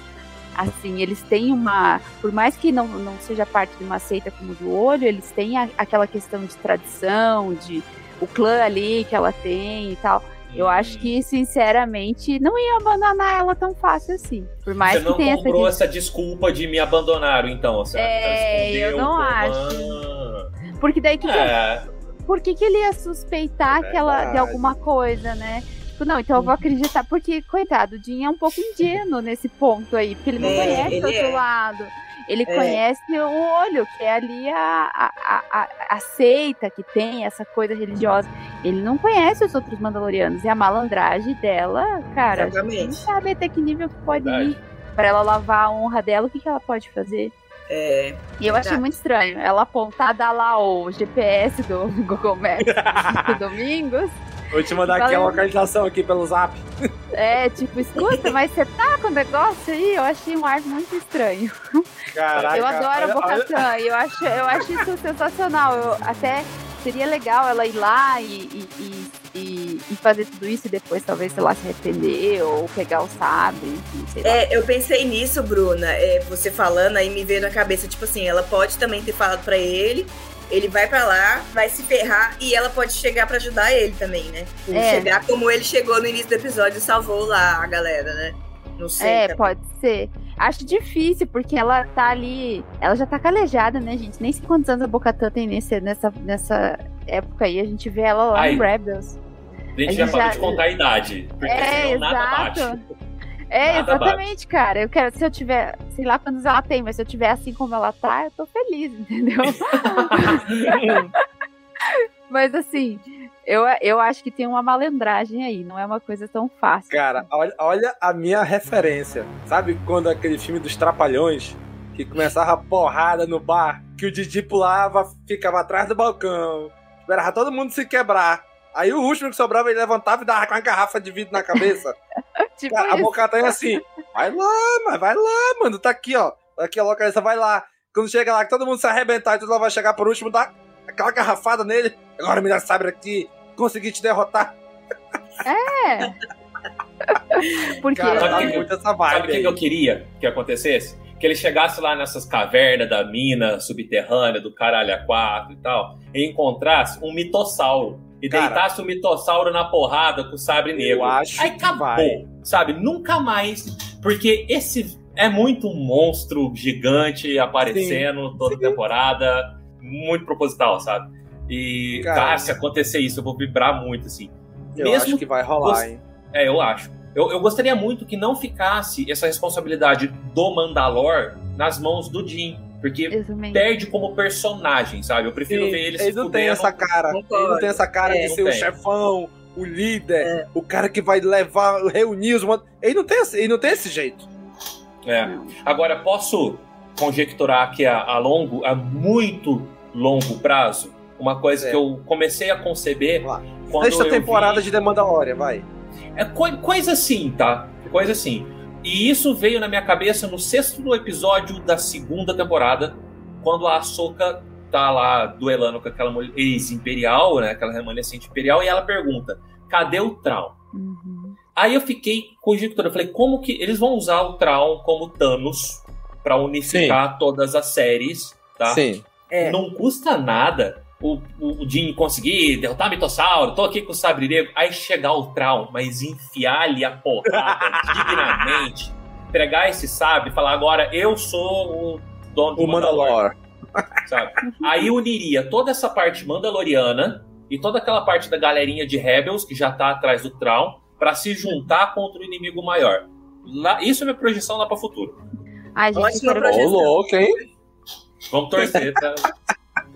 [SPEAKER 5] Assim, eles têm uma. Por mais que não, não seja parte de uma seita como do olho, eles têm a- aquela questão de tradição, de o clã ali que ela tem e tal. Eu acho que, sinceramente, não ia abandonar ela tão fácil assim. Por mais
[SPEAKER 3] Você
[SPEAKER 5] que
[SPEAKER 3] não
[SPEAKER 5] tenha essa
[SPEAKER 3] comprou
[SPEAKER 5] questão.
[SPEAKER 3] essa desculpa de me abandonaram, então. Você
[SPEAKER 5] É, eu não
[SPEAKER 3] como-
[SPEAKER 5] acho. Porque daí que.
[SPEAKER 3] É.
[SPEAKER 5] Por que, que ele ia suspeitar
[SPEAKER 2] É
[SPEAKER 5] que ela, de alguma coisa, né? Tipo, não, então eu vou acreditar, porque, coitado, o Jim é um pouco ingênuo nesse ponto aí, porque ele não
[SPEAKER 4] É,
[SPEAKER 5] conhece o outro
[SPEAKER 4] é.
[SPEAKER 5] lado. Ele
[SPEAKER 4] É.
[SPEAKER 5] conhece o olho, que é ali a, a, a, a- seita que tem, essa coisa religiosa. Ele não conhece os outros Mandalorianos. E a malandragem dela, cara, a gente não
[SPEAKER 4] Exatamente.
[SPEAKER 5] sabe até que nível que pode
[SPEAKER 3] Verdade.
[SPEAKER 5] ir. Pra ela lavar a honra dela, o que, que ela pode fazer?
[SPEAKER 4] É,
[SPEAKER 5] E eu achei muito estranho. Ela apontada lá o GPS do Google Maps do Domingos.
[SPEAKER 2] Vou te mandar aqui a
[SPEAKER 5] Valeu.
[SPEAKER 2] localização aqui pelo zap.
[SPEAKER 5] É, tipo, escuta, mas você tá com o negócio aí? Eu achei um ar muito estranho.
[SPEAKER 2] Caraca.
[SPEAKER 5] eu adoro a
[SPEAKER 2] olha- olha-
[SPEAKER 5] eu acho, eu acho isso sensacional. Eu, até seria legal ela ir lá e, e, e, e- fazer tudo isso e depois talvez, sei lá, se arrepender ou pegar o sabre, enfim.
[SPEAKER 4] É, eu pensei nisso, Bruna. É, você falando, aí me veio na cabeça, tipo assim, ela pode também ter falado pra ele, ele vai pra lá, vai se ferrar e ela pode chegar pra ajudar ele também, né?
[SPEAKER 5] É.
[SPEAKER 4] Chegar como ele chegou no início do episódio e salvou lá a galera, né? Não sei.
[SPEAKER 5] É,
[SPEAKER 4] também.
[SPEAKER 5] pode ser. Acho difícil, porque ela tá ali. Ela já tá calejada, né, gente? Nem sei quantos anos a Bocatã tem nesse, nessa, nessa época aí. A gente vê ela lá
[SPEAKER 3] Ai.
[SPEAKER 5] em Rebels.
[SPEAKER 3] A gente
[SPEAKER 5] A
[SPEAKER 3] já
[SPEAKER 5] gente
[SPEAKER 3] parou
[SPEAKER 5] já-
[SPEAKER 3] de contar a idade. Porque
[SPEAKER 5] É,
[SPEAKER 3] senão nada
[SPEAKER 5] exato.
[SPEAKER 3] bate.
[SPEAKER 5] É,
[SPEAKER 3] Nada
[SPEAKER 5] exatamente, cara. Eu quero, se eu tiver, sei lá quantos ela tem, mas se eu tiver assim como ela tá, eu tô feliz, entendeu? mas assim, eu, eu acho que tem uma malandragem aí, não é uma coisa tão fácil.
[SPEAKER 2] Cara, olha, olha a minha referência. Sabe quando aquele filme dos Trapalhões, que começava a porrada no bar, que o Didi pulava, ficava atrás do balcão, esperava todo mundo se quebrar. Aí o último que sobrava, ele levantava e dava com uma garrafa de vidro na cabeça.
[SPEAKER 5] Tipo
[SPEAKER 2] Cara, a
[SPEAKER 5] isso.
[SPEAKER 2] Bocatã é assim, vai lá, mas vai lá, mano, tá aqui, ó. Tá Aqui a localização, vai lá. Quando chega lá, que todo mundo se arrebentar e todo mundo vai chegar por último, dá aquela garrafada nele. Agora me dá sabre aqui, consegui te derrotar.
[SPEAKER 5] É. Porque
[SPEAKER 2] Cara,
[SPEAKER 3] Sabe o que,
[SPEAKER 2] muito essa
[SPEAKER 3] sabe
[SPEAKER 2] vibe
[SPEAKER 3] o que,
[SPEAKER 2] aí.
[SPEAKER 3] que eu queria que acontecesse? Que ele chegasse lá nessas cavernas da mina subterrânea, do caralho a quatro e tal, e encontrasse um mitossauro. E
[SPEAKER 2] Cara.
[SPEAKER 3] deitasse o mitossauro na porrada com o sabre negro.
[SPEAKER 2] acho
[SPEAKER 3] Aí acabou,
[SPEAKER 2] vai.
[SPEAKER 3] sabe? Nunca mais. Porque esse é muito um monstro gigante aparecendo toda temporada. Muito proposital, sabe? E,
[SPEAKER 2] Cara.
[SPEAKER 3] cara, se acontecer isso, eu vou vibrar muito, assim.
[SPEAKER 2] Eu acho que vai rolar,
[SPEAKER 3] gost-
[SPEAKER 2] hein?
[SPEAKER 3] É, eu acho. Eu, eu gostaria muito que não ficasse essa responsabilidade do Mandalor nas mãos do Jim. Porque perde como personagem, sabe? Eu prefiro
[SPEAKER 2] Sim,
[SPEAKER 3] ver ele se
[SPEAKER 2] ele não tem essa cara. Não tem essa cara
[SPEAKER 4] É,
[SPEAKER 2] de ser o chefão, o líder, o cara que vai levar, reunir os. Ele não tem, esse- ele não tem esse jeito.
[SPEAKER 3] É. Agora, posso conjecturar que a, a longo, a muito longo prazo, uma coisa
[SPEAKER 2] É.
[SPEAKER 3] que eu comecei a conceber quando
[SPEAKER 2] Sexta
[SPEAKER 3] eu
[SPEAKER 2] temporada
[SPEAKER 3] vi-
[SPEAKER 2] de The Mandalorian, vai.
[SPEAKER 3] É coi- coisa assim, tá? Coisa assim. E isso veio na minha cabeça no sexto episódio da segunda temporada, quando a Ahsoka tá lá duelando com aquela mulher ex-imperial, né? Aquela remanescente imperial, e ela pergunta: cadê o Traum?
[SPEAKER 5] Uhum.
[SPEAKER 3] Aí eu fiquei conjecturando, eu falei, como que eles vão usar o Traum como Thanos pra unificar todas as séries, tá?
[SPEAKER 2] Sim.
[SPEAKER 4] É.
[SPEAKER 3] Não custa nada o, o, o Jim conseguir derrotar Mitossauro, tô aqui com o Sabre Negro, aí chegar o Traum, mas enfiar-lhe a porrada dignamente, pegar esse sabre e falar, agora eu sou o dono do
[SPEAKER 2] O Mandalor.
[SPEAKER 3] Aí uniria toda essa parte mandaloriana e toda aquela parte da galerinha de Rebels que já tá atrás do Traum pra se juntar contra o inimigo maior. Lá, isso é minha projeção lá para futuro.
[SPEAKER 5] Ai, gente.
[SPEAKER 2] Ô, louco, hein?
[SPEAKER 3] Vamos torcer, tá?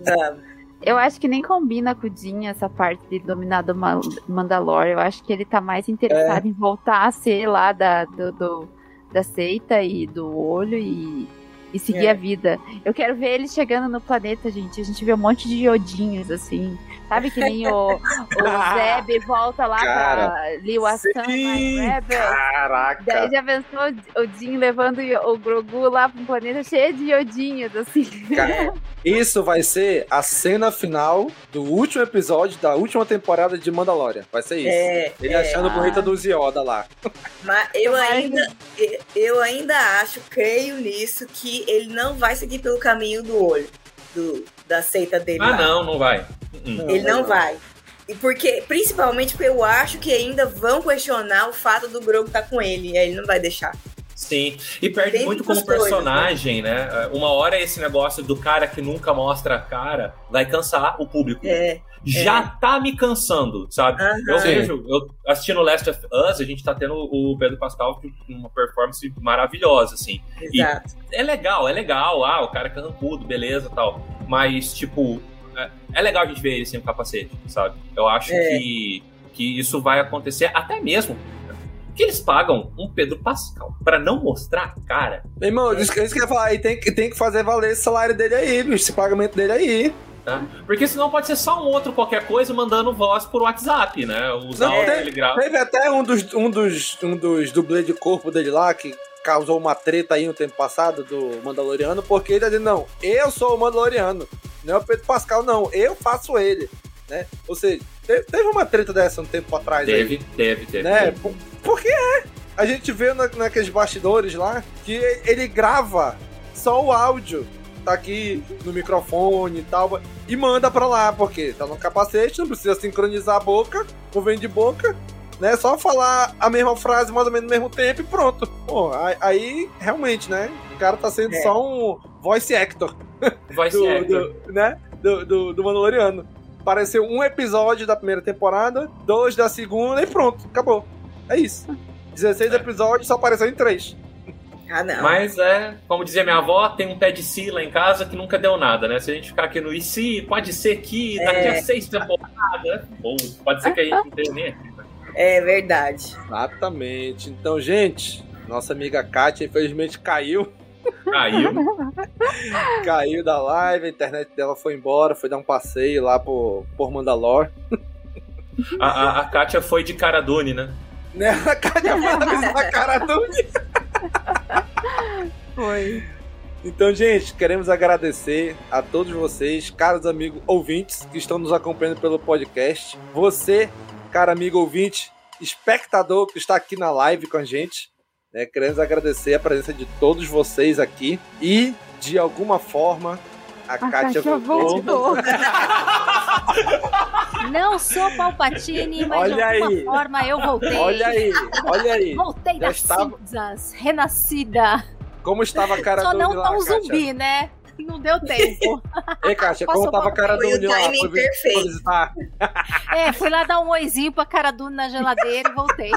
[SPEAKER 5] Eu acho que nem combina com o Jin essa parte de dominar do Ma- Mandalor. Eu acho que ele tá mais interessado em voltar a ser lá da, do, do- da seita e do olho e, e seguir
[SPEAKER 4] É.
[SPEAKER 5] a vida. Eu quero ver ele chegando no planeta, gente. A gente vê um monte de iodinhos, assim. Sabe que nem o, o Zeb volta lá
[SPEAKER 2] Cara,
[SPEAKER 5] pra na Rebels.
[SPEAKER 2] Caraca.
[SPEAKER 5] Daí já pensou o Jin levando o Grogu lá pra um planeta cheio de iodinhos, assim.
[SPEAKER 2] Cara, Isso vai ser a cena final do último episódio da última temporada de Mandalorian. Vai ser isso.
[SPEAKER 4] É,
[SPEAKER 2] Ele
[SPEAKER 4] é.
[SPEAKER 2] achando o planeta do Zioda lá.
[SPEAKER 4] Mas eu ainda, eu ainda acho, creio nisso, que ele não vai seguir pelo caminho do olho, do, da seita dele.
[SPEAKER 3] Ah,
[SPEAKER 4] lá.
[SPEAKER 3] não, não vai.
[SPEAKER 4] Ele não vai. E porque, principalmente porque eu acho que ainda vão questionar o fato do Grogu estar com ele. E aí ele não vai deixar.
[SPEAKER 3] Sim, e perde
[SPEAKER 4] Tem
[SPEAKER 3] muito como
[SPEAKER 4] coisas,
[SPEAKER 3] personagem, né? Uma hora esse negócio do cara que nunca mostra a cara vai cansar o público.
[SPEAKER 4] É.
[SPEAKER 3] Já tá me cansando, sabe?
[SPEAKER 4] Aham.
[SPEAKER 3] Eu
[SPEAKER 2] Sim.
[SPEAKER 3] vejo, eu assistindo Last of Us, a gente tá tendo o Pedro Pascal com uma performance maravilhosa, assim. E
[SPEAKER 4] Exato.
[SPEAKER 3] é legal, é legal, ah, o cara é carrancudo, beleza tal. Mas, tipo, é, é legal a gente ver ele sem o capacete, sabe? Eu acho
[SPEAKER 4] É.
[SPEAKER 3] que, que isso vai acontecer até mesmo. Que eles pagam um Pedro Pascal pra não mostrar a cara.
[SPEAKER 2] Meu irmão, isso, isso que eu ia falar, aí tem, que- tem que fazer valer esse salário dele aí, bicho, esse pagamento dele aí.
[SPEAKER 3] Tá? Porque senão pode ser só um outro qualquer coisa mandando voz por WhatsApp, né? Os
[SPEAKER 2] Não,
[SPEAKER 3] que ele grava.
[SPEAKER 2] Teve até um dos, um dos, um dos dublês de corpo dele lá que causou uma treta aí no tempo passado do Mandaloriano, porque ele tá dizendo, não, eu sou o Mandaloriano, não é o Pedro Pascal, não, eu faço ele, né? Ou seja, te- teve uma treta dessa um tempo atrás aí.
[SPEAKER 3] Teve, teve,
[SPEAKER 2] né?
[SPEAKER 3] teve.
[SPEAKER 2] Por- Porque é. A gente vê na, naqueles bastidores lá que ele grava só o áudio. Tá aqui no microfone e tal. E manda pra lá, porque tá no capacete, não precisa sincronizar a boca, não vem de boca, né? Só falar a mesma frase mais ou menos no mesmo tempo e pronto. Pô, aí, realmente, né? O cara tá sendo
[SPEAKER 4] É.
[SPEAKER 2] só um voice actor
[SPEAKER 3] Vai
[SPEAKER 2] do,
[SPEAKER 3] ser.
[SPEAKER 2] do- né? Do, do, do Mandaloriano. Apareceu um episódio da primeira temporada, dois da segunda e pronto, acabou. É isso. 16
[SPEAKER 3] É.
[SPEAKER 2] episódios, só apareceu em três.
[SPEAKER 4] Ah, não.
[SPEAKER 3] Mas é, como dizia minha avó, tem um pé de si lá em casa que nunca deu nada, né? Se a gente ficar aqui no IC, pode ser que daqui
[SPEAKER 4] É.
[SPEAKER 3] a seis temporadas, ou pode ser que a gente não tenha nem aqui. né?
[SPEAKER 4] É verdade.
[SPEAKER 2] Exatamente. Então, gente, nossa amiga Kátia infelizmente caiu.
[SPEAKER 3] Caiu.
[SPEAKER 2] caiu da live, a internet dela foi embora, foi dar um passeio lá por, por Mandalor.
[SPEAKER 3] A, a, a Kátia foi de cara Dune, né?
[SPEAKER 2] Né? A Kátia foi na mesma cara do
[SPEAKER 5] Foi.
[SPEAKER 2] Então, gente, queremos agradecer a todos vocês, caros amigos ouvintes que estão nos acompanhando pelo podcast. Você, cara amigo ouvinte, espectador que está aqui na live com a gente. Né? Queremos agradecer a presença de todos vocês aqui. E, de alguma forma, a,
[SPEAKER 5] A
[SPEAKER 2] Kátia
[SPEAKER 5] Kátia
[SPEAKER 2] voltou.
[SPEAKER 5] voltou.
[SPEAKER 1] Não sou Palpatine, mas
[SPEAKER 2] Olha
[SPEAKER 1] de alguma
[SPEAKER 2] aí.
[SPEAKER 1] forma eu voltei.
[SPEAKER 2] Olha aí, olha aí.
[SPEAKER 1] Voltei
[SPEAKER 2] Já
[SPEAKER 1] das
[SPEAKER 2] estava-
[SPEAKER 1] cinzas, renascida.
[SPEAKER 2] Como estava a cara
[SPEAKER 1] Só
[SPEAKER 2] do
[SPEAKER 1] não
[SPEAKER 2] Uni lá,
[SPEAKER 1] tão zumbi, né? Não deu tempo.
[SPEAKER 2] Ei, Kátia, como tava a cara do
[SPEAKER 4] Foi o
[SPEAKER 2] Uni lá? Foi
[SPEAKER 4] perfeito.
[SPEAKER 2] visitar?
[SPEAKER 1] É, fui lá dar um oizinho pra cara do na geladeira e voltei.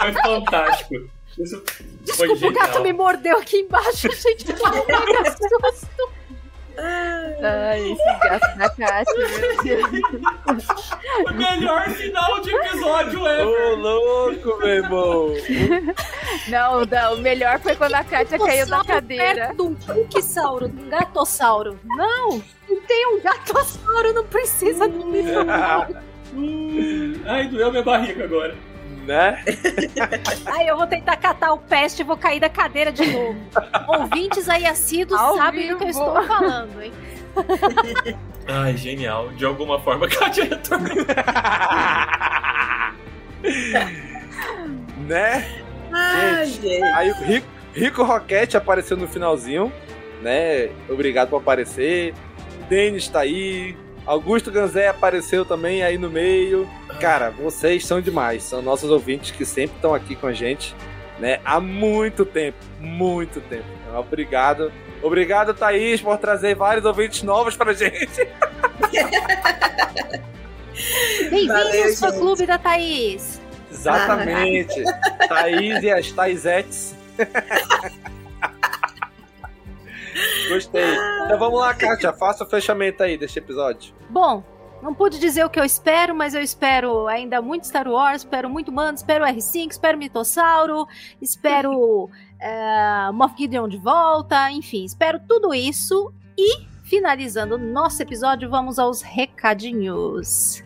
[SPEAKER 3] Foi fantástico. Isso
[SPEAKER 1] Desculpa, o gato me mordeu aqui embaixo, gente. Que susto.
[SPEAKER 5] Ai, esse gato da Kátia, meu Deus.
[SPEAKER 3] O melhor final de episódio
[SPEAKER 2] Ô,
[SPEAKER 3] ever.
[SPEAKER 2] louco, meu irmão.
[SPEAKER 5] Não, não, o melhor foi quando a Kátia caiu da cadeira.
[SPEAKER 1] Perto de um Punksauro, de um gatossauro. Não, não tem um gatossauro, não precisa do
[SPEAKER 3] Ai, doeu minha barriga agora.
[SPEAKER 2] Né?
[SPEAKER 1] Ai, eu vou tentar catar o peste e vou cair da cadeira de novo. Ouvintes aí assíduos
[SPEAKER 5] Ao
[SPEAKER 1] sabem do que eu
[SPEAKER 5] vivo.
[SPEAKER 1] estou falando, hein?
[SPEAKER 3] Ai, genial. De alguma forma, a Kátia retornou.
[SPEAKER 2] né?
[SPEAKER 4] Ah,
[SPEAKER 2] Gente,
[SPEAKER 4] gente.
[SPEAKER 2] Aí o Rico, Rico Roquete apareceu no finalzinho, né? Obrigado por aparecer. Denis tá aí. Augusto Ganzé apareceu também aí no meio. Cara, vocês são demais. São nossos ouvintes que sempre estão aqui com a gente, né? Há muito tempo. Muito tempo. Então, obrigado. Obrigado, Thaís, por trazer vários ouvintes novos pra gente.
[SPEAKER 1] Bem-vindos ao
[SPEAKER 4] gente.
[SPEAKER 1] clube da Thaís.
[SPEAKER 2] Exatamente. Thaís e as Thaisettes. Gostei. Então vamos lá, Kátia. Faça o fechamento aí deste episódio.
[SPEAKER 1] Bom, não pude dizer o que eu espero, mas eu espero ainda muito Star Wars, espero muito Mando, espero R5, espero Mitossauro, espero é, Moff Gideon de volta, enfim, espero tudo isso. E, finalizando nosso episódio, vamos aos recadinhos.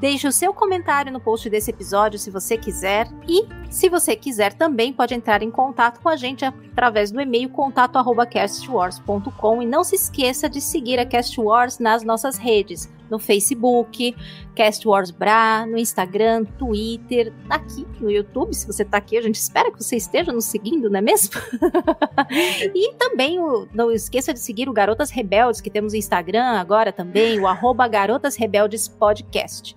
[SPEAKER 1] Deixe o seu comentário no post desse episódio se você quiser. E, se você quiser, também pode entrar em contato com a gente através do e-mail contato@castwars.com e não se esqueça de seguir a Cast Wars nas nossas redes, no Facebook, Cast Wars Bra, no Instagram, Twitter, aqui no YouTube, se você tá aqui, a gente espera que você esteja nos seguindo, não é mesmo? e também não esqueça de seguir o Garotas Rebeldes, que temos o Instagram agora também, o arroba Garotas Rebeldes Podcast.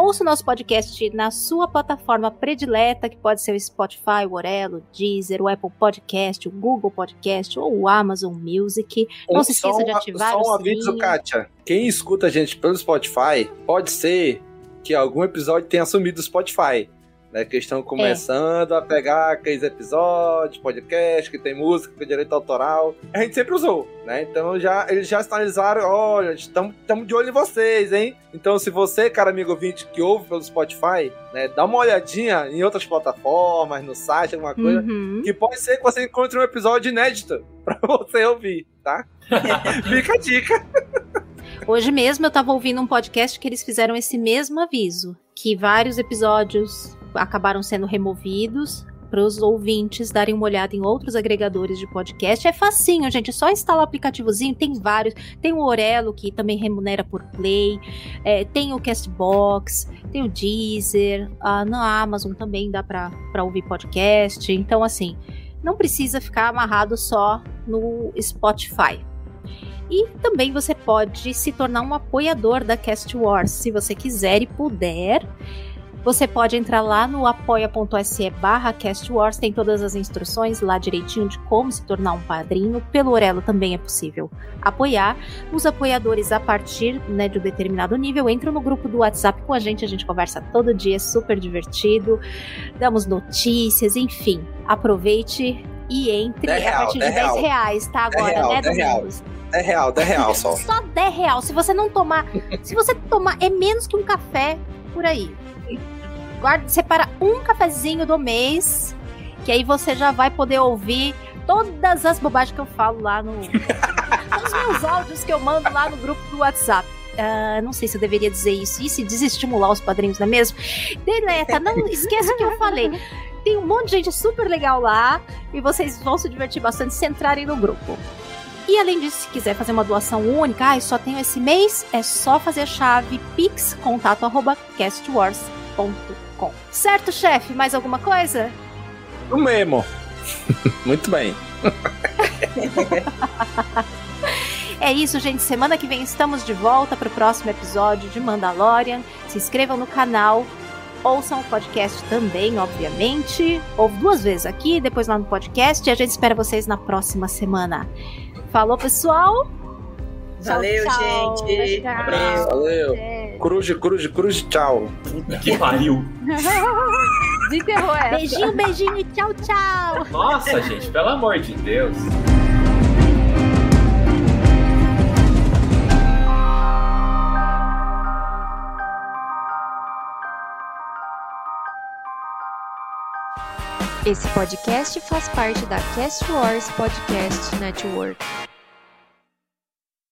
[SPEAKER 1] Ouça o nosso podcast na sua plataforma predileta, que pode ser o Spotify, o Orelo, o Deezer, o Apple Podcast, o Google Podcast ou o Amazon Music. Não se esqueça de ativar
[SPEAKER 2] só um
[SPEAKER 1] o
[SPEAKER 2] aviso. Kátia. Quem escuta a gente pelo Spotify, pode ser que algum episódio tenha sumido do Spotify. Né, que estão começando a pegar aqueles episódios, podcast, que tem música, que tem direito autoral. A gente sempre usou, né? Então já, eles já sinalizaram, olha, estamos de olho em vocês, hein? Então se você, cara amigo ouvinte, que ouve pelo Spotify, né, dá uma olhadinha em outras plataformas, no site, alguma coisa,
[SPEAKER 1] Uhum.
[SPEAKER 2] que pode ser que você encontre um episódio inédito pra você ouvir, tá? Fica a dica.
[SPEAKER 1] Hoje mesmo eu tava ouvindo um podcast que eles fizeram esse mesmo aviso, que vários episódios acabaram sendo removidos para os ouvintes darem uma olhada em outros agregadores de podcast. É facinho, gente, é só instalar o aplicativozinho, tem vários. Tem o Orelo, que também remunera por play, é, tem o Castbox, tem o Deezer, ah, na Amazon também dá para ouvir podcast. Então, assim, não precisa ficar amarrado só no Spotify. E também você pode se tornar um apoiador da Cast Wars, se você quiser e puder. Você pode entrar lá no apoia.se barra Cast Wars, tem todas as instruções lá direitinho de como se tornar um padrinho. Pelo Orelo também é possível apoiar. Os apoiadores, a partir né, de um determinado nível, entram no grupo do WhatsApp com a gente, a gente conversa todo dia, é super divertido, damos notícias, enfim. Aproveite e entre
[SPEAKER 2] Dez
[SPEAKER 1] a partir de
[SPEAKER 2] dez
[SPEAKER 1] 10
[SPEAKER 2] real.
[SPEAKER 1] reais, tá? Agora,
[SPEAKER 2] real,
[SPEAKER 1] né. Domingos?
[SPEAKER 2] É real, é real só.
[SPEAKER 1] Só 10 real. Se você não tomar. se você tomar, é menos que um café por aí. Guarda, separa um cafezinho do mês, que aí você já vai poder ouvir todas as bobagens que eu falo lá no. os meus áudios que eu mando lá no grupo do WhatsApp. Ah, não sei se eu deveria dizer isso. E se desestimular os padrinhos, não é mesmo? Deleta, não esqueça o que eu falei. Tem um monte de gente super legal lá e vocês vão se divertir bastante se entrarem no grupo. E além disso, se quiser fazer uma doação única, ah, só tenho esse mês, é só fazer a chave pixcontato@castwars.com. Certo, chefe? Mais alguma coisa?
[SPEAKER 2] O mesmo. Muito bem.
[SPEAKER 1] É isso, gente. Semana que vem estamos de volta para o próximo episódio de Mandalorian. Se inscrevam no canal, ouçam o podcast também, obviamente. Ouve duas vezes aqui, depois lá no podcast. E a gente espera vocês na próxima semana. Falou, pessoal!
[SPEAKER 4] Valeu,
[SPEAKER 1] Tchau, tchau.
[SPEAKER 4] gente.
[SPEAKER 1] Tchau.
[SPEAKER 4] Valeu.
[SPEAKER 2] Valeu. Cruz, cruz, cruz, tchau.
[SPEAKER 3] Que pariu.
[SPEAKER 5] Desenterrou essa.
[SPEAKER 1] Beijinho, beijinho e tchau, tchau!
[SPEAKER 3] Nossa, gente, pelo amor de Deus.
[SPEAKER 8] Esse podcast faz parte da Cast Wars Podcast Network.